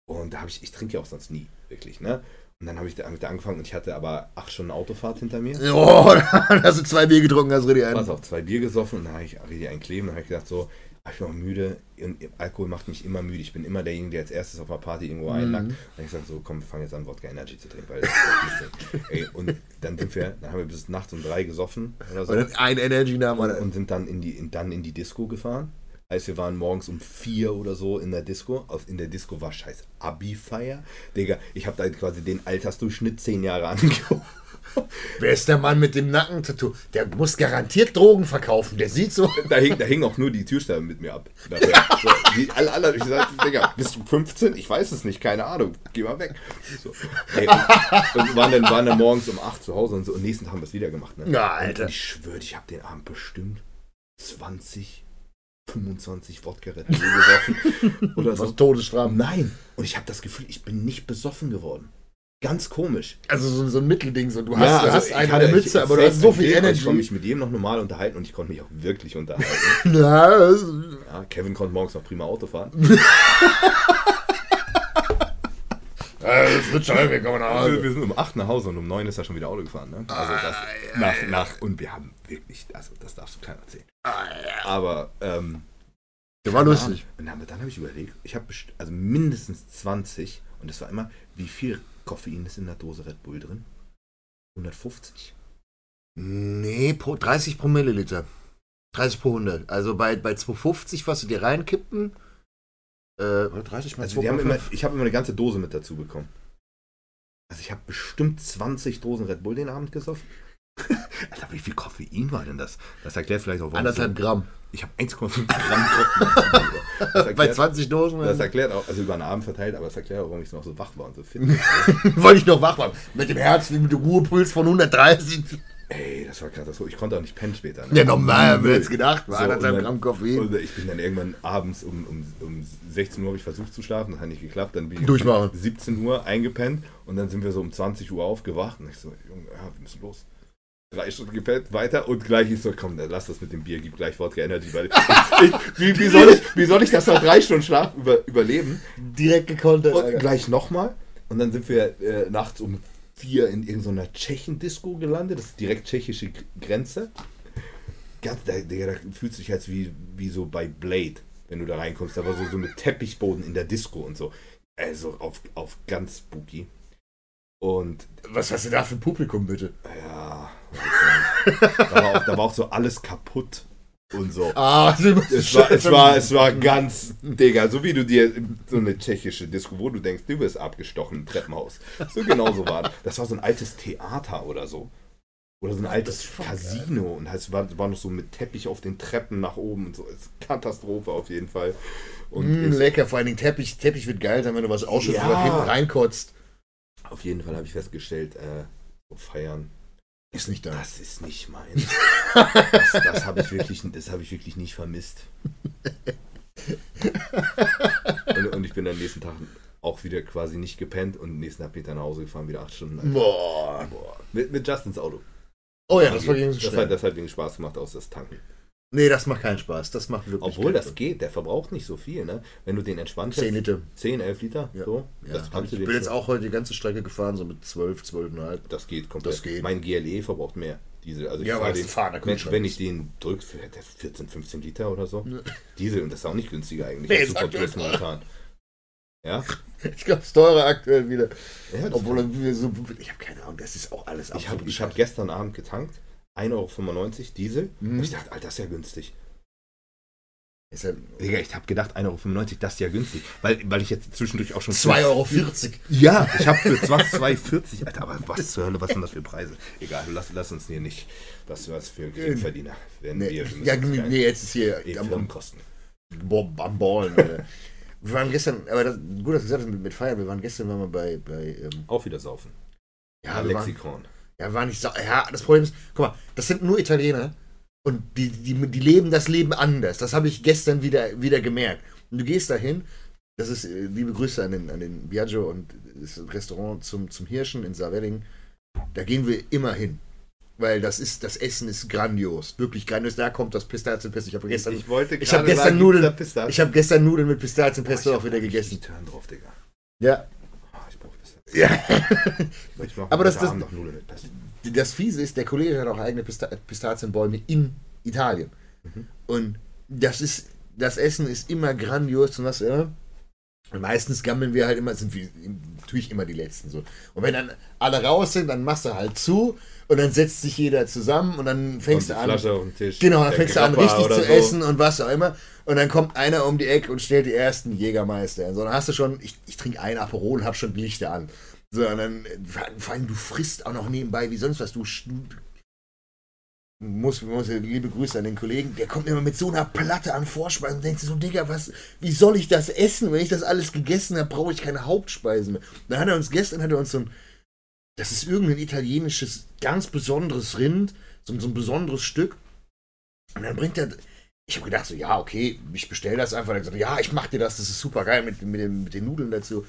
Und da habe ich, ich trinke ja auch sonst nie, wirklich, ne? Und dann habe ich da, hab ich da angefangen und ich hatte aber acht Stunden Autofahrt hinter mir. Oh, da hast du zwei Bier getrunken, hast richtig Pass einen. auf, zwei Bier gesoffen und dann habe ich richtig einen kleben. Dann habe ich gedacht, so, ah, ich bin auch müde. Und Alkohol macht mich immer müde. Ich bin immer derjenige, der als erstes auf einer Party irgendwo einlackt. Und ich sage so, komm, wir fangen jetzt an, Wodka Energy zu trinken. Weil das ist nicht so. Ey, und dann sind wir, dann haben wir bis nachts um drei gesoffen oder so. Und dann ein Energy nahm Und, und sind dann in die, in, dann in die Disco gefahren. Heißt, wir waren morgens um vier oder so in der Disco. In der Disco war scheiß Abi-Feier. Digga, ich habe da quasi den Altersdurchschnitt zehn Jahre angeguckt. Wer ist der Mann mit dem Nackentattoo? Der muss garantiert Drogen verkaufen. Der sieht so. Da hing, da hing auch nur die Türsteher mit mir ab. Dafür. So, die, alle anderen, ich sagte, Digga, bist du 15? Ich weiß es nicht, keine Ahnung. Geh mal weg. So. Ey, und, und waren, dann, waren dann morgens um 8 zu Hause und so. Und nächsten Tag haben wir es wieder gemacht. Ne? Ja, Alter. Und ich schwöre, ich habe den Abend bestimmt 20, 25 Wodka Red Bull gesoffen. oder so. Was Todesstrafe. Nein. Und ich habe das Gefühl, ich bin nicht besoffen geworden. Ganz komisch. Also so, so ein Mittelding. So. Du hast, du hast ich eine hatte- Mütze, ich- aber du hast so viel aber Ich konnte Energy. mich mit jedem noch normal unterhalten und ich konnte mich auch wirklich unterhalten. Ja, Ja, Kevin konnte morgens noch prima Auto fahren. das wird schon, wir kommen nach Hause. wir sind um 8 nach Hause und um 9 ist er schon wieder Auto gefahren. Ne? Also das, Ah, nach, nach, und wir haben wirklich, also das darfst du keiner erzählen. Aber ähm, Der war lustig. Und dann, dann habe ich überlegt, ich habe also mindestens 20 und das war immer, wie viel Koffein ist in der Dose Red Bull drin? 150. Nee, pro, 30 pro Milliliter. 30 pro 100. Also bei, bei 250, was du dir reinkippen, äh, oder 30 mal Also wir haben immer, 2,5. ich habe immer eine ganze Dose mit dazu bekommen. Also ich habe bestimmt 20 Dosen Red Bull den Abend gesoffen. Alter, wie viel Koffein war denn das? Das erklärt vielleicht auch, warum Anderthalb Gramm. Ich habe 1,5 Gramm Koffein. Das Bei erklärt, 20 Dosen. das erklärt auch, also über den Abend verteilt, aber es erklärt auch, warum ich noch so wach war und so fit. wollte ich noch wach machen. Mit dem Herz, mit dem Ruhepuls von 130. Ey, das war Katastrophe. Ich konnte auch nicht pennen später. Ne? Ja, normal, wir jetzt gedacht. War So, anderthalb Gramm Koffein. Und ich bin dann irgendwann abends um, um, um 16 Uhr habe ich versucht zu schlafen, das hat nicht geklappt. Dann bin ich Durchmachen. um 17 Uhr eingepennt und dann sind wir so um 20 Uhr aufgewacht und ich so, Junge, ja, wir müssen los. Drei Stunden gepennt, weiter und gleich ist so, komm, dann lass das mit dem Bier, gib gleich Wodka Energy, weil ich, wie, wie, soll ich, wie soll ich das nach drei Stunden Schlaf über, überleben? Direkt gekontert. Und Alter. gleich nochmal. Und dann sind wir äh, nachts um vier in irgendeiner Tschechen-Disco gelandet. Das ist direkt tschechische Grenze. Ganz, da, Digga, da fühlt sich jetzt wie, wie so bei Blade, wenn du da reinkommst. Da war so, so mit Teppichboden in der Disco und so. Also auf, auf ganz spooky. Und Was hast du da für ein Publikum, bitte? ja, da, war auch, da war auch so alles kaputt. Und so. Ah, Es war, es war, es war ganz, Digga, so wie du dir so eine tschechische Disco, wo du denkst, du wirst abgestochen im Treppenhaus. So genauso war das. Das war so ein altes Theater oder so. Oder so ein altes Casino. Und es war, war noch so mit Teppich auf den Treppen nach oben und so. Ist Katastrophe auf jeden Fall. Und Mm, lecker, vor allen Dingen Teppich. Teppich wird geil sein, wenn du was ausschützt Ja. oder hinten reinkotzt. auf jeden Fall habe ich festgestellt, äh, feiern, Ist nicht da. das ist nicht mein. Das, das habe ich, wirklich- das hab ich wirklich nicht vermisst. Und, und ich bin am nächsten Tag auch wieder quasi nicht gepennt und am nächsten Tag bin ich dann nach Hause gefahren, wieder acht Stunden. Alter. Boah. Boah. Mit, mit Justins Auto. Oh ja, das war gegen das hat, das hat wegen Spaß gemacht, aus das Tanken. Nee, das macht keinen Spaß. Das macht wirklich Obwohl keinen das geht, der verbraucht nicht so viel, ne? Wenn du den entspannt 10 Liter. 10, 11 Liter, Ja. so. Ja, das kannst ich du bin jetzt auch heute die ganze Strecke gefahren, so mit 12, 12,5. Das geht komplett. Das geht. Mein GLE verbraucht mehr Diesel. Also ich Ja, weil es den, ein fahrender wenn, ich den drücke, für der 14, 15 Liter oder so. Ja. Diesel, und das ist auch nicht günstiger eigentlich. Nee, Super Plus momentan. Ja? Ich glaube, es ist teurer aktuell wieder. ja Obwohl so. Ich habe keine Ahnung, das ist auch alles ich habe ich hab gestern Abend getankt. 1,95 Euro Diesel. Mhm. Und ich dachte, Alter, das ist ja günstig. Ist ja Digga, ich habe gedacht, 1,95 Euro, das ist ja günstig. Weil, weil ich jetzt zwischendurch auch schon. 2,40 Euro. Ja, ich habe für 2,40. Alter, aber was zur Hölle, was sind das für Preise? Egal, lass, lass uns hier nicht. Das ist was für Geringverdiener. Werden Nee, wir, wir müssen ja, nee, jetzt ist hier eh am, Firmenkosten. Boah, am Ballen. Alter. wir waren gestern, aber das, gut, dass du gesagt hast mit, mit Feiern, wir waren gestern waren wir bei, bei ähm, Auch wieder saufen. ja, wir waren, Lexikon. Ja, waren nicht so, ja, das Problem ist, guck mal, das sind nur Italiener und die, die, die leben das Leben anders. Das habe ich gestern wieder, wieder gemerkt. Und du gehst dahin, das ist, äh, liebe Grüße an den, an den Biagio und das Restaurant zum, zum Hirschen in Saarwelling. Da gehen wir immer hin. Weil das ist, das Essen ist grandios. Wirklich grandios. Da kommt das Pistazienpesto. Ich habe gestern, ich wollte ich hab gerade gestern sagen, Nudeln- ich habe gestern Nudeln mit Boah, Pistazienpesto ich auch wieder gegessen. Turn drauf, Digga. Ja. Ah, ich brauche Pistazien. Ja. Aber das- das- das Fiese ist, der Kollege hat auch eigene Pista Pistazienbäume in Italien. Mhm. Und das ist, das Essen ist immer grandios und was immer. Und meistens gammeln wir halt immer, sind wir natürlich immer die Letzten so. Und wenn dann alle raus sind, dann machst du halt zu und dann setzt sich jeder zusammen und dann fängst Und du an. Flasche auf den Tisch. Genau, dann fängst du an, Grappa richtig zu so. essen und was auch immer. Und dann kommt einer um die Ecke und stellt die ersten Jägermeister. So, dann hast du schon, ich, ich trinke ein Aperol und hab schon die Lichter an. So, und dann, vor allem, du frisst auch noch nebenbei wie sonst was. Du, muss, muss, liebe Grüße an den Kollegen, der kommt immer mit so einer Platte an Vorspeisen und denkst du so, Digga, was, wie soll ich das essen? Wenn ich das alles gegessen habe, brauche ich keine Hauptspeisen mehr. Dann hat er uns, gestern hat er uns so ein, das ist irgendein italienisches, ganz besonderes Rind, so, so ein besonderes Stück. Und dann bringt er, ich habe gedacht so, ja, okay, ich bestelle das einfach. Hat gesagt, ja, ich mach dir das, das ist super geil mit, mit, den, mit den Nudeln dazu.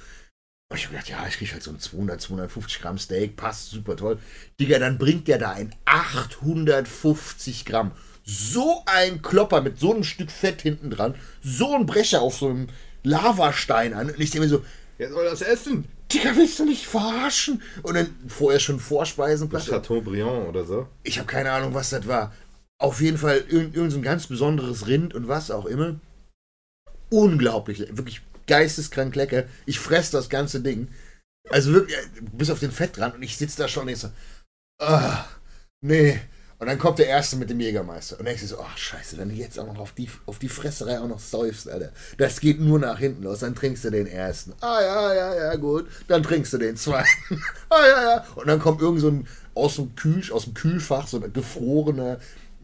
Und ich habe gedacht, ja, ich kriege halt so ein 200, 250 Gramm Steak, passt super toll. Digga, dann bringt der da ein 850 Gramm. So ein Klopper mit so einem Stück Fett hinten dran, so ein Brecher auf so einem Lavastein an. Und ich denke mir so, Wer soll das essen? Digga, willst du mich verarschen? Und dann vorher schon Vorspeisenplatte. Chateaubriand oder so. Ich habe keine Ahnung, was das war. Auf jeden Fall irgend, irgend so ganz besonderes Rind und was auch immer. Unglaublich, wirklich geisteskrank lecker. Ich fress das ganze Ding. Also wirklich, äh, bis auf den Fett dran und ich sitze da schon und denk so, ah, nee. Und dann kommt der Erste mit dem Jägermeister und denkst dir so, ach scheiße, wenn du jetzt auch noch auf die, auf die Fresserei auch noch säufst, Alter. Das geht nur nach hinten los, dann trinkst du den Ersten. Ah ja, ja, ja, gut. Dann trinkst du den Zweiten. ah ja, ja. Und dann kommt irgend so ein aus dem, Kühl, aus dem Kühlfach so ein gefrorener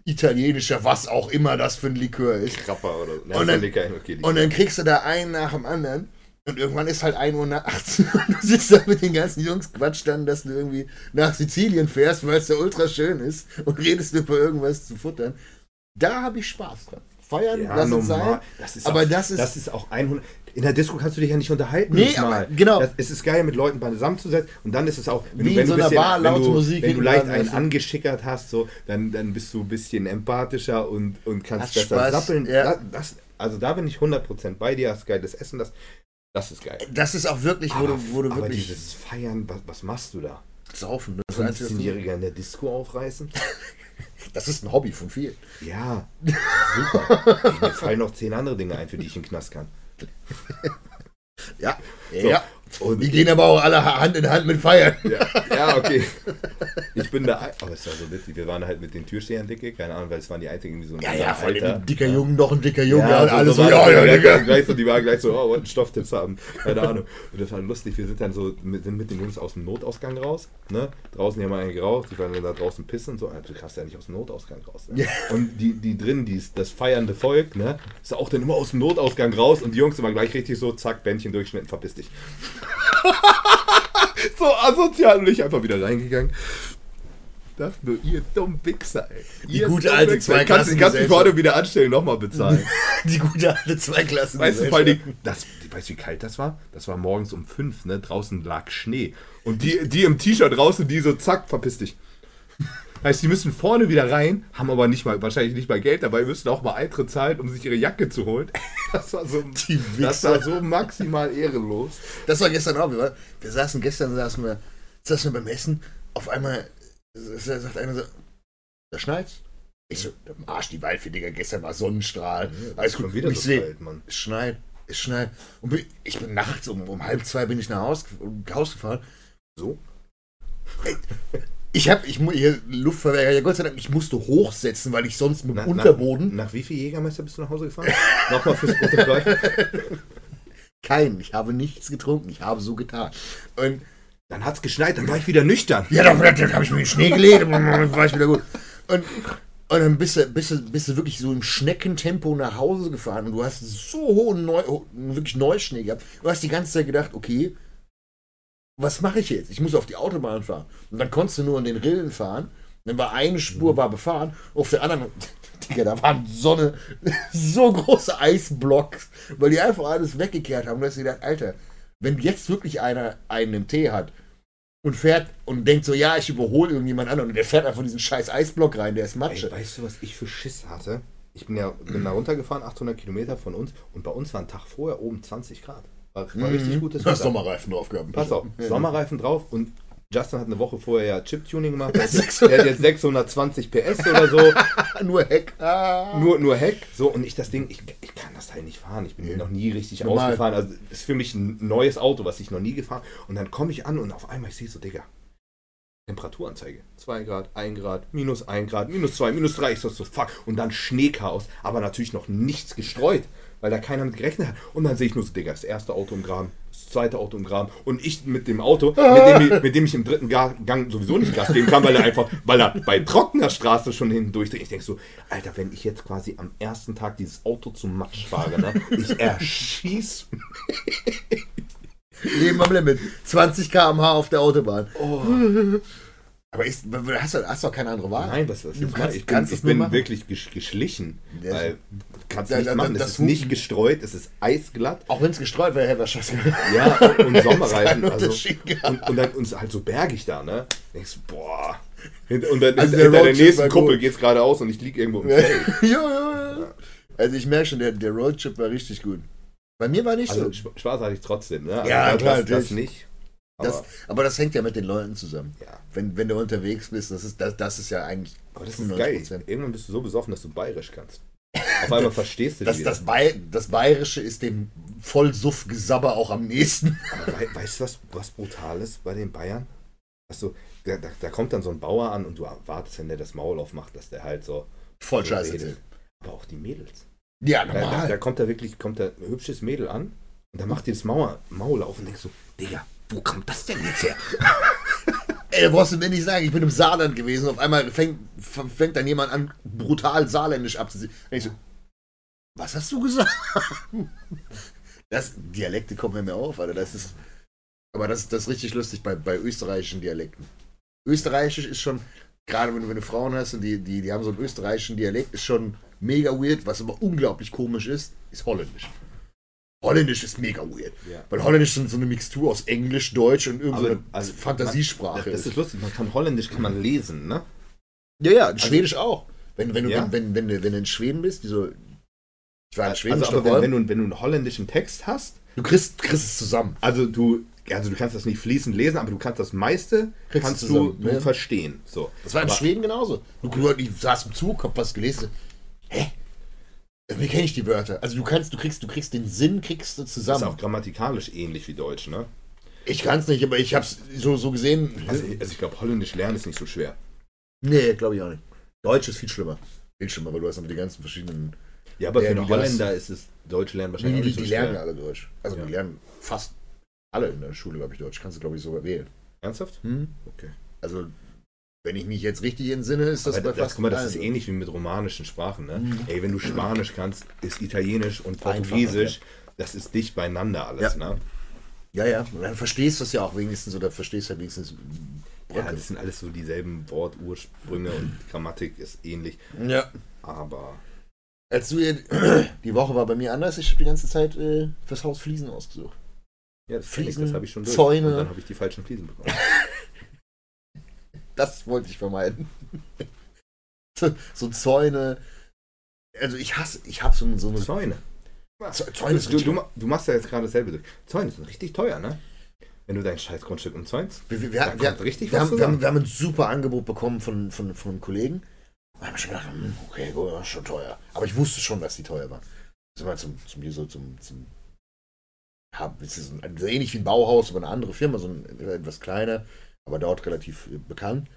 italienischer, was auch immer das für ein Likör ist. Krapper oder so. Und dann- okay, Und dann kriegst du da einen nach dem anderen. Und irgendwann ist halt 1 Uhr nachts. Und du sitzt da mit den ganzen Jungs, quatscht dann, dass du irgendwie nach Sizilien fährst, weil es da ultra schön ist. Und redest über irgendwas zu futtern. Da habe ich Spaß dran. Feiern, ja, lass es normal. sein. Das Aber auch, das ist- das ist auch 100. In der Disco kannst du dich ja nicht unterhalten. Nee, aber genau. Das, es ist geil, mit Leuten zusammenzusetzen. Und dann ist es auch, wenn Wie du, in wenn so du einer bisschen, Bar, wenn du, wenn du leicht einen angeschickert hast, so, dann, dann bist du ein bisschen empathischer und, und kannst Hast besser Spaß, sappeln. ja. Das, also da bin ich 100% bei dir, hast geiles Essen, das, das ist geil. Das ist auch wirklich, wo aber, du, wo du aber wirklich dieses Feiern, was, was machst du da? saufen. Du- 15-Jähriger in der Disco aufreißen? das ist ein Hobby von vielen. Ja, super. Mir fallen noch zehn andere Dinge ein, für die ich in den Knast kann. Ja. So, Ja. Und Die gehen aber auch alle Hand in Hand mit Feiern. Ja, ja, okay. Ich bin da. Aber es war so witzig. Wir waren halt mit den Türstehern dicke, keine Ahnung, weil es waren die einzigen, die so ein Ja, ja, vor allem ein dicker Junge, noch ein dicker Junge. Ja, und alle so, war ja, ja, Digga. Gleich so, die waren gleich so, oh, wollten Stofftipps haben. Keine Ahnung. Und das war lustig. Wir sind dann so, mit, sind mit den Jungs aus dem Notausgang raus. Ne? Draußen haben wir einen geraucht, die waren dann da draußen pissen und so. Also, du kannst ja nicht aus dem Notausgang raus. Ne? Und die, die drin, die, das feiernde Volk, ne, ist auch dann immer aus dem Notausgang raus und die Jungs immer gleich richtig so, zack, Bändchen durchschnitten, verpiss dich. so asozial und ich einfach wieder reingegangen. Dachte nur, ihr dumm Wichser, ey. Die Ihr gute alte Wichser. Kannst, kannst du vorne wieder anstellen, nochmal bezahlen. Die gute alte Zweiklassen. Weißt du, vor allem, das, weißt du, wie kalt das war? Das war morgens um fünf, ne? Draußen lag Schnee. Und die, die im T-Shirt draußen, die so, zack, verpiss dich. Heißt, die müssen vorne wieder rein, haben aber nicht mal, wahrscheinlich nicht mal Geld dabei, müssen auch mal Eintritt zahlen, um sich ihre Jacke zu holen. Das war so, das war so maximal ehrenlos. Das war gestern auch. Wir, wir saßen gestern, saßen wir, saßen wir beim Essen. Auf einmal sagt einer so, da schneit's. Ich so, Arsch die Waldfee, Digga, gestern war Sonnenstrahl. Alles gut. Wieder ich so seh, kalt, Mann. es schneit, es schneit. Und bin, ich bin nachts um, um halb zwei bin ich nach Haus, Haus gefahren. So? Ich habe, ich mu- hier Luftverwehr, ja Gott sei Dank, ich musste hochsetzen, weil ich sonst mit dem Na- Unterboden Nach, nach wie viel Jägermeister bist du nach Hause gefahren? Nochmal fürs Protokoll. kein, ich habe nichts getrunken, ich habe so getan. Und Dann hat's geschneit, dann war ich wieder nüchtern. Ja, dann, dann habe ich mir in den Schnee gelegt und dann war ich wieder gut. Und, und dann bist du, bist, du, bist du wirklich so im Schneckentempo nach Hause gefahren und du hast so hohen Neu, wirklich Neuschnee gehabt. Du hast die ganze Zeit gedacht, okay, was mache ich jetzt? Ich muss auf die Autobahn fahren. Und dann konntest du nur in den Rillen fahren. Dann war eine Spur war befahren, auf der anderen, Digga, da waren so eine, so große Eisblocks, weil die einfach alles weggekehrt haben. Und du hast dir gedacht, Alter, wenn jetzt wirklich einer einen im Tee hat und fährt und denkt so, ja, ich überhole irgendjemand anderen und der fährt einfach in diesen scheiß Eisblock rein, der ist Matsche. Ey, weißt du, was ich für Schiss hatte? Ich bin ja bin da runtergefahren, 800 Kilometer von uns, und bei uns war ein Tag vorher oben 20 Grad. War, war richtig gutes Mhm. Du hast Wetter. Sommerreifen drauf gehabt. Pass auf, Ja. Sommerreifen drauf und Justin hat eine Woche vorher ja Chip-Tuning gemacht. Der hat, 600. der hat jetzt 620 PS oder so. Nur Heck. Ah. Nur, nur Heck. So, und ich das Ding, ich, ich kann das Teil nicht fahren. Ich bin Nee. noch nie richtig Normal. ausgefahren. Also, ist für mich ein neues Auto, was ich noch nie gefahren Und dann komme ich an und auf einmal, ich sehe so, Digga, Temperaturanzeige. 2 Grad, 1 Grad, minus 1 Grad, minus 2, minus 3. Ich so, so, fuck. Und dann Schneechaos. Aber natürlich noch nichts gestreut, weil da keiner mit gerechnet hat. Und dann sehe ich nur so, Digga, das erste Auto im Graben, das zweite Auto im Graben. Und ich mit dem Auto, mit dem, ich- mit dem ich im dritten Ga- Gang sowieso nicht Gas geben kann, weil er einfach, weil er bei trockener Straße schon hinten durchdreht. Ich denke so, Alter, wenn ich jetzt quasi am ersten Tag dieses Auto zum Matsch fahre, ne, ich erschieß. Leben am Limit. 20 km/h auf der Autobahn. Oh. Aber ist, hast, du, hast du auch keine andere Wahl? Nein, was, was Du kannst-? Ich bin, kannst es ich bin wirklich gesch geschlichen. Ja, weil kannst nichts da- machen. das es ist Hupen- nicht gestreut, es ist eisglatt. Auch wenn es gestreut wäre, hätte er Scheiße Ja, und, und Sommerreifen. Also, und, und dann uns halt so bergig da, ne? Denkst du, boah. Und dann Also hinter der der, nächsten Kuppel gut. geht's geradeaus und ich lieg irgendwo im ja, Feld. ja, ja. Also ich merke schon, der, der Roadtrip war richtig gut. Bei mir war nicht Also so. Sp- Spaß hatte ich trotzdem, ne? Also Ja, das, klar, das, das nicht. Das, Aber, aber das hängt ja mit den Leuten zusammen. ja. Wenn, wenn du unterwegs bist, das ist, das, das ist ja eigentlich aber das ist geil. 95%. Irgendwann bist du so besoffen, dass du bayerisch kannst. Auf einmal verstehst du Das, das. Bay, das Bayerische ist dem Vollsuff-Gesabber auch am nächsten. Aber wei weißt du, was, was brutal ist bei den Bayern? Also, da, da, da kommt dann so ein Bauer an und du erwartest, wenn der das Maul aufmacht, dass der halt so. Voll so scheiße. redet. Aber auch die Mädels. Ja, Da, da, da normal. kommt da wirklich, kommt da ein hübsches Mädel an und dann macht die das Maul, Maul auf und denkst so, Digga, wo kommt das denn jetzt her? Ey, da brauchst du mir nicht sagen, ich bin im Saarland gewesen. Auf einmal fängt, fängt dann jemand an, brutal saarländisch abzusehen. Und ich so, was hast du gesagt? Das, Dialekte kommen mir mehr auf, Alter. Das ist, aber das, das ist richtig lustig bei, bei österreichischen Dialekten. Österreichisch ist schon, gerade wenn du, wenn du Frauen hast und die, die, die haben so einen österreichischen Dialekt, ist schon mega weird. Was aber unglaublich komisch ist, ist Holländisch. Holländisch ist mega weird. Ja. Weil Holländisch sind so eine Mixtur aus Englisch, Deutsch und irgendeiner Aber, also, Fantasiesprache. Das ist lustig, man kann Holländisch kann man lesen, ne? Ja, ja, Schwedisch auch. Wenn, wenn, du, Ja? wenn, wenn, wenn, du, wenn du in Schweden bist, die so. Ich war in Schweden, Also, aber wenn, wenn, du, wenn du einen holländischen Text hast, du kriegst, kriegst es zusammen. also du, also du kannst das nicht fließend lesen, aber du kannst das meiste Kriegst kannst du du, du ja. verstehen. So. Das war in aber, Schweden genauso. Du, du, ich saß im Zug, hab was gelesen. Wie kenne ich die Wörter? Also du kannst, du kriegst, du kriegst den Sinn, kriegst du Das ist zusammen. auch grammatikalisch ähnlich wie Deutsch, ne? Ich kann es nicht, aber ich habe es so, so gesehen. Also, also ich glaube, Holländisch lernen ist nicht so schwer. Nee, glaube ich auch nicht. Deutsch ist viel schlimmer. Viel schlimmer, weil du hast noch die ganzen verschiedenen. Ja, aber für die einen Holländer ist es Deutsch lernen Nee, wahrscheinlich die, auch nicht die so lernen alle Deutsch. Also Ja. die lernen fast alle in der Schule, glaube ich, Deutsch. Kannst du, glaube ich, sogar wählen. Ernsthaft? Hm? Okay. Also, wenn ich mich jetzt richtig entsinne, ist das aber bei das, fast guck mal, das ist ähnlich wie mit romanischen Sprachen. Ne? Mhm. Ey, wenn du Spanisch kannst, ist Italienisch und Einfacher, Portugiesisch, das ist dicht beieinander alles. Ja. Ne? Ja, ja. Dann verstehst du es ja auch wenigstens oder verstehst halt wenigstens. Ja, das sind alles so dieselben Wortursprünge und Grammatik ist ähnlich. ja. Aber Als du hier, die Woche war bei mir anders, ich habe die ganze Zeit äh, fürs Haus Fliesen ausgesucht. ja, das, kenn ich, Fliesen, das habe ich schon durch. Zäune. Und dann habe ich die falschen Fliesen bekommen. Das wollte ich vermeiden. so, so Zäune. Also ich hasse, ich habe so, so eine. Zäune. Z- Zäune ist Du, du, du machst ja jetzt gerade dasselbe durch. Zäune sind richtig teuer, ne? Wenn du dein scheiß Grundstück umzäunst. wir, wir, wir, wir, richtig wir, haben, wir, haben, wir haben ein super Angebot bekommen von, von, von einem Kollegen. Da haben wir schon gedacht, hm, okay, gut, das ist schon teuer. Aber ich wusste schon, dass die teuer waren. Sind wir zum, zum, hier so zum, zum ja, es ist ein, so ähnlich wie ein Bauhaus, aber eine andere Firma, so ein etwas kleiner, aber dort relativ äh, bekannt.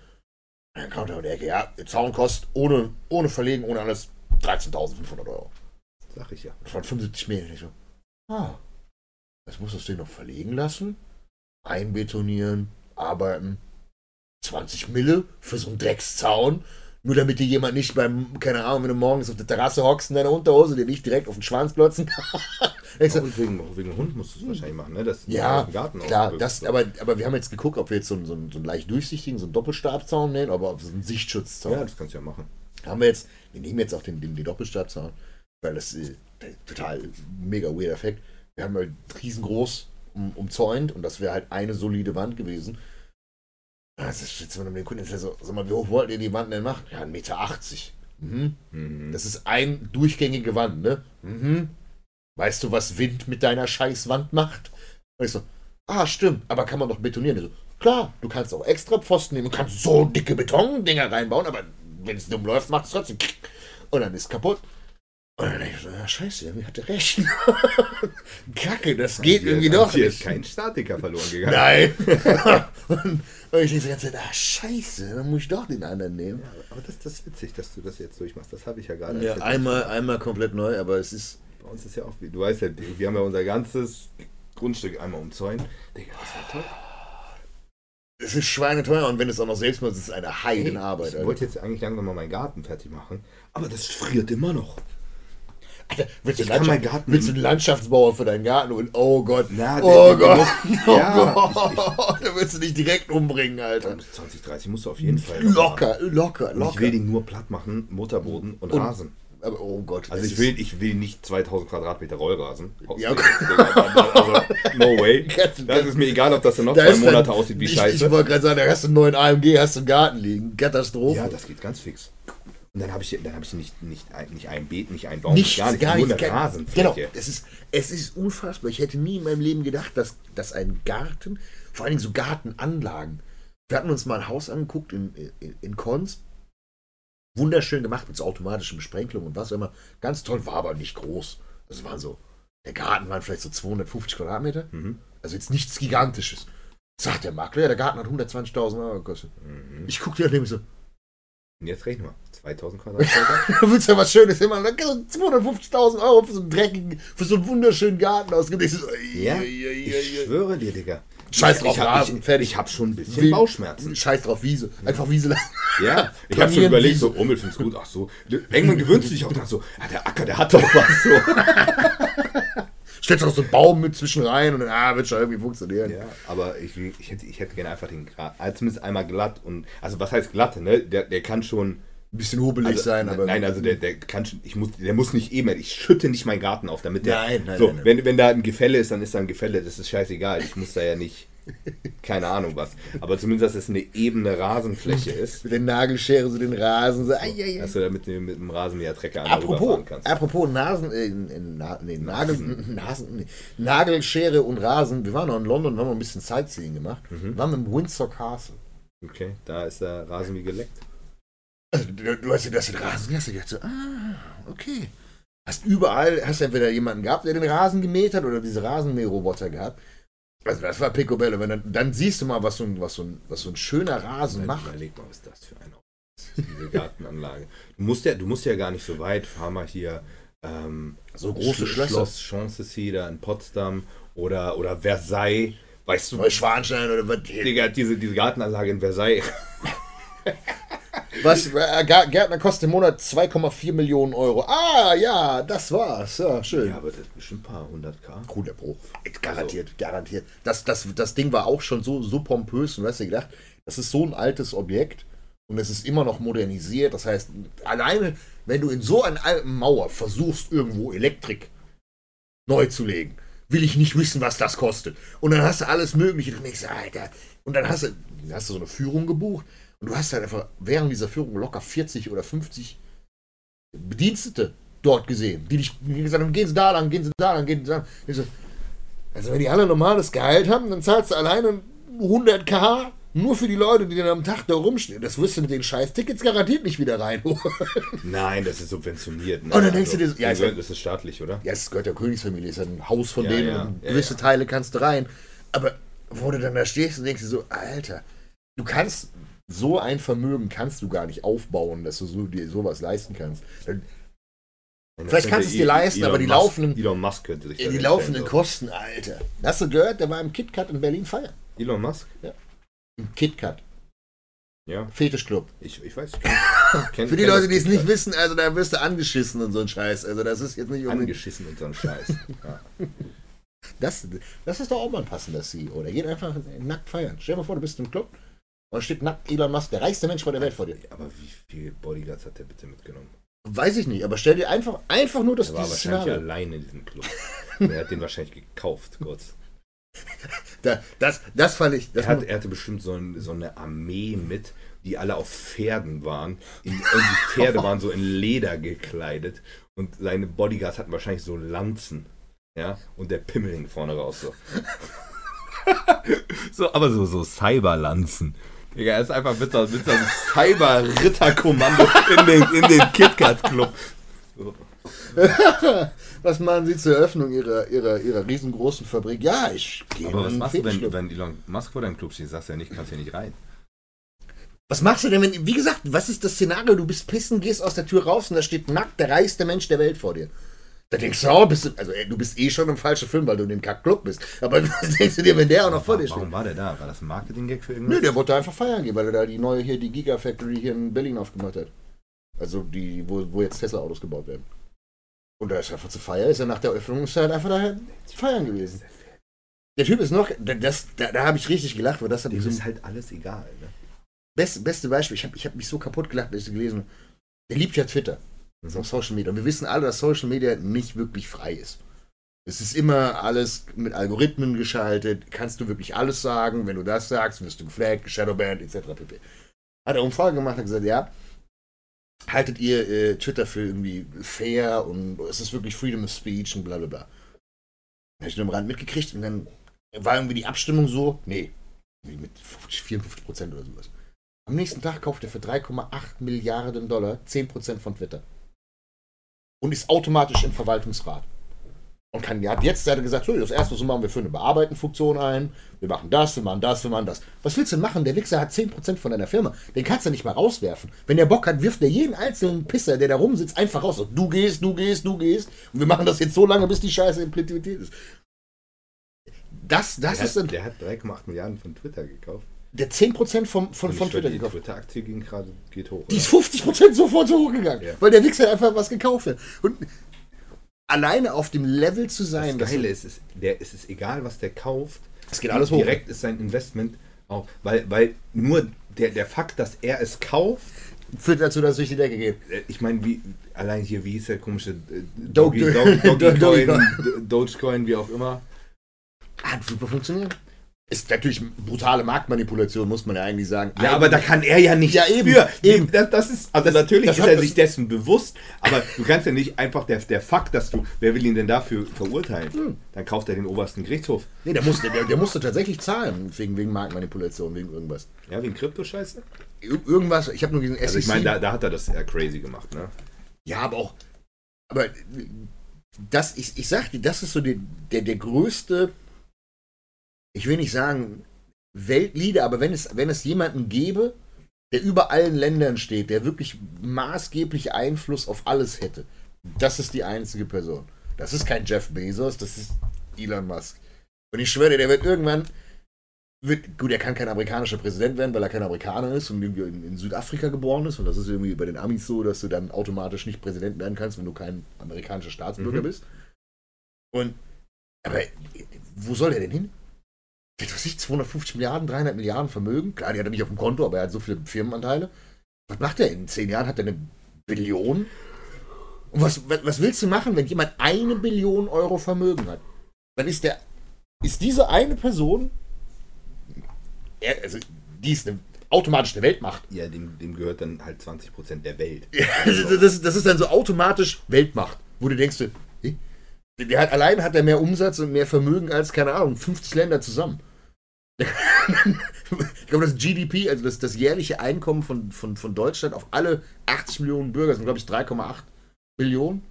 Dann kam der um die Ecke, ja, Zaun kostet ohne, ohne Verlegen, ohne alles 13.500 Euro. Sag ich ja. Das waren 75 Meter. Ich so, ah, das muss das Ding noch verlegen lassen, einbetonieren, arbeiten. 20 Mille für so einen Dreckszaun. Nur damit dir jemand nicht beim, keine Ahnung, wenn du morgens auf der Terrasse hockst in deiner Unterhose, dir nicht direkt auf den Schwanz glotzen. ich so, Und wegen, wegen Hund musst du es wahrscheinlich machen, ne? Das ja, Garten klar, das, aber, aber wir haben jetzt geguckt, ob wir jetzt so einen, so einen, so einen leicht durchsichtigen, so einen Doppelstabzaun nehmen, aber ob so einen Sichtschutzzaun. Ja, das kannst du ja machen. haben wir jetzt, wir nehmen jetzt auch den, den, den Doppelstabzaun, weil das äh, der- total mega weird Effekt. Wir haben halt riesengroß um, umzäunt und das wäre halt eine solide Wand gewesen. Das ist jetzt, wenn man den Kunden ist, so, sag mal, wie hoch wollt ihr die Wand denn machen? Ja, 1,80 Meter. Mhm. Mhm. Das ist ein durchgängige Wand, ne? Mhm. Weißt du, was Wind mit deiner scheiß Wand macht? Und ich so, ah, stimmt, aber kann man doch betonieren. Ich so, klar, du kannst auch extra Pfosten nehmen und kannst so dicke Betondinger reinbauen, aber wenn es dumm läuft, macht es trotzdem. Und dann ist kaputt. Und dann denke ich so, ja, scheiße, irgendwie hat er recht. Kacke, das geht Hier- irgendwie doch Hier ist kein Statiker verloren gegangen. Nein. und, und ich denke die ganze Zeit, ah, scheiße, dann muss ich doch den anderen nehmen. Ja, aber das, das ist witzig, dass du das jetzt durchmachst. Das habe ich ja gerade. Ja, einmal, einmal komplett neu, aber es ist. Bei uns ist ja auch, wie- du weißt ja, wir haben ja unser ganzes Grundstück einmal umzäunt. Digga, das war toll. Es ist schweineteuer und wenn es auch noch selbst machst, ist es eine Heidenarbeit. ich Alter. wollte jetzt eigentlich langsam mal meinen Garten fertig machen, aber das friert immer noch. Alter, willst, du Landschaft- willst du einen Landschaftsbauer für deinen Garten und oh Gott. Na, der- oh der- der Gott. muss- oh ja, Gott. da willst du dich direkt umbringen, Alter. 2030 musst du auf jeden Fall. Locker, machen. locker, Und ich locker. will den nur platt machen, Motorboden und, Und- Rasen. Aber oh Gott. Also ich will, ich will nicht 2000 Quadratmeter Rollrasen. Ja, Digga, also, no way. Das ist mir egal, ob das dann noch Da zwei Monate dann- aussieht wie ich, Scheiße. Ich wollte gerade sagen, da hast du einen neuen AMG, hast du im Garten liegen. Katastrophe. Ja, das geht ganz fix. Und dann habe ich, dann hab ich nicht, nicht, ein, nicht ein Beet, nicht ein Baum, Nichts, gar nicht, gar nur nichts. eine kein- Rasenfläche. Genau, es ist, es ist unfassbar. Ich hätte nie in meinem Leben gedacht, dass, dass ein Garten, vor allen Dingen so Gartenanlagen. Wir hatten uns mal ein Haus angeguckt in, in, in Konz. Wunderschön gemacht mit so automatischen Besprenkelungen und was auch immer. Ganz toll, war aber nicht groß. Das war so, der Garten waren vielleicht so 250 Quadratmeter. Mhm. Also jetzt nichts Gigantisches. Sagt der Makler, ja, der Garten hat 120.000 Euro gekostet. Mhm. Ich guckte daneben so, Und jetzt rechnen wir. 2000 Quadratmeter. da willst du ja was Schönes immer. Dann kannst du 250.000 Euro für so einen dreckigen, für so einen wunderschönen Garten ausgeben. Ich so, ja, ich schwöre dir, Digga. Scheiß drauf, ich hab, Rasen, ich, fertig. Ich habe schon ein bisschen Wild- Bauchschmerzen. Scheiß drauf, Wiese. Einfach Wiese lang. Ja, ich habe schon überlegt, wie- so, Ummel find's gut, ach so. Irgendwann gewöhnst du dich auch dann so, ah, der Acker, der hat doch was so. Stellst auch so einen Baum mit zwischen rein und dann, ah, wird schon irgendwie funktionieren. Ja, aber ich, ich, hätte, ich hätte gerne einfach den Gra äh, zumindest einmal glatt und, also was heißt glatt, ne? Der, der kann schon, Ein bisschen hobelig also, sein, aber. nein, also der, der kann schon, ich muss, der muss nicht eben, ich schütte nicht meinen Garten auf, damit der, Nein, nein, so, nein, nein. Wenn, wenn da ein Gefälle ist, dann ist da ein Gefälle, das ist scheißegal, ich muss da ja nicht, keine Ahnung was, aber zumindest, dass es eine ebene Rasenfläche ist, Mit der Nagelschere so den Rasen. So, ai, ai, ai. dass du da mit dem, mit dem Rasenmähertrecker Apropos, kannst. apropos Nasen, äh, Na, nee, Nagel, Nasen, nee, Nagelschere und Rasen. Wir waren noch in London, haben noch ein bisschen Sightseeing gemacht. Mhm. Wir waren im Windsor Castle. Okay, da ist der Rasen wie geleckt. Also, du, du hast dir das den Rasen, hast du gedacht so, ah, okay. Hast überall, hast du entweder jemanden gehabt, der den Rasen gemäht hat oder diese Rasenmäherroboter gehabt. Also das war Picobello. Wenn dann, dann siehst du mal, was so ein, was so ein, was so ein schöner Rasen Moment, macht. Überleg mal, was ist das für ein diese Gartenanlage. Du musst ja, du musst ja gar nicht so weit. Fahr mal hier ähm, So große Sch- Schlösser. Schloss Champs-Élysées da in Potsdam oder, oder Versailles. Weißt du, Neuschwanstein oder was? Digga, diese, diese Gartenanlage in Versailles. Was? Äh, Gärtner kostet im Monat 2,4 Millionen Euro. Ah, ja, das war's. Ja, schön. Ja, aber das ist bestimmt ein paar hundert K. Cooler Bruch. Garantiert, garantiert. Das, das, das Ding war auch schon so, so pompös und du hast dir gedacht, das ist so ein altes Objekt und es ist immer noch modernisiert. Das heißt, alleine, wenn du in so einer alten Mauer versuchst, irgendwo Elektrik neu zu legen, will ich nicht wissen, was das kostet. Und dann hast du alles Mögliche. Und denkst, Alter. Und dann hast du, dann hast du so eine Führung gebucht und du hast halt einfach während dieser Führung locker 40 oder 50 Bedienstete dort gesehen, die dich die gesagt haben, gehen Sie da lang, gehen Sie da lang, gehen Sie da lang. So, also wenn die alle normales Gehalt haben, dann zahlst du alleine 100k nur für die Leute, die dann am Tag da rumstehen. Das wirst du mit den scheiß Tickets garantiert nicht wieder reinholen. Nein, das ist subventioniert. Ne? Und dann denkst du dir so, ja, ja, ist das ist staatlich, oder? ja, es gehört der Königsfamilie, ist ja ein Haus von Ja, denen ja, und gewisse ja. Teile kannst du rein. Aber wo du dann da stehst und denkst dir so, Alter, du kannst so ein Vermögen kannst du gar nicht aufbauen, dass du so, dir sowas leisten kannst. Dann- Vielleicht kannst du es dir leisten, aber die Musk, laufenden- Elon Musk könnte sich Die laufenden Kosten, Alter. Hast du gehört, der war im KitKat in Berlin feiern. Elon Musk? Im KitKat, Ja, Fetischclub. ich, ich weiß. Ich kenn, kenn, Für die Leute, die es nicht wissen, also da wirst du angeschissen und so ein Scheiß. Also das ist jetzt nicht unbedingt. Angeschissen und so ein Scheiß. Ja. Das, das ist doch auch mal ein passender CEO. Der geht einfach nackt feiern. Stell dir mal vor, du bist im Club und da steht nackt Elon Musk, der reichste Mensch der Welt vor dir. Aber wie viele Bodyguards hat der bitte mitgenommen? Weiß ich nicht, aber stell dir einfach, einfach nur das Er war wahrscheinlich Szenario. allein in diesem Club. er hat den wahrscheinlich gekauft, kurz. Da, das, das fand ich. Das Er, hat, er hatte bestimmt so, ein, so eine Armee mit, die alle auf Pferden waren. In, und die Pferde waren so in Leder gekleidet. Und seine Bodyguards hatten wahrscheinlich so Lanzen. Ja, und der Pimmel hing vorne raus so. so, aber so, so Cyberlanzen. Digga, er ist einfach mit, so- mit so einem Cyber-Ritterkommando in den, in den KitKat-Club. So. was machen sie zur Eröffnung ihrer, ihrer, ihrer riesengroßen Fabrik? Ja, ich gehe Aber was machst du, wenn, Fetischclub. wenn Elon Musk vor deinem Club steht? Sagst du ja nicht, kannst ja nicht rein. Was machst du denn, wenn, wie gesagt, was ist das Szenario? Du bist pissen, gehst aus der Tür raus und da steht nackt der reichste Mensch der Welt vor dir. Da denkst du, oh, bist du, also ey, du bist eh schon im falschen Film, weil du in dem Kack-Club bist. Aber was denkst du dir, wenn der auch noch vor dir steht? Warum war der da? War das ein Marketing-Gag für irgendwas? Nö, der wollte einfach feiern gehen, weil er da die neue hier, die Gigafactory hier in Berlin aufgemacht hat. Also die, wo, wo jetzt Tesla-Autos gebaut werden. Und da ist er einfach zu feiern, ist er nach der Öffnung ist er halt einfach da zu feiern gewesen. Der Typ ist noch, das, da, da habe ich richtig gelacht, weil das hat Dem ist halt alles egal. Ne? best, beste Beispiel. Ich habe ich hab mich so kaputt gelacht, als ich gelesen habe. Der liebt ja Twitter. Das ist auch Social Media. Und wir wissen alle, dass Social Media nicht wirklich frei ist. Es ist immer alles mit Algorithmen geschaltet. Kannst du wirklich alles sagen? Wenn du das sagst, wirst du geflaggt, Shadowbanned, etc. pp. Hat er Umfrage gemacht und gesagt, ja, haltet ihr äh, Twitter für irgendwie fair und es ist wirklich Freedom of Speech und bla bla bla. Habe ich nur am Rand mitgekriegt und dann war irgendwie die Abstimmung so, nee, mit 54 Prozent oder sowas. Am nächsten Tag kauft er für 3,8 Milliarden Dollar 10% von Twitter. Und ist automatisch im Verwaltungsrat. Und kann, hat jetzt hat er gesagt, so, das erste, was machen, wir führen eine Bearbeiten-Funktion ein, wir machen das, wir machen das, wir machen das. Was willst du denn machen? Der Wichser hat 10% von deiner Firma. Den kannst du nicht mal rauswerfen. Wenn der Bock hat, wirft er jeden einzelnen Pisser, der da rumsitzt, einfach raus. So, du gehst, du gehst, du gehst. Und wir machen das jetzt so lange, bis die Scheiße Implementierт ist. Das, das der, ist hat, ein, der hat 3,8 Milliarden von Twitter gekauft. Der 10% vom, von, von Twitter die gekauft. Twitter-Aktie ging gerade, geht hoch. Die ist oder? 50% sofort so hochgegangen, Ja. weil der Wichser einfach was gekauft hat. Und alleine auf dem Level zu sein, das Geile ist, es, der, es ist egal, was der kauft. es geht alles hoch. Direkt ist sein Investment auch, weil, weil nur der, der Fakt, dass er es kauft, führt dazu, dass es durch die Decke geht. äh, ich meine, wie allein hier, wie hieß der komische äh, Doge- Doge- Doge- Dogecoin, Dogecoin. Dogecoin, wie auch immer. Hat super funktioniert. Ist natürlich brutale Marktmanipulation, muss man ja eigentlich sagen. Ja, aber da kann er ja nicht Ja, eben, für. eben. Das, das ist, also natürlich das ist er das- sich dessen bewusst, aber du kannst ja nicht einfach der, der Fakt, dass du, wer will ihn denn dafür verurteilen? Hm. Dann kauft er den obersten Gerichtshof. Nee, der musste, der, der musste tatsächlich zahlen, wegen, wegen Marktmanipulation, wegen irgendwas. Ja, wegen Kryptoscheiße? Ir irgendwas, ich habe nur gesehen, Also ich SEC. meine, da, da hat er das eher crazy gemacht, ne? Ja, aber auch. Aber das, ich, ich sag dir, das ist so die, der, der größte ich will nicht sagen Weltleader, aber wenn es, wenn es jemanden gäbe, der über allen Ländern steht, der wirklich maßgeblich Einfluss auf alles hätte, das ist die einzige Person. Das ist kein Jeff Bezos, das ist Elon Musk. Und ich schwöre, der wird irgendwann, wird, gut, er kann kein amerikanischer Präsident werden, weil er kein Amerikaner ist und irgendwie in, in, Südafrika geboren ist. Und das ist irgendwie bei den Amis so, dass du dann automatisch nicht Präsident werden kannst, wenn du kein amerikanischer Staatsbürger mhm. bist. Und, aber wo soll er denn hin? Was ich, 250 Milliarden, 300 Milliarden Vermögen? Klar, die hat er nicht auf dem Konto, aber er hat so viele Firmenanteile. Was macht er in zehn Jahren? Hat er eine Billion? Und was, was willst du machen, wenn jemand eine Billion Euro Vermögen hat? Dann ist der, ist diese eine Person also die ist eine, automatisch eine Weltmacht. Ja, dem, dem gehört dann halt 20% der Welt. Ja, also. das, das ist dann so automatisch Weltmacht, wo du denkst, der hat, allein hat er mehr Umsatz und mehr Vermögen als, keine Ahnung, 50 Länder zusammen. ich glaube, das GDP, also das, das jährliche Einkommen von, von, von Deutschland auf alle 80 Millionen Bürger sind, glaube ich, 3,8 Billionen.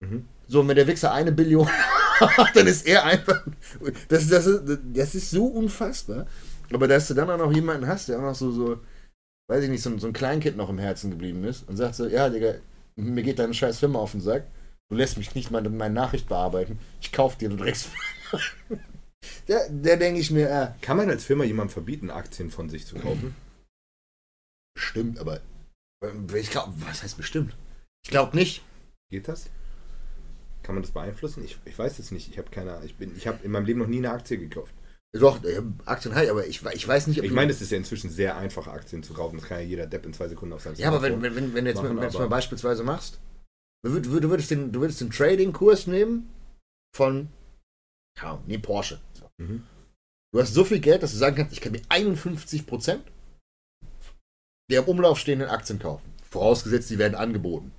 Mhm. So, und wenn der Wichser eine Billion dann ist er einfach. Das, das, ist, das ist so unfassbar. Aber dass du dann auch noch jemanden hast, der auch noch so, so weiß ich nicht, so, so ein Kleinkind noch im Herzen geblieben ist und sagt so: Ja, Digga, mir geht deine scheiß Firma auf den Sack. Du lässt mich nicht mal in meine Nachricht bearbeiten. Ich kauf dir, du Drecks. der, der denke ich mir, äh, Kann man als Firma jemandem verbieten, Aktien von sich zu kaufen? Bestimmt, aber äh, ich glaube, was heißt bestimmt? Ich glaube nicht. Geht das? Kann man das beeinflussen? Ich, ich weiß es nicht. Ich habe keine Ich, ich habe in meinem Leben noch nie eine Aktie gekauft. Doch, Aktien habe ich, aber ich, ich weiß nicht, ob. Ich meine, es ist ja inzwischen sehr einfach, Aktien zu kaufen. Das kann ja jeder Depp in zwei Sekunden auf seinem Ja, aber wenn, wenn, wenn, du jetzt, machen, jetzt mal beispielsweise machst, du, du, du würdest den, du würdest den Trading-Kurs nehmen von. Ja, nee, Porsche. Mhm. Du hast so viel Geld, dass du sagen kannst, ich kann mir 51% der im Umlauf stehenden Aktien kaufen. Vorausgesetzt, die werden angeboten.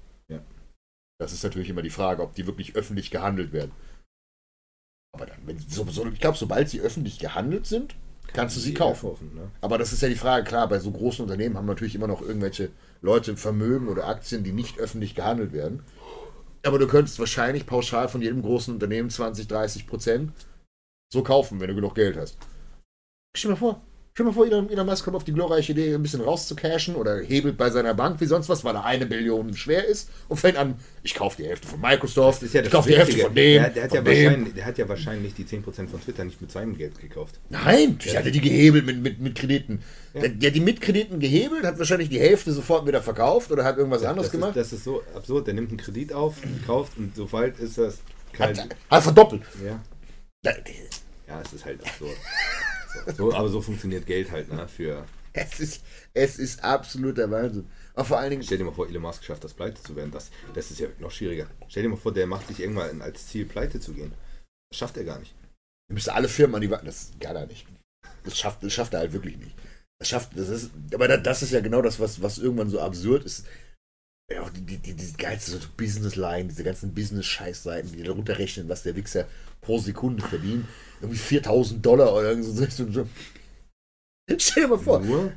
Das ist natürlich immer die Frage, ob die wirklich öffentlich gehandelt werden. Aber dann, wenn, so, so, ich glaube, sobald sie öffentlich gehandelt sind, Kann kannst du sie kaufen. kaufen ne? Aber das ist ja die Frage, klar, bei so großen Unternehmen haben natürlich immer noch irgendwelche Leute Vermögen oder Aktien, die nicht öffentlich gehandelt werden. Aber du könntest wahrscheinlich pauschal von jedem großen Unternehmen 20, 30 Prozent so kaufen, wenn du genug Geld hast. Stell dir mal vor, Stell dir mal vor, Elon, Elon Musk kommt auf die glorreiche Idee, ein bisschen rauszukashen oder hebelt bei seiner Bank wie sonst was, weil er eine Billion schwer ist und fängt an, ich kaufe die Hälfte von Microsoft, ja ich kaufe die Hälfte von dem. Der, der, hat ja dem. der hat ja wahrscheinlich die 10% von Twitter nicht mit seinem Geld gekauft. Nein, der hat ja die gehebelt mit, mit, mit Krediten. Ja. Der, der hat die mit Krediten gehebelt, hat wahrscheinlich die Hälfte sofort wieder verkauft oder hat irgendwas anderes das gemacht. Ist, das ist so absurd. Der nimmt einen Kredit auf, kauft und sobald ist das. Hat, hat verdoppelt. Ja. Ja, es ist halt absurd. So, aber so funktioniert Geld halt, ne? Für es ist, es ist absoluter Wahnsinn. Aber vor allen Dingen. Stell dir mal vor, Elon Musk schafft das, pleite zu werden. Das, das ist ja noch schwieriger. Stell dir mal vor, der macht sich irgendwann als Ziel, pleite zu gehen. Das schafft er gar nicht. Wir müssen alle Firmen an die Wand. Das kann er nicht. Das schafft, das schafft er halt wirklich nicht. Das schafft, das ist, aber das ist ja genau das, was, was irgendwann so absurd ist. Ja, auch die, die, die, diese geilste so Business-Line, diese ganzen Business-Scheißseiten, die darunter rechnen, was der Wichser pro Sekunde verdient. Irgendwie 4000 Dollar oder so. Stell dir mal vor. Nur?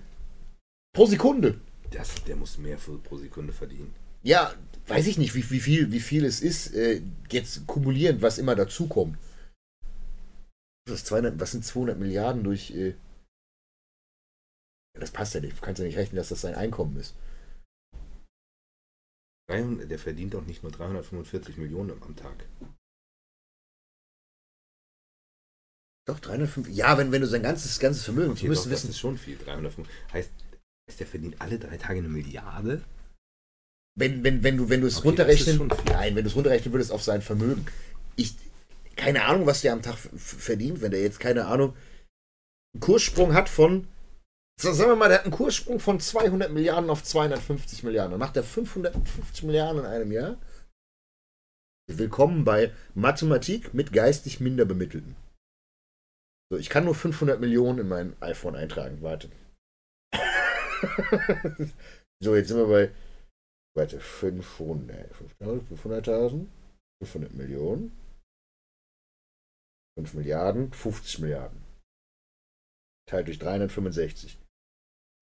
Pro Sekunde. Das, der muss mehr für, pro Sekunde verdienen. Ja, weiß ich nicht, wie, wie, viel, wie viel es ist, äh, jetzt kumulierend, was immer dazukommt. Was, 200, was sind 200 Milliarden durch. Äh, das passt ja nicht. Du kannst ja nicht rechnen, dass das sein Einkommen ist. Der verdient doch nicht nur 345 Millionen am Tag. Doch, 305. Ja, wenn, wenn du sein ganzes, ganzes Vermögen. Okay, doch, das ist schon viel. 305. Heißt, heißt, der verdient alle drei Tage eine Milliarde? Wenn, wenn, wenn du, wenn du es okay, runterrechnen. Nein, wenn du es runterrechnen würdest auf sein Vermögen. Ich. Keine Ahnung, was der am Tag verdient, wenn der jetzt, keine Ahnung, einen Kurssprung hat von. Sagen wir mal, der hat einen Kurssprung von 200 Milliarden auf 250 Milliarden. Dann macht er 550 Milliarden in einem Jahr. Willkommen bei Mathematik mit geistig minder Bemittelten. So, ich kann nur 500 Millionen in mein iPhone eintragen. Warte. so, jetzt sind wir bei. Warte, 500. 500.000? 500 Millionen? 5 Milliarden? 50 Milliarden. Teilt durch 365.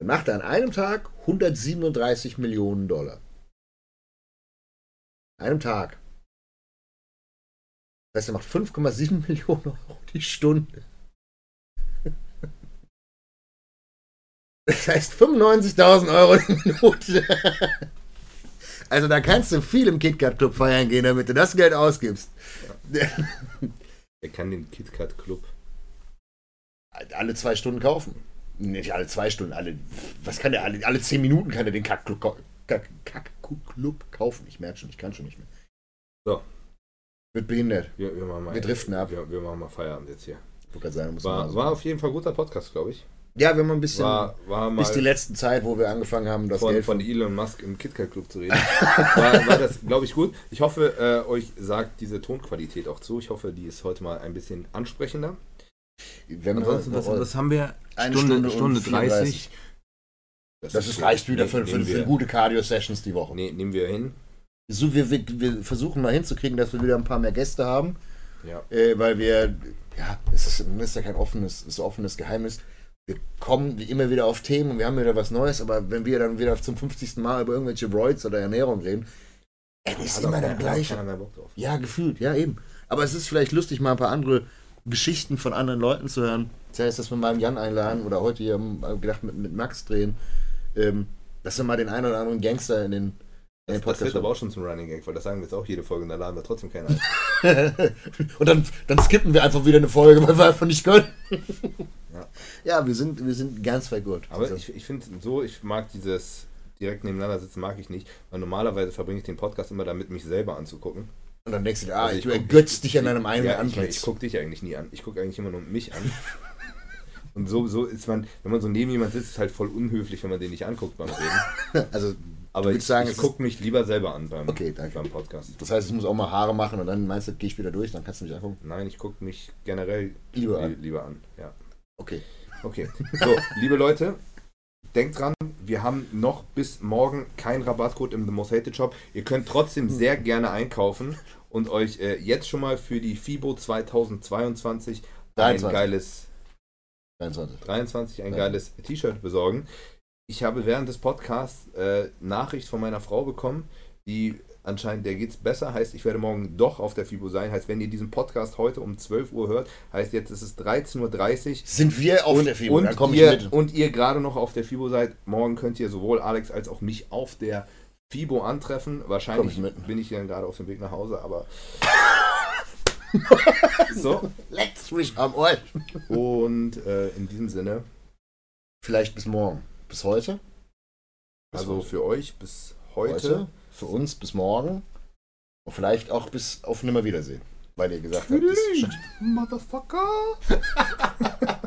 Dann macht er an einem Tag 137 Millionen Dollar. An einem Tag. Das heißt, er macht 5,7 Millionen Euro die Stunde. Das heißt 95.000 Euro die Minute. Also da kannst du viel im KitKat Club feiern gehen, damit du das Geld ausgibst. Er kann den KitKat Club. Alle zwei Stunden kaufen. Nicht alle zwei Stunden, alle. Was kann der? Alle, alle zehn Minuten kann er den Kack- Kack-Club kaufen. Ich merke schon, ich kann schon nicht mehr. So. Wird behindert. Wir, wir, machen mal, Wir driften ab. Wir, wir machen mal Feierabend jetzt hier. War, man war auf jeden Fall ein guter Podcast, glaube ich. Ja, wir haben ein bisschen. War, war mal bis die letzte Zeit, wo wir angefangen haben, das von, Geld von Elon Musk im KitKat Club zu reden. war, war das, glaube ich, gut. Ich hoffe, äh, euch sagt diese Tonqualität auch zu. Ich hoffe, die ist heute mal ein bisschen ansprechender. Wenn Ansonsten, was, was haben wir? Eine Stunde, Stunde Stunde, und 30. Das ist reicht wieder für, für, für wir, gute Cardio-Sessions die Woche. Nee, nehmen wir hin. So, wir, wir, wir versuchen mal hinzukriegen, dass wir wieder ein paar mehr Gäste haben, Ja. äh, weil wir, ja, es ist, es ist ja kein offenes, es ist offenes Geheimnis. Wir kommen wie immer wieder auf Themen und wir haben wieder was Neues, aber wenn wir dann wieder zum 50. Mal über irgendwelche Roids oder Ernährung reden, es ist immer der gleiche. Ja, gefühlt, ja eben. Aber es ist vielleicht lustig, mal ein paar andere Geschichten von anderen Leuten zu hören. Das heißt, dass wir mal Jan einladen oder heute hier wir gedacht mit, mit Max drehen, ähm, dass wir mal den einen oder anderen Gangster in den Das, das Podcast wird aber auch schon zum Running Gag, weil das sagen wir jetzt auch jede Folge und da laden wir trotzdem keinen ein. Und dann, dann skippen wir einfach wieder eine Folge, weil wir einfach nicht können. Ja. ja, wir sind, wir sind ganz gut. Aber Also, ich, ich finde so, ich mag dieses direkt nebeneinander sitzen, mag ich nicht, weil normalerweise verbringe ich den Podcast immer damit, mich selber anzugucken. und dann denkst du dir, ah, Also ich, guck- ergötzt dich an deinem eigenen ja, ich, Antlitz. ich gucke dich eigentlich nie an. Ich gucke eigentlich immer nur mich an. Und so, so ist man, wenn man so neben jemand sitzt, ist halt voll unhöflich, wenn man den nicht anguckt beim Reden. also, Aber ich, sagen, ich gucke mich lieber selber an beim, Okay, beim Podcast. das heißt, ich muss auch mal Haare machen und dann meinst du, gehe ich wieder durch, dann kannst du mich angucken. Nein, ich gucke mich generell Lieber an. li- lieber an. Ja. Okay. Okay. So, liebe Leute, denkt dran, wir haben noch bis morgen keinen Rabattcode im The Most Hated Shop. Ihr könnt trotzdem sehr gerne einkaufen und euch äh, jetzt schon mal für die FIBO 2022 ein 23. geiles 23. 23 ein Ja. geiles T-Shirt besorgen. Ich habe während des Podcasts äh, Nachricht von meiner Frau bekommen, die anscheinend, der geht's besser, heißt, ich werde morgen doch auf der FIBO sein. Heißt, wenn ihr diesen Podcast heute um 12 Uhr hört, heißt jetzt ist es 13.30 Uhr. Sind wir auf und, der FIBO? und, dann komme ich mit. und ihr gerade noch auf der FIBO seid, morgen könnt ihr sowohl Alex als auch mich auf der FIBO antreffen. Wahrscheinlich ich bin ich dann gerade auf dem Weg nach Hause, aber. so, Leckt's mich am Ohr. und äh, in diesem Sinne, Vielleicht bis morgen. Bis heute? Bis also heute. für euch bis heute. Für uns bis morgen. Und vielleicht auch bis auf Nimmerwiedersehen. Weil ihr gesagt habt, Motherfucker!